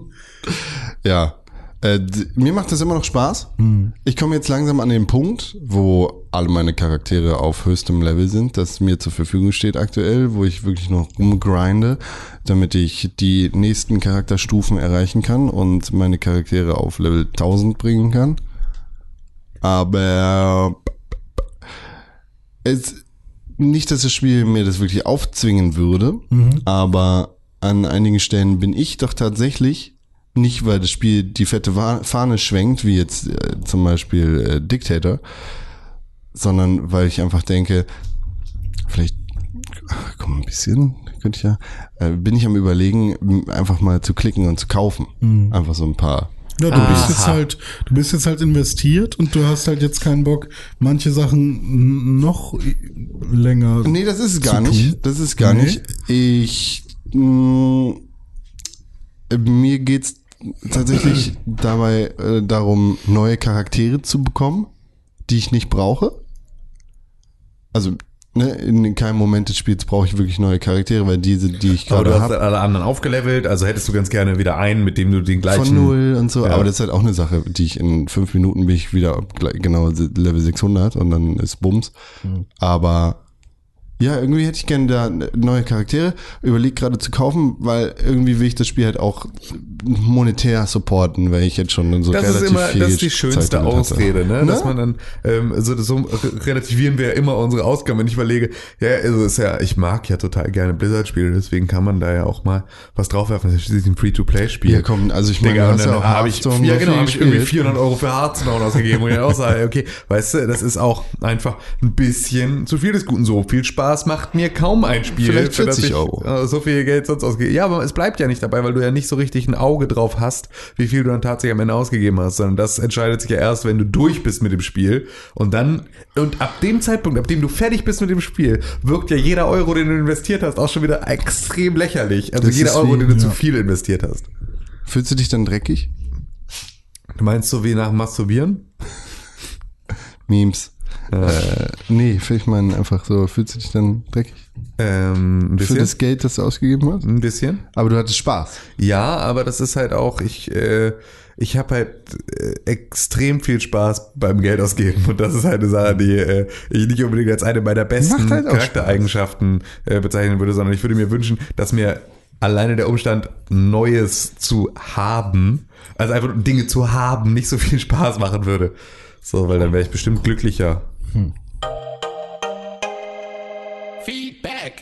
S2: Ja. Äh, mir macht das immer noch Spaß. Ich komme jetzt langsam an den Punkt, wo alle meine Charaktere auf höchstem Level sind, das mir zur Verfügung steht aktuell, wo ich wirklich noch rumgrinde, damit ich die nächsten Charakterstufen erreichen kann und meine Charaktere auf Level 1000 bringen kann. Aber es nicht, dass das Spiel mir das wirklich aufzwingen würde, aber an einigen Stellen bin ich doch tatsächlich nicht, weil das Spiel die fette Fahne schwenkt, wie jetzt äh, zum Beispiel äh, Dictator, sondern weil ich einfach denke, vielleicht, ach, komm, ein bisschen, könnte ich ja, äh, bin ich am überlegen, einfach mal zu klicken und zu kaufen. Einfach so ein paar.
S4: Ja, du bist jetzt halt, du bist jetzt halt investiert und du hast halt jetzt keinen Bock, manche Sachen noch länger.
S2: Nee, das ist es gar nicht. Das ist gar
S4: Nee?
S2: nicht. Ich mh, äh, mir geht's tatsächlich dabei äh, darum, neue Charaktere zu bekommen, die ich nicht brauche. Also ne, in keinem Moment des Spiels brauche ich wirklich neue Charaktere, weil diese, die ich
S3: Aber du
S2: gerade
S3: hast
S2: habe,
S3: alle anderen aufgelevelt, also hättest du ganz gerne wieder einen, mit dem du den gleichen.
S2: von null und so.
S3: Ja.
S2: Aber das ist halt auch eine Sache, die ich in fünf Minuten bin ich wieder genau Level 600 und dann ist Bums. Aber ja, irgendwie hätte ich gerne da neue Charaktere. Überleg gerade zu kaufen, weil irgendwie will ich das Spiel halt auch monetär supporten, weil ich jetzt schon so
S3: Das
S2: relativ
S3: ist immer,
S2: viel
S3: das ist die
S2: Zeit
S3: schönste
S2: hatte.
S3: Ausrede, ne? Dass
S2: Ne?
S3: man dann, ähm, so, so relativieren wir ja immer unsere Ausgaben. Wenn ich überlege, ja, also ist ja, ich mag ja total gerne Blizzard-Spiele, deswegen kann man da ja auch mal was draufwerfen. Das ist schließlich ein Free-to-Play-Spiel.
S2: Ja, komm, also ich meine,
S3: Digga,
S2: hast ja auch
S3: habe ich, ja genau, habe ich irgendwie
S2: gespielt.
S3: 400 Euro für Hearthstone ausgegeben und ich auch sage, okay, weißt du, das ist auch einfach ein bisschen zu viel des Guten. So viel Spaß macht mir kaum ein Spiel.
S2: Vielleicht
S3: für das
S2: 40
S3: ich,
S2: Euro.
S3: äh, so viel Geld sonst ausgegeben. Ja, aber es bleibt ja nicht dabei, weil du ja nicht so richtig ein Auge drauf hast, wie viel du dann tatsächlich am Ende ausgegeben hast, sondern das entscheidet sich ja erst, wenn du durch bist mit dem Spiel und dann, und ab dem Zeitpunkt, ab dem du fertig bist mit dem Spiel, wirkt ja jeder Euro, den du investiert hast, auch schon wieder extrem lächerlich. Also
S2: Das
S3: jeder Euro,
S2: wie-
S3: den du zu
S4: ja.
S3: viel investiert hast.
S2: Fühlst du dich dann dreckig?
S3: Du meinst so wie nach Masturbieren?
S2: Memes. Äh, nee, ich meine einfach so, fühlst du dich dann dreckig?
S3: Ähm, ein
S2: Für
S3: bisschen.
S2: das Geld, das du ausgegeben hast?
S3: Ein bisschen.
S2: Aber du hattest Spaß.
S3: Ja, aber das ist halt auch, ich, äh, ich habe halt äh, extrem viel Spaß beim Geld ausgeben und das ist halt eine Sache, die äh, ich nicht unbedingt als eine meiner besten
S2: halt
S3: Charaktereigenschaften äh, bezeichnen würde, sondern ich würde mir wünschen, dass mir alleine der Umstand, Neues zu haben, also einfach Dinge zu haben, nicht so viel Spaß machen würde. So, weil dann wäre ich bestimmt glücklicher.
S5: Feedback.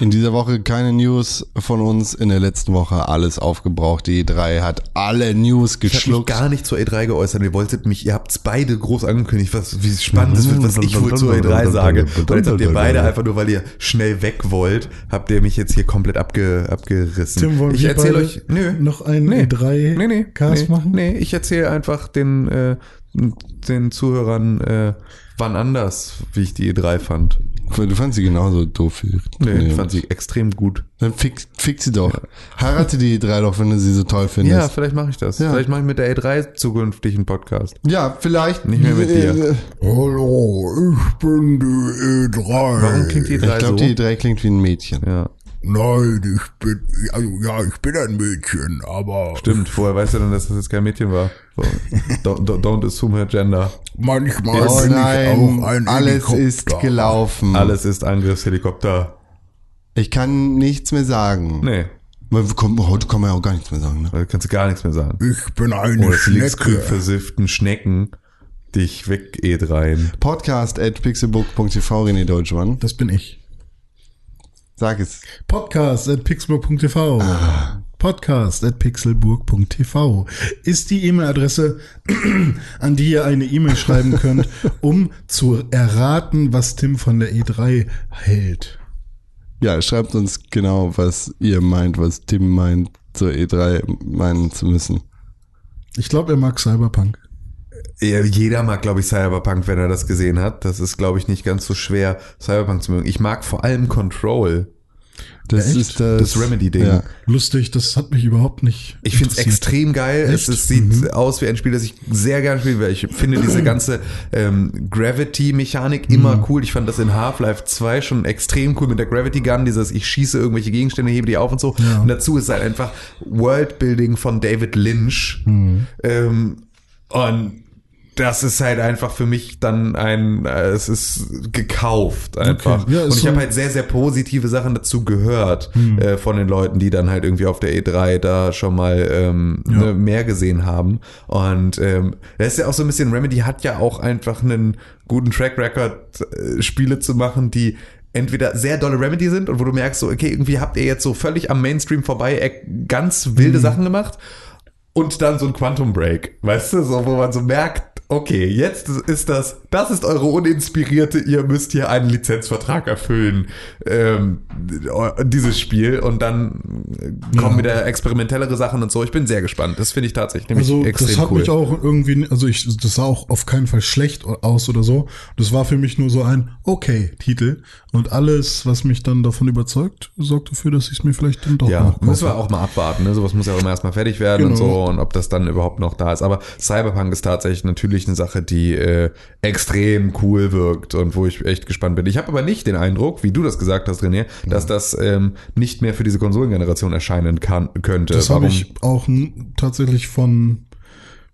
S2: In dieser Woche keine News von uns. In der letzten Woche alles aufgebraucht. Die E3 hat alle News
S3: Ich habe mich
S2: geschluckt.
S3: gar nicht zur E3 geäußert. Ihr wolltet mich, ihr habt es beide groß angekündigt, was, wie spannend es wird, was ich wohl zur E3 sage. Und jetzt habt ihr beide einfach nur, weil ihr schnell weg wollt, habt ihr mich jetzt hier komplett abge, abgerissen.
S4: Tim, wollen
S3: ich
S4: wir
S3: erzähle
S4: beide
S3: euch, nö,
S4: noch einen
S3: nee,
S4: E3
S3: nee, nee,
S4: Cast
S3: nee,
S4: machen?
S3: Nee, ich erzähle einfach den, äh, den Zuhörern, äh, wann anders, wie ich die E3 fand.
S2: Du fandst sie genauso doof. wie-
S3: Nee, ich fand sie extrem gut.
S2: Dann fick, fick sie doch. Heirate die E3 doch, wenn du sie so toll
S3: Ja,
S2: findest.
S3: vielleicht mache ich das.
S2: Ja.
S3: Vielleicht mache ich mit der E3 zukünftig einen Podcast.
S2: Ja, vielleicht.
S3: Nicht mehr mit dir.
S2: Äh,
S6: Hallo, ich bin die E3.
S3: Warum klingt die E3
S2: Ich glaube,
S3: so?
S2: die E3 klingt wie ein Mädchen.
S3: ja.
S6: Nein, ich bin, also, ja, ich bin ein Mädchen, aber
S3: Stimmt, woher weißt du denn, dass das jetzt kein Mädchen war? So. Don't, don't, don't assume her gender.
S6: manchmal
S2: Oh
S6: bin ich
S2: nein,
S6: auch ein
S2: alles ist
S6: Helikopter.
S2: gelaufen.
S3: Alles ist Angriffshelikopter.
S2: Ich kann nichts mehr sagen.
S3: Nee.
S2: Kommen, heute kann man ja auch gar nichts mehr sagen. Ne?
S3: Da kannst du gar nichts mehr sagen.
S6: Ich bin eine
S3: Oder
S6: Schnecke.
S3: versifften Schnecken dich weg eh rein.
S2: Podcast at pixelbook.tv, René Deutschmann.
S4: Das bin ich.
S2: Sag es.
S4: Podcast at pixelburg.tv.
S3: Ah.
S4: Podcast at pixelburg.tv ist die E-Mail-Adresse, an die ihr eine E-Mail schreiben könnt, um zu erraten, was Tim von der E3 hält.
S2: Ja, schreibt uns genau, was ihr meint, was Tim meint, zur E3 meinen zu müssen.
S4: Ich glaube, er mag Cyberpunk.
S3: Ja, jeder mag, glaube ich, Cyberpunk, wenn er das gesehen hat. Das ist, glaube ich, nicht ganz so schwer, Cyberpunk zu mögen. Ich mag vor allem Control.
S2: Das
S4: Echt?
S2: ist das,
S3: Das Remedy-Ding.
S2: Ja.
S4: Lustig, das hat mich überhaupt nicht.
S3: Ich finde es extrem geil. Es,
S4: Echt?
S3: es sieht aus wie ein Spiel, das ich sehr gerne spielen werde. Ich finde diese ganze ähm, Gravity-Mechanik immer cool. Ich fand das in Half-Life 2 schon extrem cool mit der Gravity Gun, dieses ich schieße irgendwelche Gegenstände, hebe die auf und so.
S4: Ja.
S3: Und dazu ist halt einfach Worldbuilding von David Lynch. Ähm, und das ist halt einfach für mich dann ein, äh, es ist gekauft einfach.
S4: Okay. Ja,
S3: und ich
S4: so
S3: habe halt sehr, sehr positive Sachen dazu gehört äh, von den Leuten, die dann halt irgendwie auf der E3 da schon mal ähm,
S4: Ja.
S3: ne, mehr gesehen haben. Und ähm, das ist ja auch so ein bisschen, Remedy hat ja auch einfach einen guten Track Record, äh, Spiele zu machen, die entweder sehr dolle Remedy sind und wo du merkst, so, okay, irgendwie habt ihr jetzt so völlig am Mainstream vorbei äh, ganz wilde Sachen gemacht und dann so ein Quantum Break, weißt du, so, wo man so merkt, okay, jetzt ist das, das ist eure uninspirierte, ihr müsst hier einen Lizenzvertrag erfüllen, ähm, dieses Spiel und dann kommen
S4: Ja.
S3: wieder experimentellere Sachen und so. Ich bin sehr gespannt. Das finde ich tatsächlich nämlich
S4: Also
S3: extrem
S4: das hat
S3: cool.
S4: mich auch irgendwie, also ich, das sah auch auf keinen Fall schlecht aus oder so. Das war für mich nur so ein okay Titel und alles, was mich dann davon überzeugt, sorgt dafür, dass ich es mir vielleicht dann doch
S3: ja,
S4: noch
S3: müssen wir
S4: kaufe.
S3: auch mal abwarten. Ne? Sowas muss ja auch immer erstmal fertig werden und
S4: Genau.
S3: so und ob das dann überhaupt noch da ist. Aber Cyberpunk ist tatsächlich natürlich eine Sache, die äh, extrem cool wirkt und wo ich echt gespannt bin. Ich habe aber nicht den Eindruck, wie du das gesagt hast, René, dass das ähm, nicht mehr für diese Konsolengeneration erscheinen kann, könnte.
S4: Das habe ich auch tatsächlich von,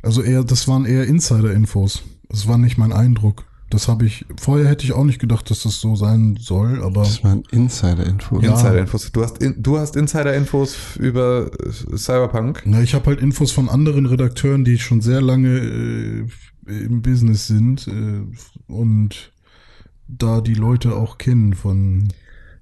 S4: also eher, das waren eher Insider-Infos. Das war nicht mein Eindruck. Das habe ich, vorher hätte ich auch nicht gedacht, dass das so sein soll, aber
S2: Das war ein Insider-Info.
S4: Ja.
S3: Insider-Infos. Du hast, in, du hast Insider-Infos über äh, Cyberpunk.
S4: na, ich habe halt Infos von anderen Redakteuren, die schon sehr lange äh, im Business sind äh, und da die Leute auch kennen von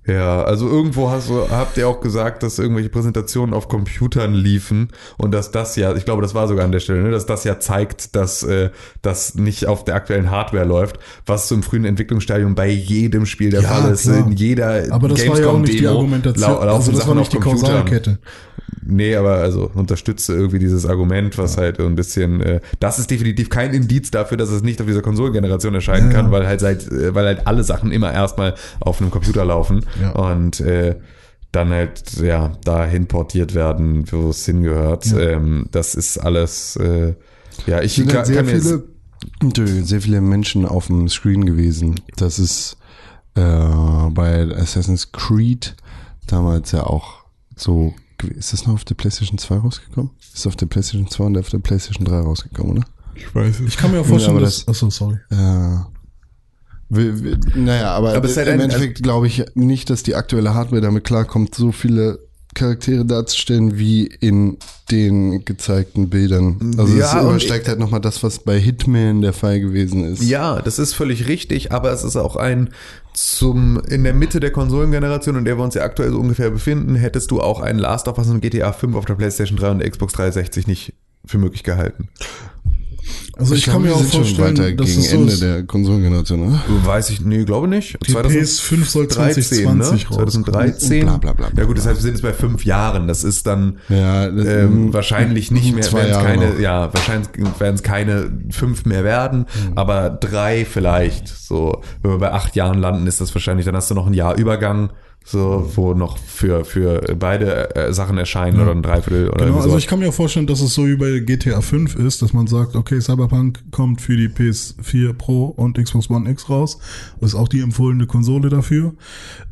S3: Ja, also irgendwo hast du, habt ihr auch gesagt, dass irgendwelche Präsentationen auf Computern liefen und dass das ja, ich glaube, das war sogar an der Stelle, ne, dass das ja zeigt, dass äh, das nicht auf der aktuellen Hardware läuft, was so im frühen Entwicklungsstadium bei jedem Spiel der
S4: Ja,
S3: Fall ist.
S4: klar.
S3: In jeder
S4: Aber das war ja auch nicht die
S3: Gamescom-Demo
S4: Argumentation. Also das war
S3: Sachen
S4: nicht die. Kausalkette.
S3: Nee, aber also unterstütze irgendwie dieses Argument, was halt so ein bisschen, äh, das ist definitiv kein Indiz dafür, dass es nicht auf dieser Konsolengeneration erscheinen
S4: Ja,
S3: kann,
S4: ja.
S3: weil halt seit, äh, weil halt alle Sachen immer erstmal auf einem Computer laufen
S4: Ja.
S3: und äh, dann halt ja dahin portiert werden, wo es hingehört.
S4: Ja.
S3: Ähm, das ist alles, äh, ja, ich kann,
S2: sehr
S3: kann jetzt-
S2: viele, Entschuldigung, sehr viele Menschen auf dem Screen gewesen. Das ist äh, bei Assassin's Creed damals ja auch so. Ist das noch auf der PlayStation 2 rausgekommen? Ist auf der PlayStation 2 und auf der PlayStation 3 rausgekommen, oder?
S3: ich weiß es.
S4: Ich kann mir auch vorstellen,
S2: aber
S4: dass.
S2: das-
S4: Achso, sorry.
S2: Ja. Wir, wir, naja, aber,
S3: Aber
S2: im Endeffekt glaube ich nicht, dass die aktuelle Hardware damit klarkommt, so viele Charaktere darzustellen wie in den gezeigten Bildern. Also
S3: Ja,
S2: es übersteigt halt nochmal das, was bei Hitman der Fall gewesen ist.
S3: Ja, das ist völlig richtig, aber es ist auch ein zum in der Mitte der Konsolengeneration, in der wir uns ja aktuell so ungefähr befinden, hättest du auch einen Last of Us und GTA 5 auf der PlayStation 3 und der Xbox 360 nicht für möglich gehalten.
S4: Also ich,
S2: glaube,
S4: kann mir auch
S2: sind schon
S4: vorstellen,
S2: weiter
S4: dass
S2: gegen
S4: es so
S2: Ende
S4: ist.
S2: der Konsolengeneration, oder?
S3: Weiß ich, nee, glaube nicht.
S4: Die PS5 soll 2020
S3: ne?
S4: rauskommen.
S3: 2013.
S2: Bla, bla, bla, bla.
S3: Ja gut, das heißt, wir sind jetzt bei fünf Jahren. Das ist dann
S2: Ja, das-
S3: ähm, wahrscheinlich nicht mehr,
S2: zwei
S3: werden es
S2: Jahre
S3: keine,
S2: noch.
S3: ja, wahrscheinlich werden es keine fünf mehr werden,
S2: Mhm.
S3: aber drei vielleicht. So, wenn wir bei acht Jahren landen, ist das wahrscheinlich, dann hast du noch ein Jahr Übergang, so, wo noch für, für beide äh, Sachen erscheinen oder ein Dreiviertel oder
S4: Genau, also ich kann mir auch vorstellen, dass es so wie bei GTA 5 ist, dass man sagt, okay, Cyberpunk kommt für die PS4 Pro und Xbox One X raus. Das ist auch die empfohlene Konsole dafür.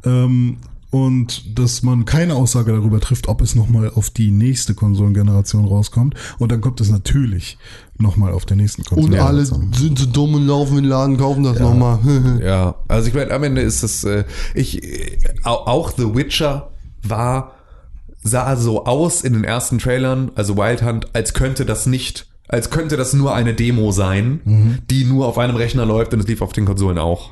S4: Ähm, und dass man keine Aussage darüber trifft, ob es nochmal auf die nächste Konsolengeneration rauskommt. Und dann kommt es natürlich nochmal auf der nächsten
S2: Und alle
S4: Konsolengeneration.
S2: sind so dumm und laufen in den Laden, kaufen das nochmal.
S3: Ja, also ich meine, am Ende ist es, äh, ich, äh, au- auch The Witcher war sah so aus in den ersten Trailern, also Wild Hunt, als könnte das nicht, als könnte das nur eine Demo sein,
S4: Mhm.
S3: die nur auf einem Rechner läuft und es lief auf den Konsolen auch.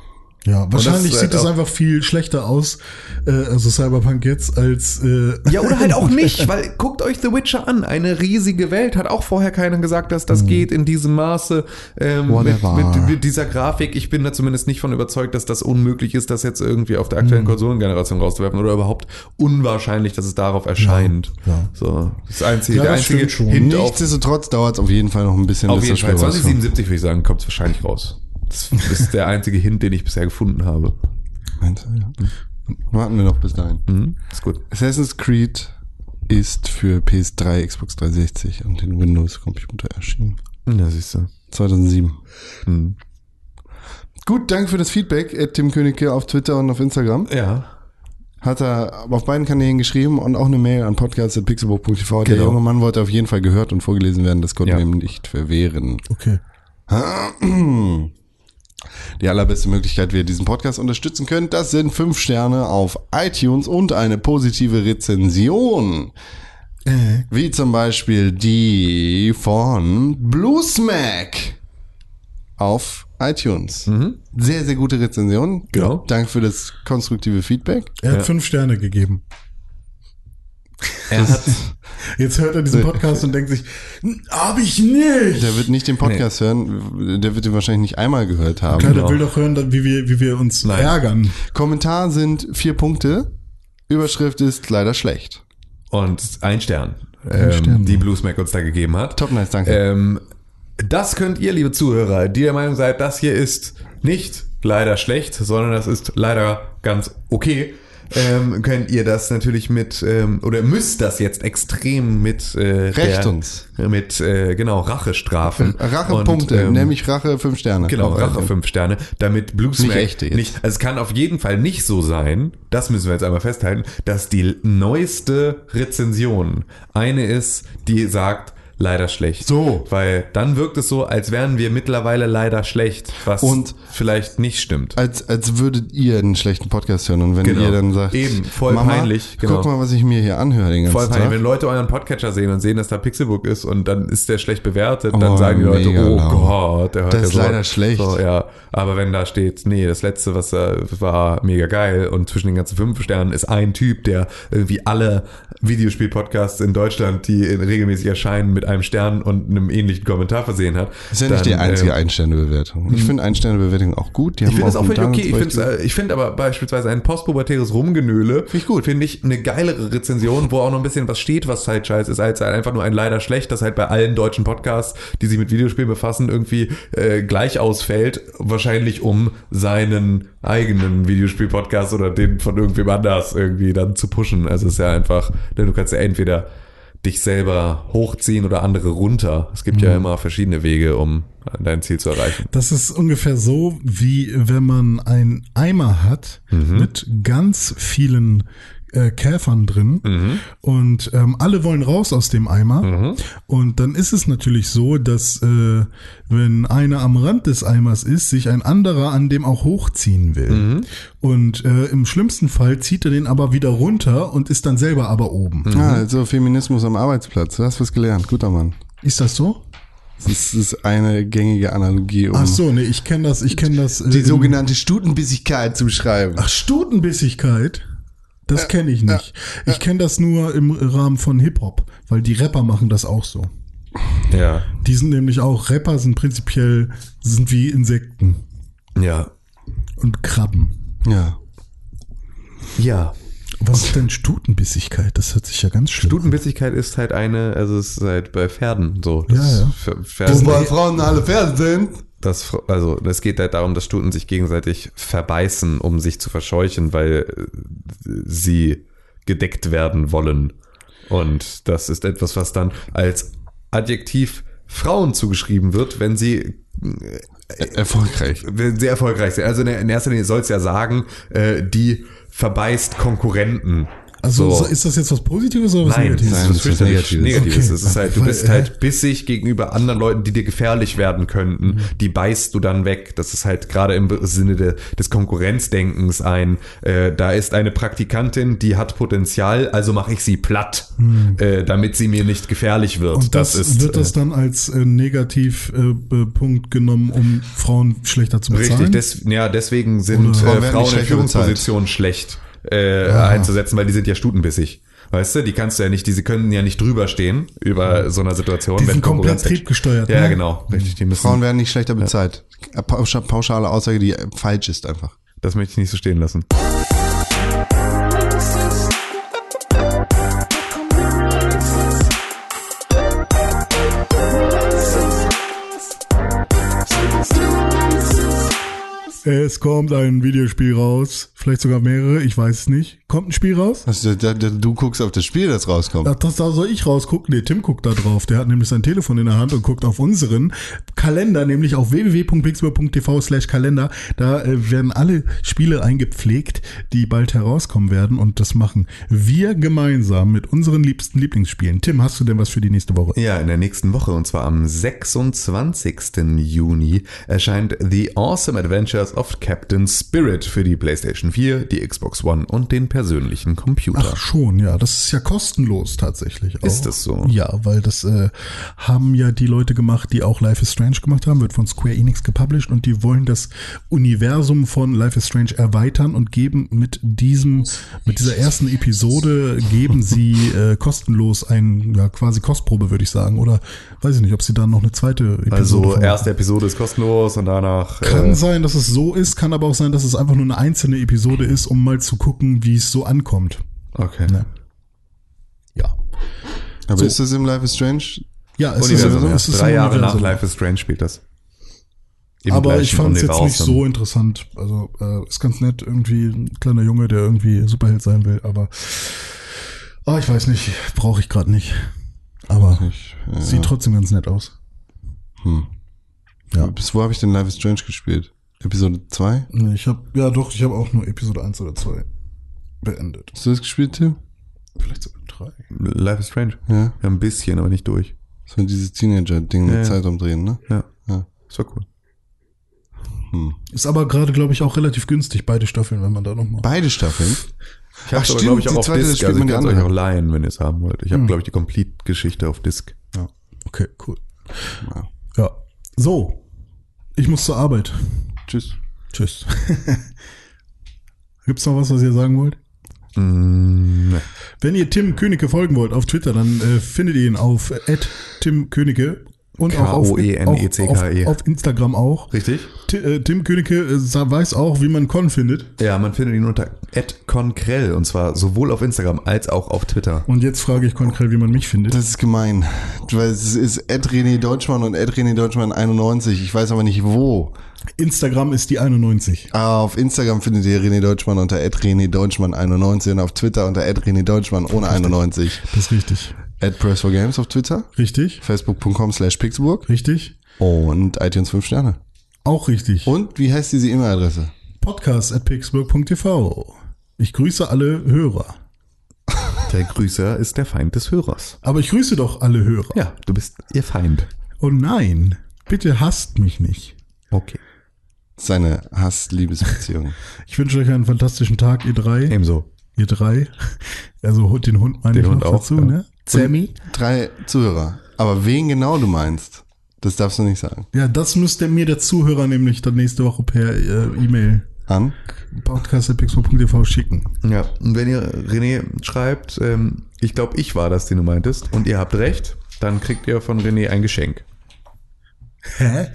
S4: Ja, wahrscheinlich
S3: das, äh,
S4: sieht es
S3: auch-
S4: einfach viel schlechter aus, äh, also Cyberpunk jetzt, als äh,
S3: Ja, oder halt auch nicht, weil guckt euch The Witcher an. Eine riesige Welt. Hat auch vorher keiner gesagt, dass das geht in diesem Maße ähm, mit, mit, mit dieser Grafik. Ich bin da zumindest nicht von überzeugt, dass das unmöglich ist, das jetzt irgendwie auf der aktuellen Konsolengeneration rauszuwerfen oder überhaupt unwahrscheinlich, dass es darauf erscheint.
S4: ja.
S3: So, das einzige,
S4: Ja,
S3: der
S4: das
S3: einzige
S4: stimmt schon.
S3: Hint
S2: Nichtsdestotrotz dauert es auf jeden Fall noch ein bisschen,
S3: auf jeden
S2: das
S3: Fall.
S2: Spiel rauskommt.
S3: 2077 würde ich sagen, kommt es wahrscheinlich raus. Das ist der einzige Hint, den ich bisher gefunden habe.
S2: Meinst du, ja. Warten wir noch bis dahin.
S3: Mhm, ist gut.
S2: Assassin's Creed ist für PS3, Xbox 360 und den Windows-Computer erschienen.
S3: Ja, siehst du.
S2: 2007.
S3: Mhm.
S2: Gut, danke für das Feedback, Ed Tim Königke auf Twitter und auf Instagram.
S3: Ja.
S2: Hat er auf beiden Kanälen geschrieben und auch eine Mail an podcast.pixelbook.tv. Der
S3: Genau.
S2: junge Mann wollte auf jeden Fall gehört und vorgelesen werden. Das konnten
S3: Ja.
S2: wir ihm nicht verwehren.
S4: okay.
S2: Die allerbeste Möglichkeit, wie ihr diesen Podcast unterstützen könnt, das sind fünf Sterne auf iTunes und eine positive Rezension.
S4: Äh,
S2: Wie zum Beispiel die von Bluesmack auf iTunes. Sehr, sehr gute Rezension.
S3: Genau.
S2: Danke für das konstruktive Feedback.
S4: er hat
S3: Ja.
S4: fünf Sterne gegeben.
S3: Er hat,
S4: Jetzt hört er diesen Podcast und denkt sich, hab ich nicht.
S2: Der wird nicht den Podcast hören, der wird ihn wahrscheinlich nicht einmal gehört haben.
S4: Klar,
S3: Genau.
S4: der will doch hören, wie wir, wie wir uns
S3: Nein.
S4: ärgern.
S2: Kommentar sind vier Punkte. Überschrift ist leider schlecht.
S3: und ein Stern, ähm,
S4: Stern.
S3: die Bluesmack uns da gegeben hat.
S2: Top nice, danke.
S3: Ähm, das könnt ihr, liebe Zuhörer, die der Meinung seid, das hier ist nicht leider schlecht, sondern das ist leider ganz okay. Ähm, könnt ihr das natürlich mit ähm, oder müsst das jetzt extrem mit äh,
S2: Recht
S3: der,
S2: uns.
S3: mit äh, genau Rache strafen
S2: Rachepunkte,
S3: ähm,
S2: nämlich Rache fünf Sterne.
S3: Genau, Rache. 5 Sterne, damit Bluesmack
S2: Nicht echte jetzt.
S3: nicht, also es kann auf jeden Fall nicht so sein, das müssen wir jetzt einmal festhalten, dass die neueste Rezension eine ist, die sagt, leider schlecht.
S2: So.
S3: Weil dann wirkt es so, als wären wir mittlerweile leider schlecht, was
S2: Und-
S3: vielleicht nicht stimmt.
S2: Als, als würdet ihr einen schlechten Podcast hören und wenn
S3: Genau.
S2: ihr dann sagt,
S3: Eben, voll
S2: Mama,
S3: peinlich, genau.
S2: guck mal, was ich mir hier anhöre den ganzen
S3: Voll peinlich,
S2: Tag.
S3: wenn Leute euren Podcatcher sehen und sehen, dass da Pixelbook ist und dann ist der schlecht bewertet, dann
S2: Oh,
S3: sagen die Leute, oh
S2: laut.
S3: Gott, der hört
S2: Das
S3: ja
S2: ist
S3: so.
S2: leider schlecht.
S3: So, ja, aber wenn da steht, nee, das letzte, was äh, war mega geil und zwischen den ganzen fünf Sternen ist ein Typ, der irgendwie alle Videospiel-Podcasts in Deutschland, die in- regelmäßig erscheinen, mit einem Stern und einem ähnlichen Kommentar versehen hat.
S2: Das ist ja nicht die
S3: dann,
S2: einzige
S3: ähm,
S2: Ein-Sterne-Bewertung. Ich finde Ein-Sterne-Bewertung auch gut. Die
S3: ich finde das auch völlig okay. Ich finde ich find aber beispielsweise ein postpubertäres Rumgenöle
S2: Finde ich gut.
S3: Finde ich eine geilere Rezension, wo auch noch ein bisschen was steht, was halt scheiße ist, als einfach nur ein leider schlecht, das halt bei allen deutschen Podcasts, die sich mit Videospielen befassen, irgendwie äh, gleich ausfällt. Wahrscheinlich um seinen eigenen Videospiel-Podcast oder den von irgendwem anders irgendwie dann zu pushen. Also es ist ja einfach, denn du kannst ja entweder dich selber hochziehen oder andere runter. Es gibt ja immer verschiedene Wege, um dein Ziel zu erreichen.
S4: Das ist ungefähr so, wie wenn man einen Eimer hat mit ganz vielen äh, Käfern drin und ähm, alle wollen raus aus dem Eimer und dann ist es natürlich so, dass äh, wenn einer am Rand des Eimers ist, sich ein anderer an dem auch hochziehen will und äh, im schlimmsten Fall zieht er den aber wieder runter und ist dann selber aber oben.
S2: Ah, also Feminismus am Arbeitsplatz. Du hast was gelernt. Guter Mann.
S4: Ist das so?
S2: Das ist eine gängige Analogie, um
S4: Ach so, nee, ich kenne das, ich kenne das. äh,
S2: die
S4: im-
S2: sogenannte Stutenbissigkeit zu beschreiben.
S4: Ach, Stutenbissigkeit? Das kenne ich nicht. Ich kenne das nur im Rahmen von Hip-Hop, weil die Rapper machen das auch so.
S3: Ja.
S4: Die sind nämlich auch, Rapper sind prinzipiell, sind wie Insekten
S3: Ja.
S4: und Krabben.
S2: Ja.
S3: Ja.
S4: Was ist denn Stutenbissigkeit? Das hört sich ja ganz schlimm an.
S3: Stutenbissigkeit ist halt eine, also es ist halt bei Pferden so.
S4: Ja, ja.
S3: Pf- Pferde,
S2: Wobei Frauen alle Pferde sind.
S3: Das, also es geht halt darum, dass Stuten sich gegenseitig verbeißen, um sich zu verscheuchen, weil äh, sie gedeckt werden wollen. Und das ist etwas, was dann als Adjektiv Frauen zugeschrieben wird, wenn sie
S2: Erfolgreich.
S3: sehr erfolgreich sind. Also in erster Linie soll es ja sagen, äh, die verbeißt Konkurrenten.
S4: Also
S3: So.
S4: ist das jetzt was Positives oder was
S3: Nein, das
S4: Negatives?
S3: ist
S2: Nein, das ist was Negatives.
S3: Negatives.
S4: Okay.
S3: Es ist halt, du bist
S4: äh,
S3: halt bissig gegenüber anderen Leuten, die dir gefährlich werden könnten. Die beißt du dann weg. Das ist halt gerade im Sinne de, des Konkurrenzdenkens ein, äh, da ist eine Praktikantin, die hat Potenzial, also mache ich sie platt, äh, damit sie mir nicht gefährlich wird.
S4: Und das,
S3: ist
S4: wird das
S3: äh,
S4: dann als äh, Negativpunkt äh, Punkt genommen, um Frauen schlechter zu bezahlen?
S3: Richtig, des, ja, deswegen sind äh,
S2: Frauen
S3: in Führungspositionen schlecht äh, einzusetzen, weil die sind ja stutenbissig. Weißt du, die kannst du ja nicht, diese können ja nicht drüber stehen über so einer Situation.
S4: Die
S3: wenn
S4: sind komplett
S3: Konkurrenz-
S4: triebgesteuert,
S3: Ja,
S4: ne?
S3: genau, richtig. Die müssen,
S2: Frauen werden nicht schlechter bezahlt. Pauscha- Pauschale Aussage, die falsch ist einfach.
S3: das möchte ich nicht so stehen lassen.
S4: Es kommt ein Videospiel raus, vielleicht sogar mehrere, ich weiß es nicht. Kommt ein Spiel raus?
S2: Also, da, da, du guckst auf das Spiel, das rauskommt.
S4: Ach, das, da soll ich rausgucken. Nee, Tim guckt da drauf. Der hat nämlich sein Telefon in der Hand und guckt auf unseren Kalender, nämlich auf www.pixburg.tv slash Kalender. Da äh, werden alle Spiele eingepflegt, die bald herauskommen werden. Und das machen wir gemeinsam mit unseren liebsten Lieblingsspielen. Tim, hast du denn was für die nächste Woche?
S3: Ja, in der nächsten Woche, und zwar am 26. Juni, erscheint The Awesome Adventures of Captain Spirit für die PlayStation 4, die Xbox One und den persönlichen Computer.
S4: Ach schon, ja, das ist ja kostenlos tatsächlich. Auch.
S3: Ist das so?
S4: Ja, weil das äh, haben ja die Leute gemacht, die auch Life is Strange gemacht haben, wird von Square Enix gepublished und die wollen das Universum von Life is Strange erweitern und geben mit diesem, mit dieser ersten Episode geben sie äh, kostenlos ein, ja, quasi Kostprobe, würde ich sagen. Oder weiß ich nicht, ob sie dann noch eine zweite Episode
S3: Also, erste Episode ist kostenlos und danach.
S4: Kann
S3: äh,
S4: sein, dass es so ist, kann aber auch sein, dass es einfach nur eine einzelne Episode ist, um mal zu gucken, wie es so ankommt.
S3: okay.
S4: Ne? Ja.
S2: Aber
S4: so.
S2: ist das im Life is Strange?
S4: Ja, es
S3: Universum,
S4: ist,
S3: ja.
S4: es ist
S3: Drei
S4: im
S3: Jahre nach. Life is Strange spielt das. Im
S4: Aber ich fand es jetzt nicht so interessant. Also äh, ist ganz nett, irgendwie ein kleiner Junge, der irgendwie Superheld sein will, aber ah, ich weiß nicht, brauche ich gerade nicht. Aber
S2: Ich, äh,
S4: sieht trotzdem ganz nett aus.
S2: hm.
S4: Ja.
S2: Bis wo habe ich denn Life is Strange gespielt? Episode 2?
S4: Nee, Ich habe ja doch, ich habe auch nur Episode 1 oder 2 beendet.
S2: Hast du das gespielt, Tim?
S4: Vielleicht sogar 3.
S3: Life is Strange.
S2: Ja.
S3: Ja, ein bisschen, aber nicht durch.
S2: War dieses Teenager-Ding
S3: Ja,
S2: mit
S3: ja.
S2: Zeit umdrehen, ne?
S3: Ja.
S2: Ja.
S3: Das war cool.
S2: Hm.
S4: Ist aber gerade, glaube ich, auch relativ günstig, beide Staffeln, wenn man da nochmal.
S2: Beide Staffeln?
S3: Ich habe
S2: Ach,
S3: aber,
S2: stimmt,
S3: glaube ich,
S2: die
S3: auch auf
S2: zweite,
S3: Disc. Also
S2: man
S3: ich kann es euch auch leihen, wenn ihr es haben wollt. Ich habe,
S4: Hm.
S3: glaube ich, die Complete-Geschichte auf Disc.
S4: Okay, cool.
S2: Ja.
S4: Ja. So. Ich muss zur Arbeit.
S2: Tschüss.
S4: Tschüss. Gibt's noch was, was ihr sagen wollt?
S3: Mm, ne.
S4: Wenn ihr Tim Königke folgen wollt auf Twitter, dann äh, findet ihr ihn auf äh, Tim Königke und auch auf,
S3: K-O-E-N-E-C-K-E.
S4: auf, auf Instagram auch.
S3: Richtig?
S4: Ti- äh, Tim Königke äh, weiß auch, wie man Con findet.
S3: Ja, man findet ihn unter @conkrell und zwar sowohl auf Instagram als auch auf Twitter.
S4: Und jetzt frage ich konkret, wie man mich findet.
S2: Das ist gemein. Weil es ist Ed René Deutschmann und Ed René Deutschmann 91. Ich weiß aber nicht wo.
S4: Instagram ist die 91.
S2: Ah, auf Instagram findet ihr René Deutschmann unter Deutschmann 91 und auf Twitter unter René Deutschmann ohne 91.
S4: Das ist richtig.
S2: Ed Press for Games auf Twitter.
S4: Richtig?
S2: Facebook.com slash Pixburg.
S4: Richtig?
S2: Und iTunes 5 Sterne.
S4: Auch richtig.
S2: Und wie heißt diese E-Mail-Adresse?
S4: Podcast at pixburg.tv. Ich grüße alle Hörer.
S3: Der Grüßer ist der Feind des Hörers.
S4: Aber ich grüße doch alle Hörer.
S3: Ja, du bist ihr Feind.
S4: Oh nein, bitte hasst mich nicht.
S3: Okay.
S2: Seine Hass-Liebesbeziehung.
S4: Ich wünsche euch einen fantastischen Tag, ihr drei.
S3: Ebenso.
S4: Ihr drei. Also den Hund meine
S3: Den
S4: ich
S3: Hund
S4: noch
S3: auch,
S4: dazu,
S3: ja.
S4: ne? Sammy.
S2: Drei Zuhörer. Aber wen genau du meinst, das darfst du nicht sagen.
S4: Ja, das müsste mir der Zuhörer nämlich dann nächste Woche per äh, E-Mail
S2: An?
S4: podcast.pixburg.tv schicken.
S3: Ja, und wenn ihr René schreibt, ähm, ich glaube, ich war das, den du meintest, und ihr habt recht, dann kriegt ihr von René ein Geschenk.
S4: Hä?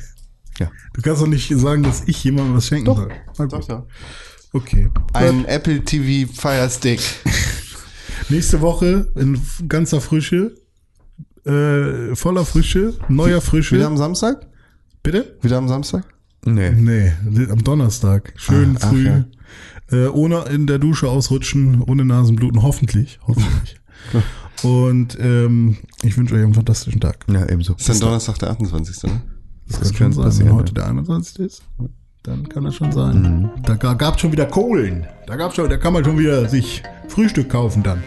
S3: Ja.
S4: Du kannst doch nicht sagen, dass ich jemandem was schenken soll. Na gut.
S2: ja.
S4: Okay.
S2: Ein Apple TV Fire Stick.
S4: Nächste Woche in ganzer Frische, äh, voller Frische, neuer Frische.
S2: Wieder am Samstag?
S4: Bitte?
S2: Wieder am Samstag?
S3: Nee.
S4: Nee, am Donnerstag. Schön
S2: Ah, ach,
S4: früh.
S2: ja.
S4: Äh, ohne in der Dusche ausrutschen, ohne Nasenbluten, hoffentlich. Hoffentlich. Und ähm, ich wünsche euch einen fantastischen Tag.
S3: Ja, ebenso.
S2: ist dann Donnerstag der 28. Ne?
S4: Das,
S3: Das
S4: kann sein,
S3: passieren,
S4: wenn heute der 21. ist. Dann kann das schon sein. Da ga- gab's schon wieder Kohlen. Da gab's schon, da kann man schon wieder sich Frühstück kaufen dann.